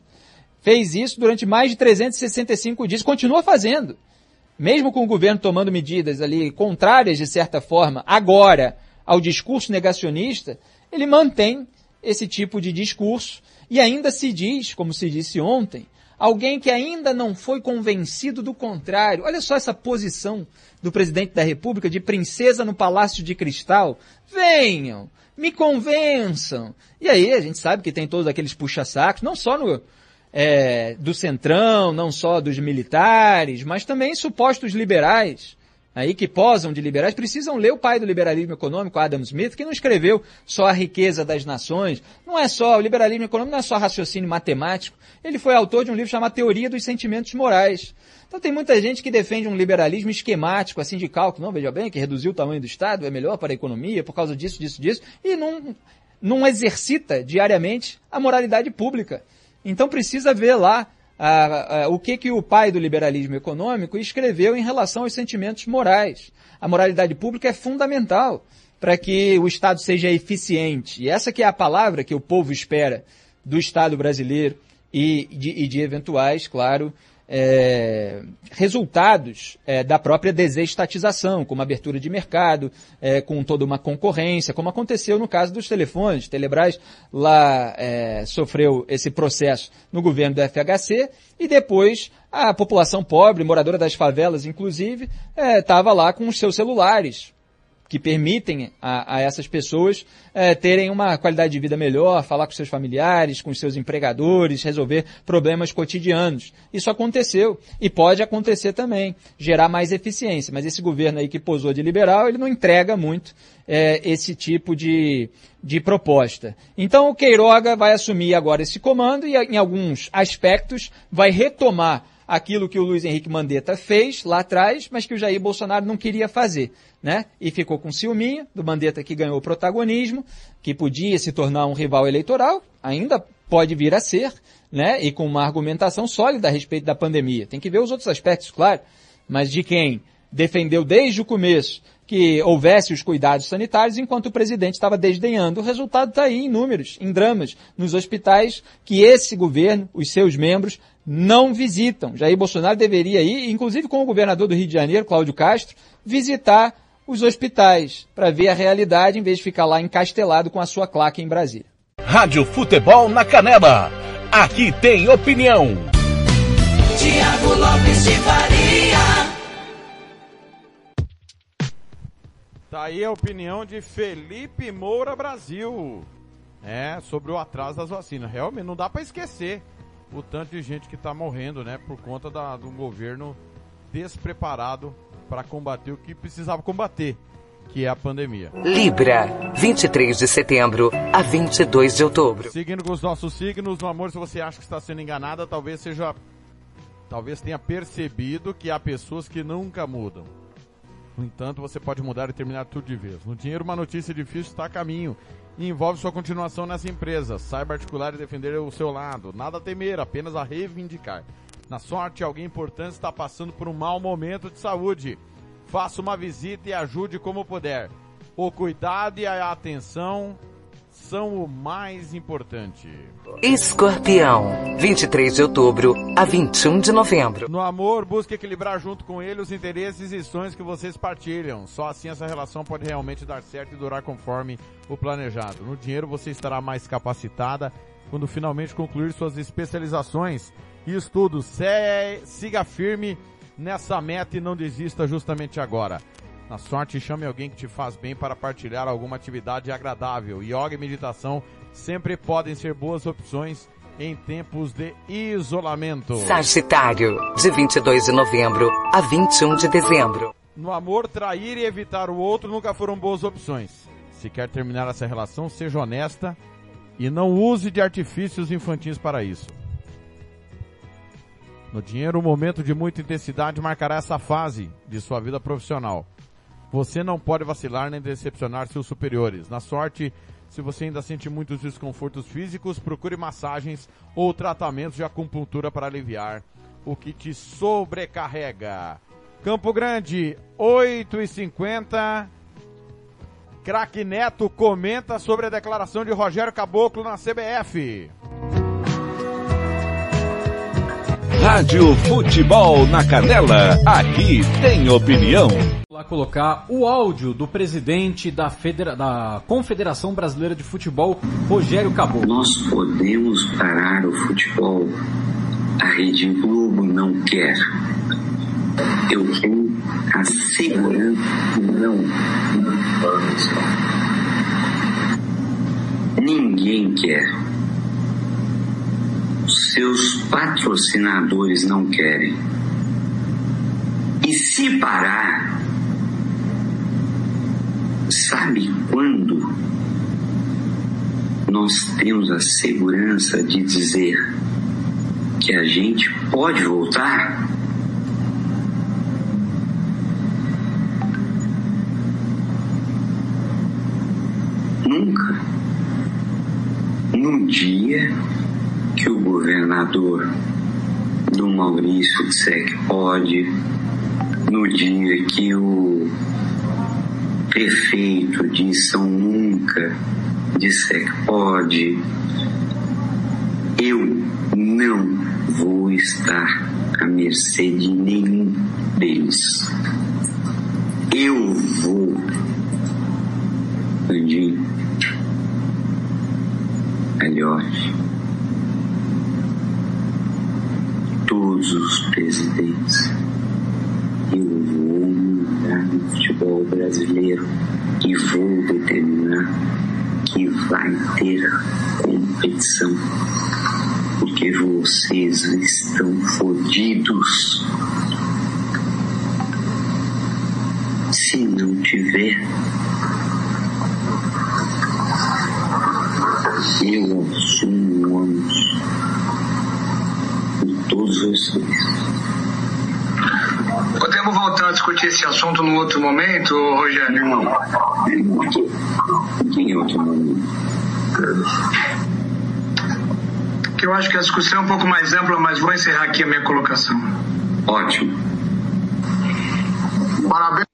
Fez isso durante mais de 365 dias, continua fazendo. Mesmo com o governo tomando medidas ali contrárias, de certa forma, agora ao discurso negacionista, ele mantém esse tipo de discurso e ainda se diz, como se disse ontem, alguém que ainda não foi convencido do contrário. Olha só essa posição do presidente da República de princesa no Palácio de Cristal. Venham, me convençam. E aí a gente sabe que tem todos aqueles puxa-sacos, não só no, é, do centrão, não só dos militares, mas também supostos liberais, aí que posam de liberais, precisam ler o pai do liberalismo econômico, Adam Smith, que não escreveu só a riqueza das nações, não é só, o liberalismo econômico não é só raciocínio matemático, ele foi autor de um livro chamado Teoria dos Sentimentos Morais. Então tem muita gente que defende um liberalismo esquemático, assim de cálculo, não, veja bem, que reduzir o tamanho do Estado é melhor para a economia, por causa disso, disso, disso, e não, não exercita diariamente a moralidade pública. Então precisa ver lá o que, que o pai do liberalismo econômico escreveu em relação aos sentimentos morais. A moralidade pública é fundamental para que o Estado seja eficiente. E essa que é a palavra que o povo espera do Estado brasileiro e de, e de eventuais, claro, é, resultados é, da própria desestatização, como abertura de mercado, é, com toda uma concorrência, como aconteceu no caso dos telefones. Telebrás lá é, sofreu esse processo no governo do FHC e depois a população pobre, moradora das favelas inclusive, estava lá com os seus celulares, que permitem a, a essas pessoas eh, terem uma qualidade de vida melhor, falar com seus familiares, com seus empregadores, resolver problemas cotidianos. Isso aconteceu e pode acontecer também, gerar mais eficiência. Mas esse governo aí que posou de liberal, ele não entrega muito eh, esse tipo de, de proposta. Então o Queiroga vai assumir agora esse comando e em alguns aspectos vai retomar aquilo que o Luiz Henrique Mandetta fez lá atrás, mas que o Jair Bolsonaro não queria fazer, né? E ficou com ciúminho do Mandetta que ganhou protagonismo, que podia se tornar um rival eleitoral, ainda pode vir a ser, né? E com uma argumentação sólida a respeito da pandemia. Tem que ver os outros aspectos, claro, mas de quem defendeu desde o começo que houvesse os cuidados sanitários, enquanto o presidente estava desdenhando. O resultado está aí em números, em dramas, nos hospitais que esse governo, os seus membros, não visitam. Jair Bolsonaro deveria ir, inclusive com o governador do Rio de Janeiro, Cláudio Castro, visitar os hospitais para ver a realidade em vez de ficar lá encastelado com a sua claque em Brasília. Rádio Futebol na Canela. Aqui tem opinião. Tiago Lopes de Faria. Tá aí a opinião de Felipe Moura Brasil. É, sobre o atraso das vacinas. Realmente, não dá para esquecer o tanto de gente que tá morrendo, né? Por conta da, de um governo despreparado para combater o que precisava combater, que é a pandemia. Libra, 23 de setembro a 22 de outubro. Seguindo com os nossos signos, no amor, se você acha que está sendo enganada, talvez seja. Talvez tenha percebido que há pessoas que nunca mudam. No entanto, você pode mudar e terminar tudo de vez. No dinheiro, uma notícia difícil está a caminho e envolve sua continuação nessa empresa. Saiba articular e defender o seu lado. Nada a temer, apenas a reivindicar. Na sorte, alguém importante está passando por um mau momento de saúde. Faça uma visita e ajude como puder. O cuidado e a atenção são o mais importante. Escorpião, 23 de outubro a 21 de novembro. No amor, busque equilibrar junto com ele os interesses e sonhos que vocês partilham. Só assim essa relação pode realmente dar certo e durar conforme o planejado. No dinheiro, você estará mais capacitada quando finalmente concluir suas especializações e estudos. Se- Siga firme nessa meta e não desista justamente agora. Na sorte, chame alguém que te faz bem para partilhar alguma atividade agradável. Yoga e meditação sempre podem ser boas opções em tempos de isolamento. Sagitário, de 22 de novembro a 21 de dezembro. No amor, trair e evitar o outro nunca foram boas opções. Se quer terminar essa relação, seja honesta e não use de artifícios infantis para isso. No dinheiro, um momento de muita intensidade marcará essa fase de sua vida profissional. Você não pode vacilar nem decepcionar seus superiores. Na sorte, se você ainda sente muitos desconfortos físicos, procure massagens ou tratamentos de acupuntura para aliviar o que te sobrecarrega. Campo Grande, 8 e 50 Craque Neto comenta sobre a declaração de Rogério Caboclo na CBF. Rádio Futebol na Canela, aqui tem opinião. Vou lá colocar o áudio do presidente da, Federa da Confederação Brasileira de Futebol, Rogério Caboclo. Nós podemos parar o futebol. A Rede Globo não quer. Eu tenho a segurança que não. Ninguém quer. Seus patrocinadores não querem. E se parar, sabe quando nós temos a segurança de dizer que a gente pode voltar? Nunca. No dia que o governador do Maurício que pode, no dia que o prefeito de São Nunca disser que pode, eu não vou estar à mercê de nenhum deles. Eu vou, Andinho, Alhote, todos os presidentes. Eu vou mudar no futebol brasileiro e vou determinar que vai ter competição. Porque vocês estão fodidos. Se não tiver, eu assumo o ônus todos vocês. Podemos voltar a discutir esse assunto num outro momento, Rogério? Não. Em outro momento. Que eu acho que a discussão é um pouco mais ampla, mas vou encerrar aqui a minha colocação. Ótimo. Parabéns.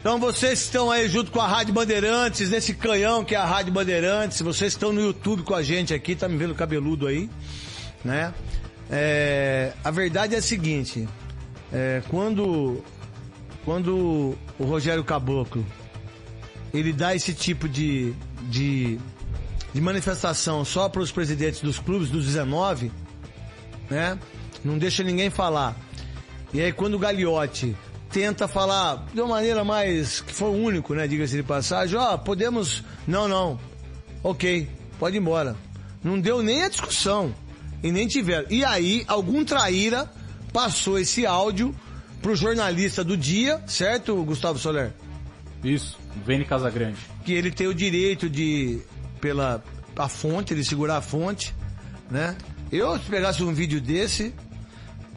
Então vocês estão aí junto com a Rádio Bandeirantes, nesse canhão que é a Rádio Bandeirantes, vocês estão no YouTube com a gente aqui, tá me vendo cabeludo aí, né? É, a verdade é a seguinte, é, quando, quando o Rogério Caboclo, ele dá esse tipo de, de, de manifestação só para os presidentes dos clubes, dos 19, né? Não deixa ninguém falar. E aí quando o Gagliotti tenta falar de uma maneira mais. que foi único, né? Diga-se de passagem, ó, podemos. Não, não. Ok, pode ir embora. Não deu nem a discussão. E nem tiveram. E aí, algum traíra passou esse áudio pro jornalista do dia, certo, Gustavo Soler? Isso, Vene Casagrande. Que ele tem o direito de, pela a fonte, ele segurar a fonte, né? Eu, se pegasse um vídeo desse,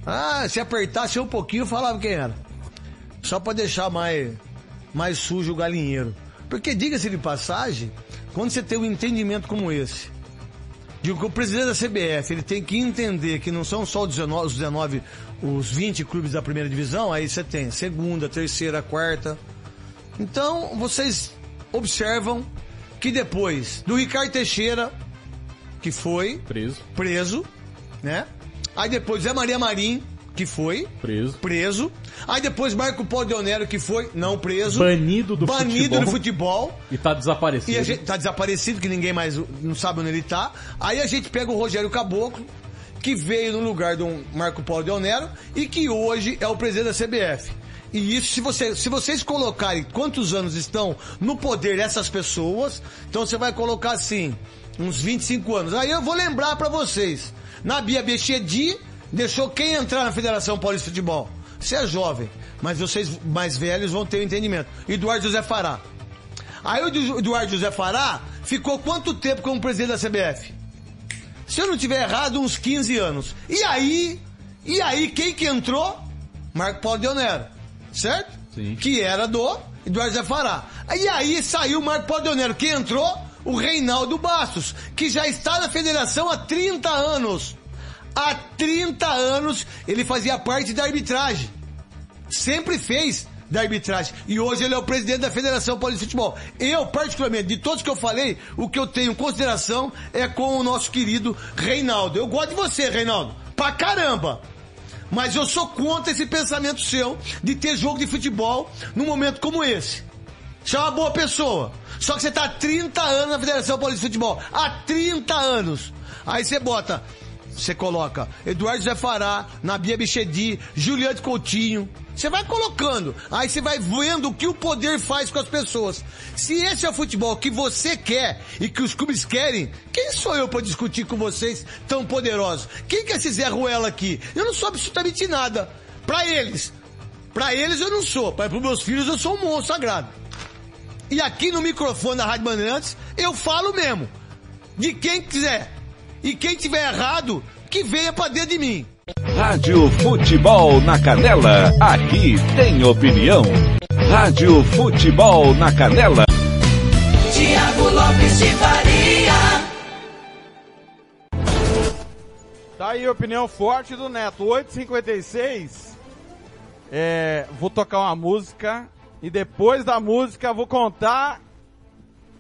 ah, se apertasse um pouquinho, eu falava quem era. Só para deixar mais, mais sujo o galinheiro. Porque, diga-se de passagem, quando você tem um entendimento como esse, de que o presidente da CBF ele tem que entender que não são só os 19, os 19, os 20 clubes da primeira divisão, aí você tem segunda, terceira, quarta. Então, vocês observam que depois do Ricardo Teixeira, que foi preso, preso, né? Aí depois Zé Maria Marim, que foi preso. preso. Aí depois Marco Polo Deonero, que foi não preso. Banido do Banido futebol. do futebol. E tá desaparecido. E a gente tá desaparecido, que ninguém mais não sabe onde ele tá. Aí a gente pega o Rogério Caboclo, que veio no lugar do Marco Polo Deonero e que hoje é o presidente da CBF. E isso, se, você, se vocês colocarem quantos anos estão no poder dessas pessoas, então você vai colocar assim, uns 25 anos. Aí eu vou lembrar pra vocês. Na Bia Bechedi, deixou quem entrar na Federação Paulista de Futebol? Você é jovem, mas vocês mais velhos vão ter o entendimento. Eduardo José Fará. Aí o Eduardo José Fará ficou quanto tempo como presidente da CBF? Se eu não tiver errado, uns 15 anos. E aí, e aí quem que entrou? Marco Paulo Deonero, certo? Sim. Que era do Eduardo José Fará. E aí saiu o Marco Paulo Deonero. Quem entrou? O Reinaldo Bastos, que já está na federação há 30 anos. Há 30 anos ele fazia parte da arbitragem. sempre fez da arbitragem. E hoje ele é o presidente da Federação Paulista de Futebol. Eu, particularmente, de todos que eu falei, o que eu tenho em consideração é com o nosso querido Reinaldo. Eu gosto de você, Reinaldo. Pra caramba! Mas eu sou contra esse pensamento seu de ter jogo de futebol num momento como esse. Você é uma boa pessoa. Só que você tá há 30 anos na Federação Paulista de Futebol. Há 30 anos. Aí você bota, você coloca Eduardo Zé Fará, Nabia Bichedi, Juliano Coutinho. Você vai colocando. Aí você vai vendo o que o poder faz com as pessoas. Se esse é o futebol que você quer e que os clubes querem, quem sou eu para discutir com vocês tão poderosos? Quem que é esse Zé Ruela aqui? Eu não sou absolutamente nada. Pra eles. Pra eles eu não sou. Para os meus filhos eu sou um monstro sagrado. E aqui no microfone da Rádio Bandeirantes, eu falo mesmo. De quem quiser. E quem tiver errado, que venha pra dentro de mim. Rádio Futebol na Canela, aqui tem opinião. Rádio Futebol na Canela. Tiago Lopes de Faria. Tá aí a opinião forte do Neto. 8h56. É, vou tocar uma música e depois da música vou contar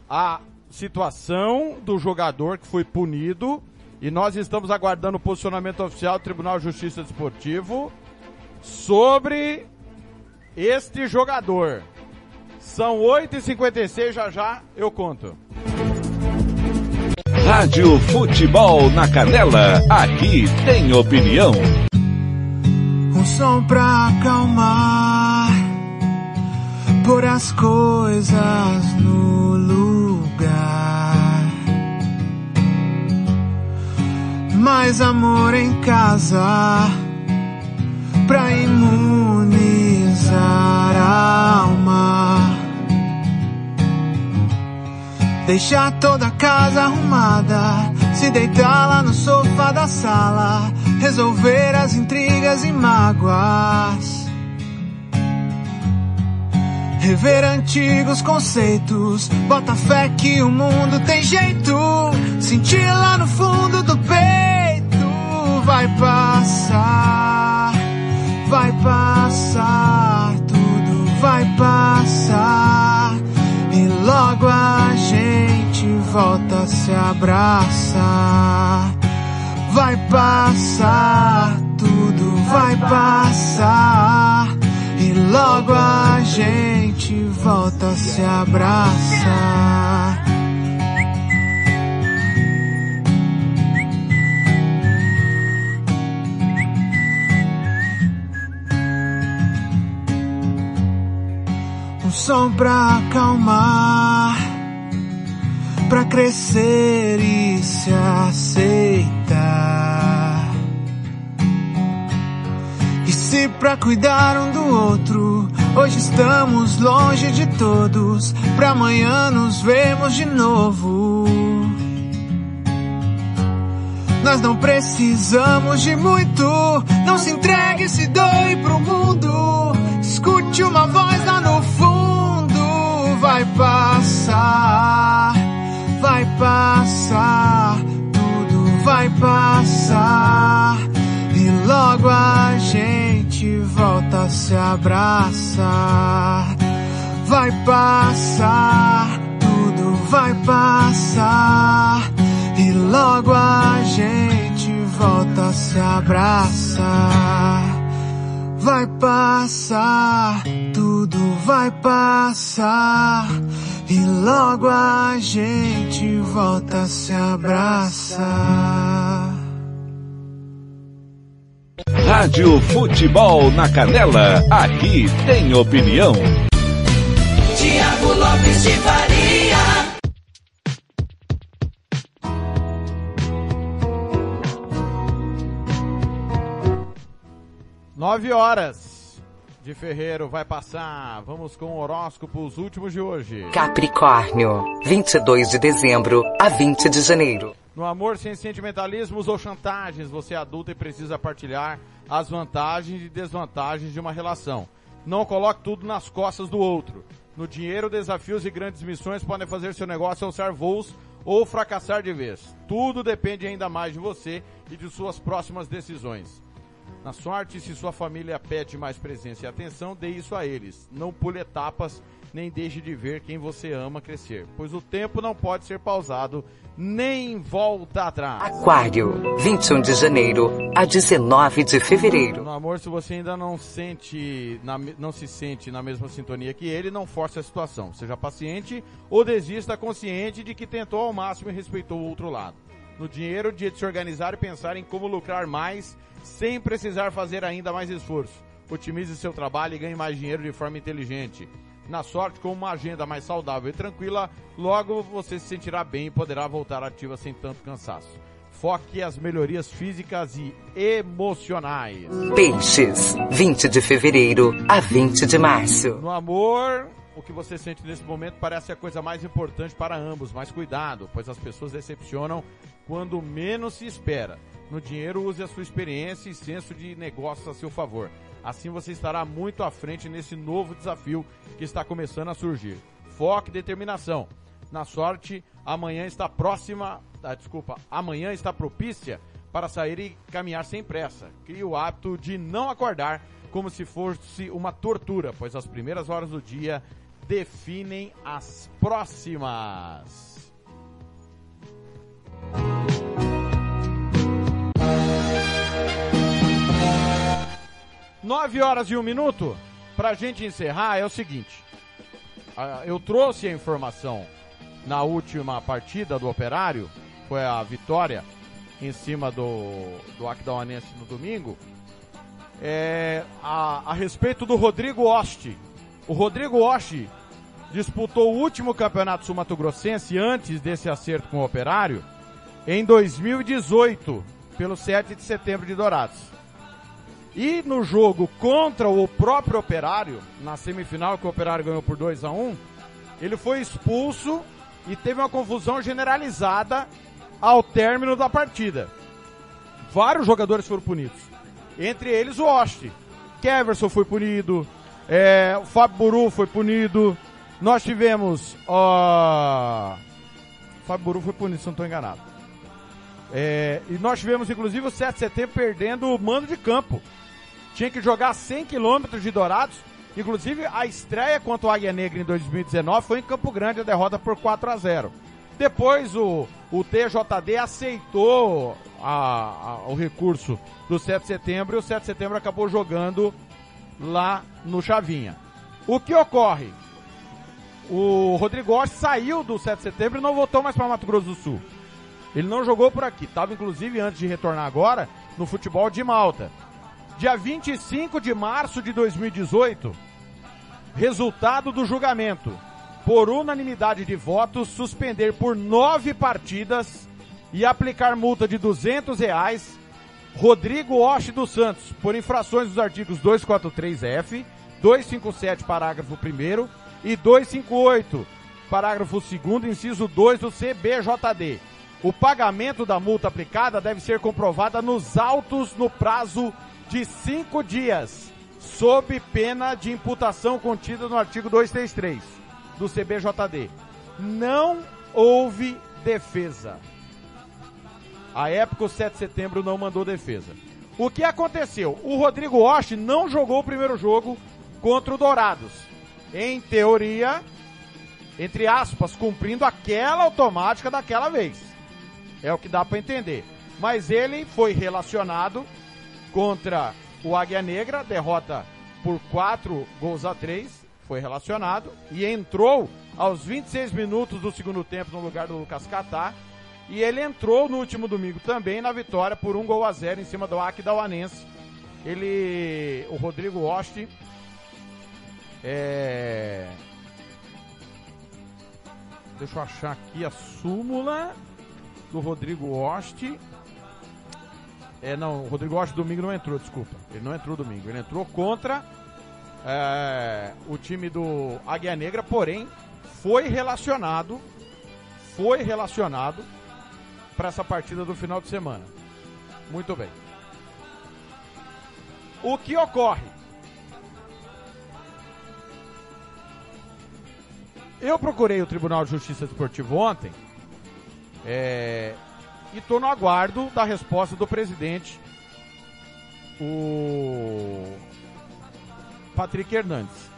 a situação do jogador que foi punido e nós estamos aguardando o posicionamento oficial do Tribunal de Justiça Desportivo sobre este jogador. São 8h56, já já eu conto. Rádio Futebol na Canela, aqui tem opinião. Um som pra acalmar, pôr as coisas no lugar. Mais amor em casa, pra imunizar a alma. Deixar toda a casa arrumada, se deitar lá no sofá da sala, resolver as intrigas e mágoas. Rever antigos conceitos, bota fé que o mundo tem jeito. Sentir lá no fundo do peito, a se abraçar. Vai passar, tudo vai passar. E logo a gente volta a se abraçar. Um som pra acalmar, pra crescer e se aceitar. E se pra cuidar um do outro, hoje estamos longe de todos, pra amanhã nos vermos de novo. Nós não precisamos de muito, não se entregue, se doe pro mundo. Escute uma voz lá no fundo, vai passar, vai passar, tudo vai passar. E logo a gente volta a se abraçar. Vai passar, tudo vai passar. E logo a gente volta a se abraçar. Vai passar, tudo vai passar. E logo a gente volta a se abraçar. Rádio Futebol na Canela, aqui tem opinião. Tiago Lopes de Faria. Nove horas de Ferreiro vai passar. Vamos com o horóscopo, os últimos de hoje. Capricórnio, 22 de dezembro a 20 de janeiro. No amor sem sentimentalismos ou chantagens, você é adulto e precisa partilhar as vantagens e desvantagens de uma relação. Não coloque tudo nas costas do outro. No dinheiro, desafios e grandes missões podem fazer seu negócio alçar voos ou fracassar de vez. Tudo depende ainda mais de você e de suas próximas decisões. Na sorte, se sua família pede mais presença e atenção, dê isso a eles. Não pule etapas, nem deixe de ver quem você ama crescer, pois o tempo não pode ser pausado, nem volta atrás. Aquário, 21 de janeiro a 19 de fevereiro. No amor, se você ainda não sente, na não se sente na mesma sintonia que ele, não force a situação. Seja paciente ou desista consciente de que tentou ao máximo e respeitou o outro lado. No dinheiro, dia de se organizar e pensar em como lucrar mais, sem precisar fazer ainda mais esforço. Otimize seu trabalho e ganhe mais dinheiro de forma inteligente. Na sorte, com uma agenda mais saudável e tranquila, logo você se sentirá bem e poderá voltar ativa sem tanto cansaço. Foque as melhorias físicas e emocionais. Peixes, 20 de fevereiro a 20 de março. No amor, o que você sente nesse momento parece a coisa mais importante para ambos, mas cuidado, pois as pessoas decepcionam quando menos se espera. No dinheiro, use a sua experiência e senso de negócio a seu favor. Assim você estará muito à frente nesse novo desafio que está começando a surgir. Foque e determinação. Na sorte, amanhã está próxima, ah, desculpa, amanhã está propícia para sair e caminhar sem pressa. Crie o hábito de não acordar como se fosse uma tortura, pois as primeiras horas do dia definem as próximas. 9 horas e um minuto. Pra gente encerrar, é o seguinte. Ah, Eu trouxe a informação na última partida do Operário, foi a vitória em cima do, do Aquidauanense no domingo, é, a, a respeito do Rodrigo Oste. O Rodrigo Oste disputou o último campeonato sul-mato-grossense antes desse acerto com o Operário em 2018, pelo 7 de setembro de Dourados. E no jogo contra o próprio Operário, na semifinal que o Operário ganhou por 2 a 1 ele foi expulso e teve uma confusão generalizada ao término da partida. Vários jogadores foram punidos. Entre eles o Oste. Keverson foi punido, é, o Fábio Buru foi punido. Nós tivemos. ó, Fábio Buru foi punido, se não estou enganado. É, e nós tivemos, inclusive, o 7 de setembro perdendo o mando de campo. Tinha que jogar 100 quilômetros de Dourados. Inclusive, a estreia contra o Águia Negra em 2019 foi em Campo Grande, a derrota por 4 a 0 Depois o, o TJD aceitou a- a- o recurso do 7 de setembro e o 7 de setembro acabou jogando lá no Chavinha. O que ocorre? O Rodrigo Oste saiu do 7 de setembro e não voltou mais para Mato Grosso do Sul. Ele não jogou por aqui. Estava, inclusive, antes de retornar agora, no futebol de Malta. Dia 25 de março de 2018, resultado do julgamento. Por unanimidade de votos, suspender por nove partidas e aplicar multa de 200 reais Rodrigo Oste dos Santos, por infrações dos artigos 243F, 257, parágrafo 1 e 258, parágrafo 2 inciso 2 do CBJD. O pagamento da multa aplicada deve ser comprovada nos autos no prazo de cinco dias, sob pena de imputação contida no artigo 233 do CBJD. Não houve defesa. A época, o 7 de setembro não mandou defesa. O que aconteceu? O Rodrigo Oste não jogou o primeiro jogo contra o Dourados. Em teoria, entre aspas, cumprindo aquela automática daquela vez. É o que dá para entender. Mas ele foi relacionado contra o Águia Negra, derrota por 4 gols a 3, foi relacionado e entrou aos 26 minutos do segundo tempo no lugar do Lucas Catá. E ele entrou no último domingo também na vitória por um gol a zero em cima do Aquidauanense. Ele, o Rodrigo Oste, é... Deixa eu achar aqui a súmula do Rodrigo Oste. É, não, o Rodrigo Oste domingo não entrou, desculpa. Ele não entrou domingo. Ele entrou contra é, o time do Águia Negra, porém foi relacionado, foi relacionado para essa partida do final de semana. Muito bem. O que ocorre? Eu procurei o Tribunal de Justiça Desportivo ontem é, e estou no aguardo da resposta do presidente o Patrick Hernandes.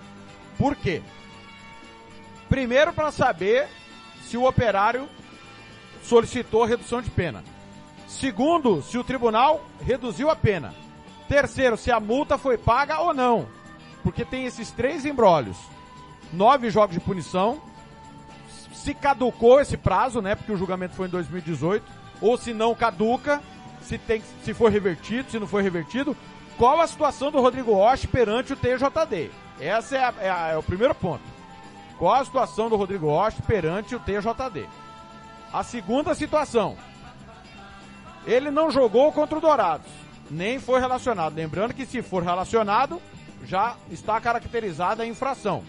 Por quê? Primeiro para saber se o operário solicitou redução de pena. Segundo, se o tribunal reduziu a pena. Terceiro, se a multa foi paga ou não. Porque tem esses três embrólios. Nove jogos de punição. Se caducou esse prazo, né? Porque o julgamento foi em 2018. Ou se não caduca, se, tem, se foi revertido, se não foi revertido. Qual a situação do Rodrigo Rocha perante o TJD? Esse é, a- é a- é o primeiro ponto. Qual a situação do Rodrigo Rocha perante o TJD? A segunda situação. Ele não jogou contra o Dourados, nem foi relacionado. Lembrando que se for relacionado, já está caracterizada a infração.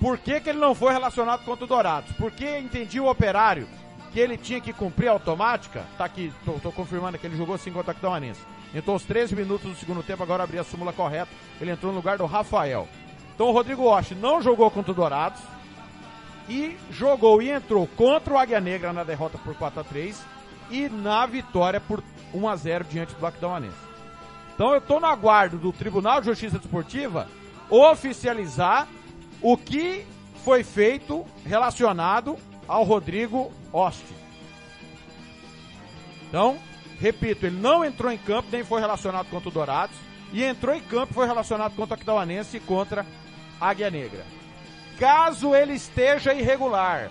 Por que, que ele não foi relacionado contra o Dourados? Porque entendi o operário que ele tinha que cumprir automática. Tá aqui, tô, tô confirmando que ele jogou sim contra o Aquidauanense. Entrou aos 13 minutos do segundo tempo, agora abri a súmula correta. Ele entrou no lugar do Rafael. Então o Rodrigo Osh não jogou contra o Dourados e jogou e entrou contra o Águia Negra na derrota por 4 a 3 e na vitória por 1 a 0 diante do Aquidauanense. Então eu estou no aguardo do Tribunal de Justiça Desportiva oficializar o que foi feito relacionado ao Rodrigo Oste. Então, repito, ele não entrou em campo, nem foi relacionado contra o Dourados, e entrou em campo foi relacionado contra o Aquidauanense e contra Águia Negra. Caso ele esteja irregular,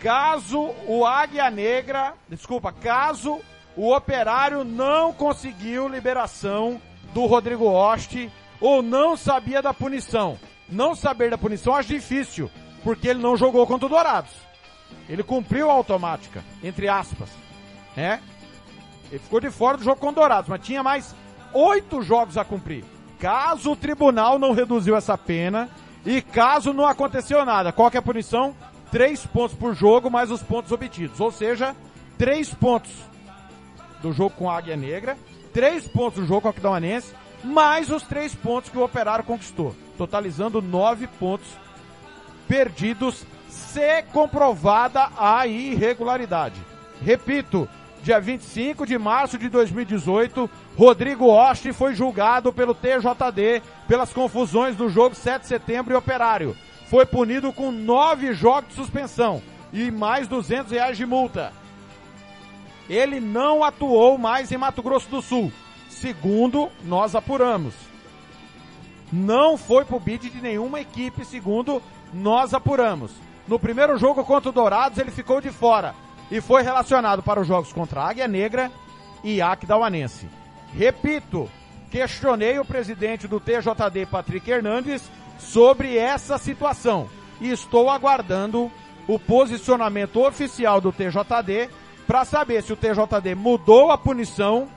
caso o Águia Negra, desculpa, caso o operário não conseguiu liberação do Rodrigo Oste ou não sabia da punição. Não saber da punição acho difícil, porque ele não jogou contra o Dourados. Ele cumpriu a automática, entre aspas, né? Ele ficou de fora do jogo com Dourados, mas tinha mais oito jogos a cumprir. Caso o tribunal não reduziu essa pena e caso não aconteceu nada, qual que é a punição? Três pontos por jogo mais os pontos obtidos, ou seja, três pontos do jogo com a Águia Negra, três pontos do jogo com a Aquidauanense, mais os três pontos que o Operário conquistou, totalizando nove pontos perdidos se comprovada a irregularidade. Repito, dia 25 de março de 2018, Rodrigo Oste foi julgado pelo TJD pelas confusões do jogo 7 de setembro e Operário. Foi punido com nove jogos de suspensão e mais 200 reais de multa. Ele não atuou mais em Mato Grosso do Sul, segundo nós apuramos. Não foi pro bid de nenhuma equipe, segundo nós apuramos. No primeiro jogo contra o Dourados, ele ficou de fora e foi relacionado para os jogos contra a Águia Negra e Aquidauanense. Repito, questionei o presidente do TJD, Patrick Hernandes, sobre essa situação e estou aguardando o posicionamento oficial do TJD para saber se o TJD mudou a punição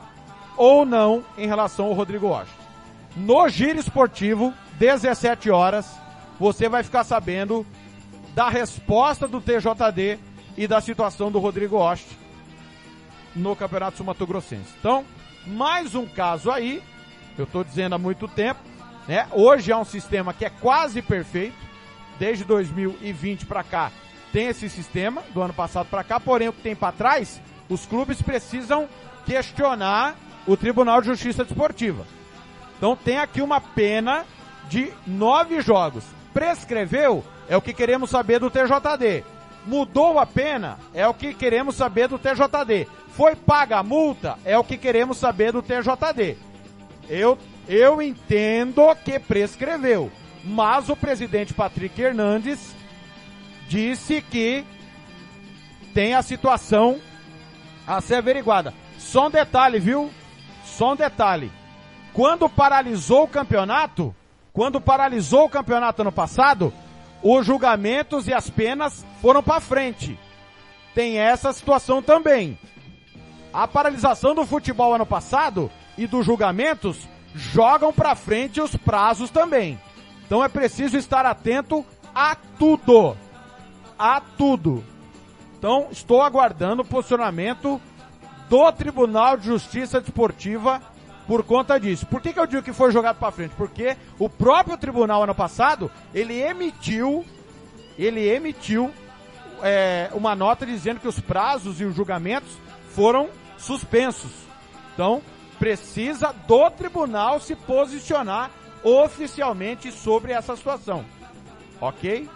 ou não em relação ao Rodrigo Rocha. No Giro Esportivo, 17 horas, você vai ficar sabendo da resposta do TJD e da situação do Rodrigo Oste no Campeonato Sul-Mato Grossense. Então, mais um caso aí, eu estou dizendo há muito tempo, né? Hoje é um sistema que é quase perfeito, desde 2020 para cá tem esse sistema, do ano passado para cá, porém o que tem para trás, os clubes precisam questionar o Tribunal de Justiça Desportiva. Então tem aqui uma pena de nove jogos. Prescreveu? É o que queremos saber do TJD. Mudou a pena? É o que queremos saber do TJD. Foi paga a multa? É o que queremos saber do TJD. Eu, eu entendo que prescreveu. Mas o presidente Patrick Hernandes disse que tem a situação a ser averiguada. Só um detalhe, viu? Só um detalhe. Quando paralisou o campeonato, quando paralisou o campeonato ano passado, os julgamentos e as penas foram para frente. Tem essa situação também. A paralisação do futebol ano passado e dos julgamentos jogam para frente os prazos também. Então é preciso estar atento a tudo. A tudo. Então estou aguardando o posicionamento do Tribunal de Justiça Desportiva por conta disso. Por que, que eu digo que foi jogado para frente? Porque o próprio tribunal ano passado, ele emitiu, ele emitiu é, uma nota dizendo que os prazos e os julgamentos foram suspensos. Então, precisa do tribunal se posicionar oficialmente sobre essa situação. Ok?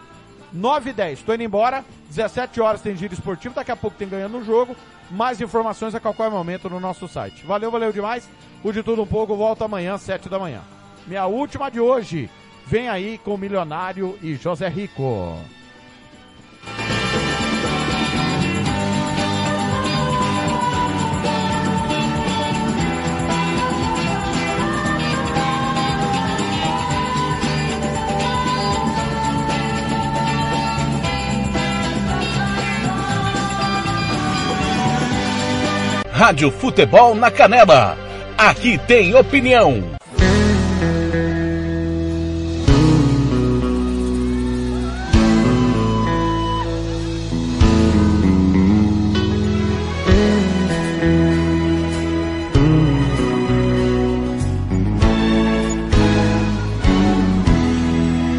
9 e 10, tô indo embora. 17 horas tem giro esportivo, daqui a pouco tem ganhando o jogo. Mais informações a qualquer momento no nosso site. Valeu, valeu demais. O de tudo um pouco volta amanhã, 7 da manhã. Minha última de hoje. Vem aí com o Milionário e José Rico. Rádio Futebol na Canela. Aqui tem opinião.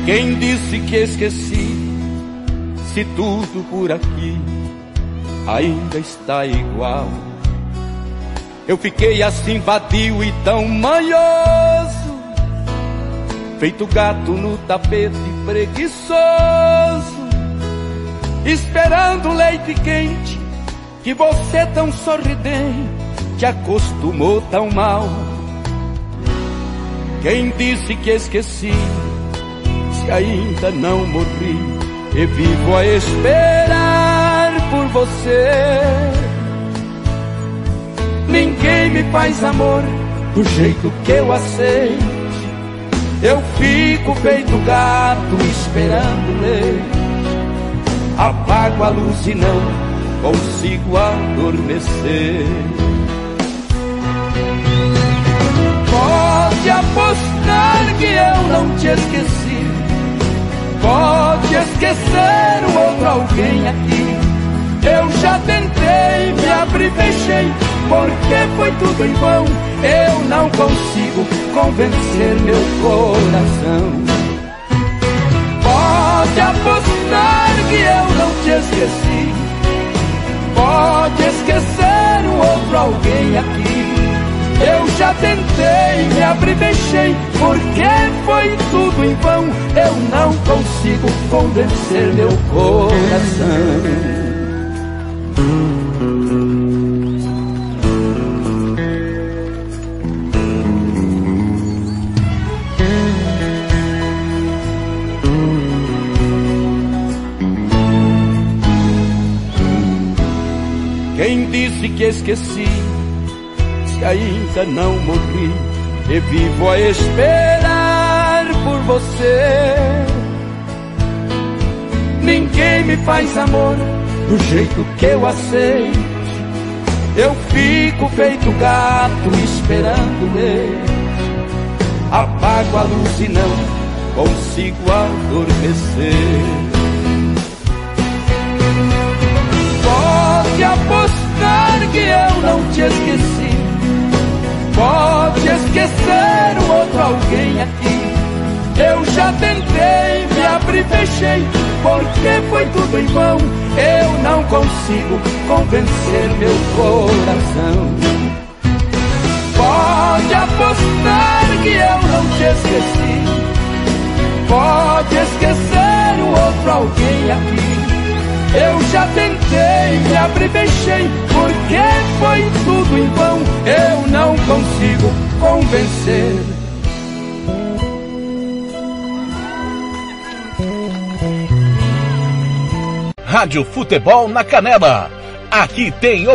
Quem disse que esqueci? Se tudo por aqui ainda está igual. Eu fiquei assim vadio e tão manhoso, feito gato no tapete preguiçoso, esperando leite quente que você tão sorridente acostumou tão mal. Quem disse que esqueci? Se ainda não morri e vivo a esperar por você. Ninguém me faz amor do jeito que eu aceito. Eu fico feito gato esperando leite. Apago a luz e não consigo adormecer. Pode apostar que eu não te esqueci. Pode esquecer o outro alguém aqui. Eu já tentei, me abri, fechei, porque foi tudo em vão. Eu não consigo convencer meu coração. Pode apostar que eu não te esqueci. Pode esquecer o outro alguém aqui. Eu já tentei, me abri, fechei, porque foi tudo em vão. Eu não consigo convencer meu coração. Disse que esqueci? Se ainda não morri e vivo a esperar por você. Ninguém me faz amor do jeito que eu aceito. Eu fico feito gato esperando ele. Apago a luz e não consigo adormecer. Apostar que eu não te esqueci. Pode esquecer o outro alguém aqui. Eu já tentei, me abri, fechei, porque foi tudo em vão. Eu não consigo convencer meu coração. Pode apostar que eu não te esqueci. Pode esquecer o outro alguém aqui. Eu já tentei, me abri, fechei, porque foi tudo em vão. Eu não consigo convencer. Rádio Futebol na Canela. Aqui tem.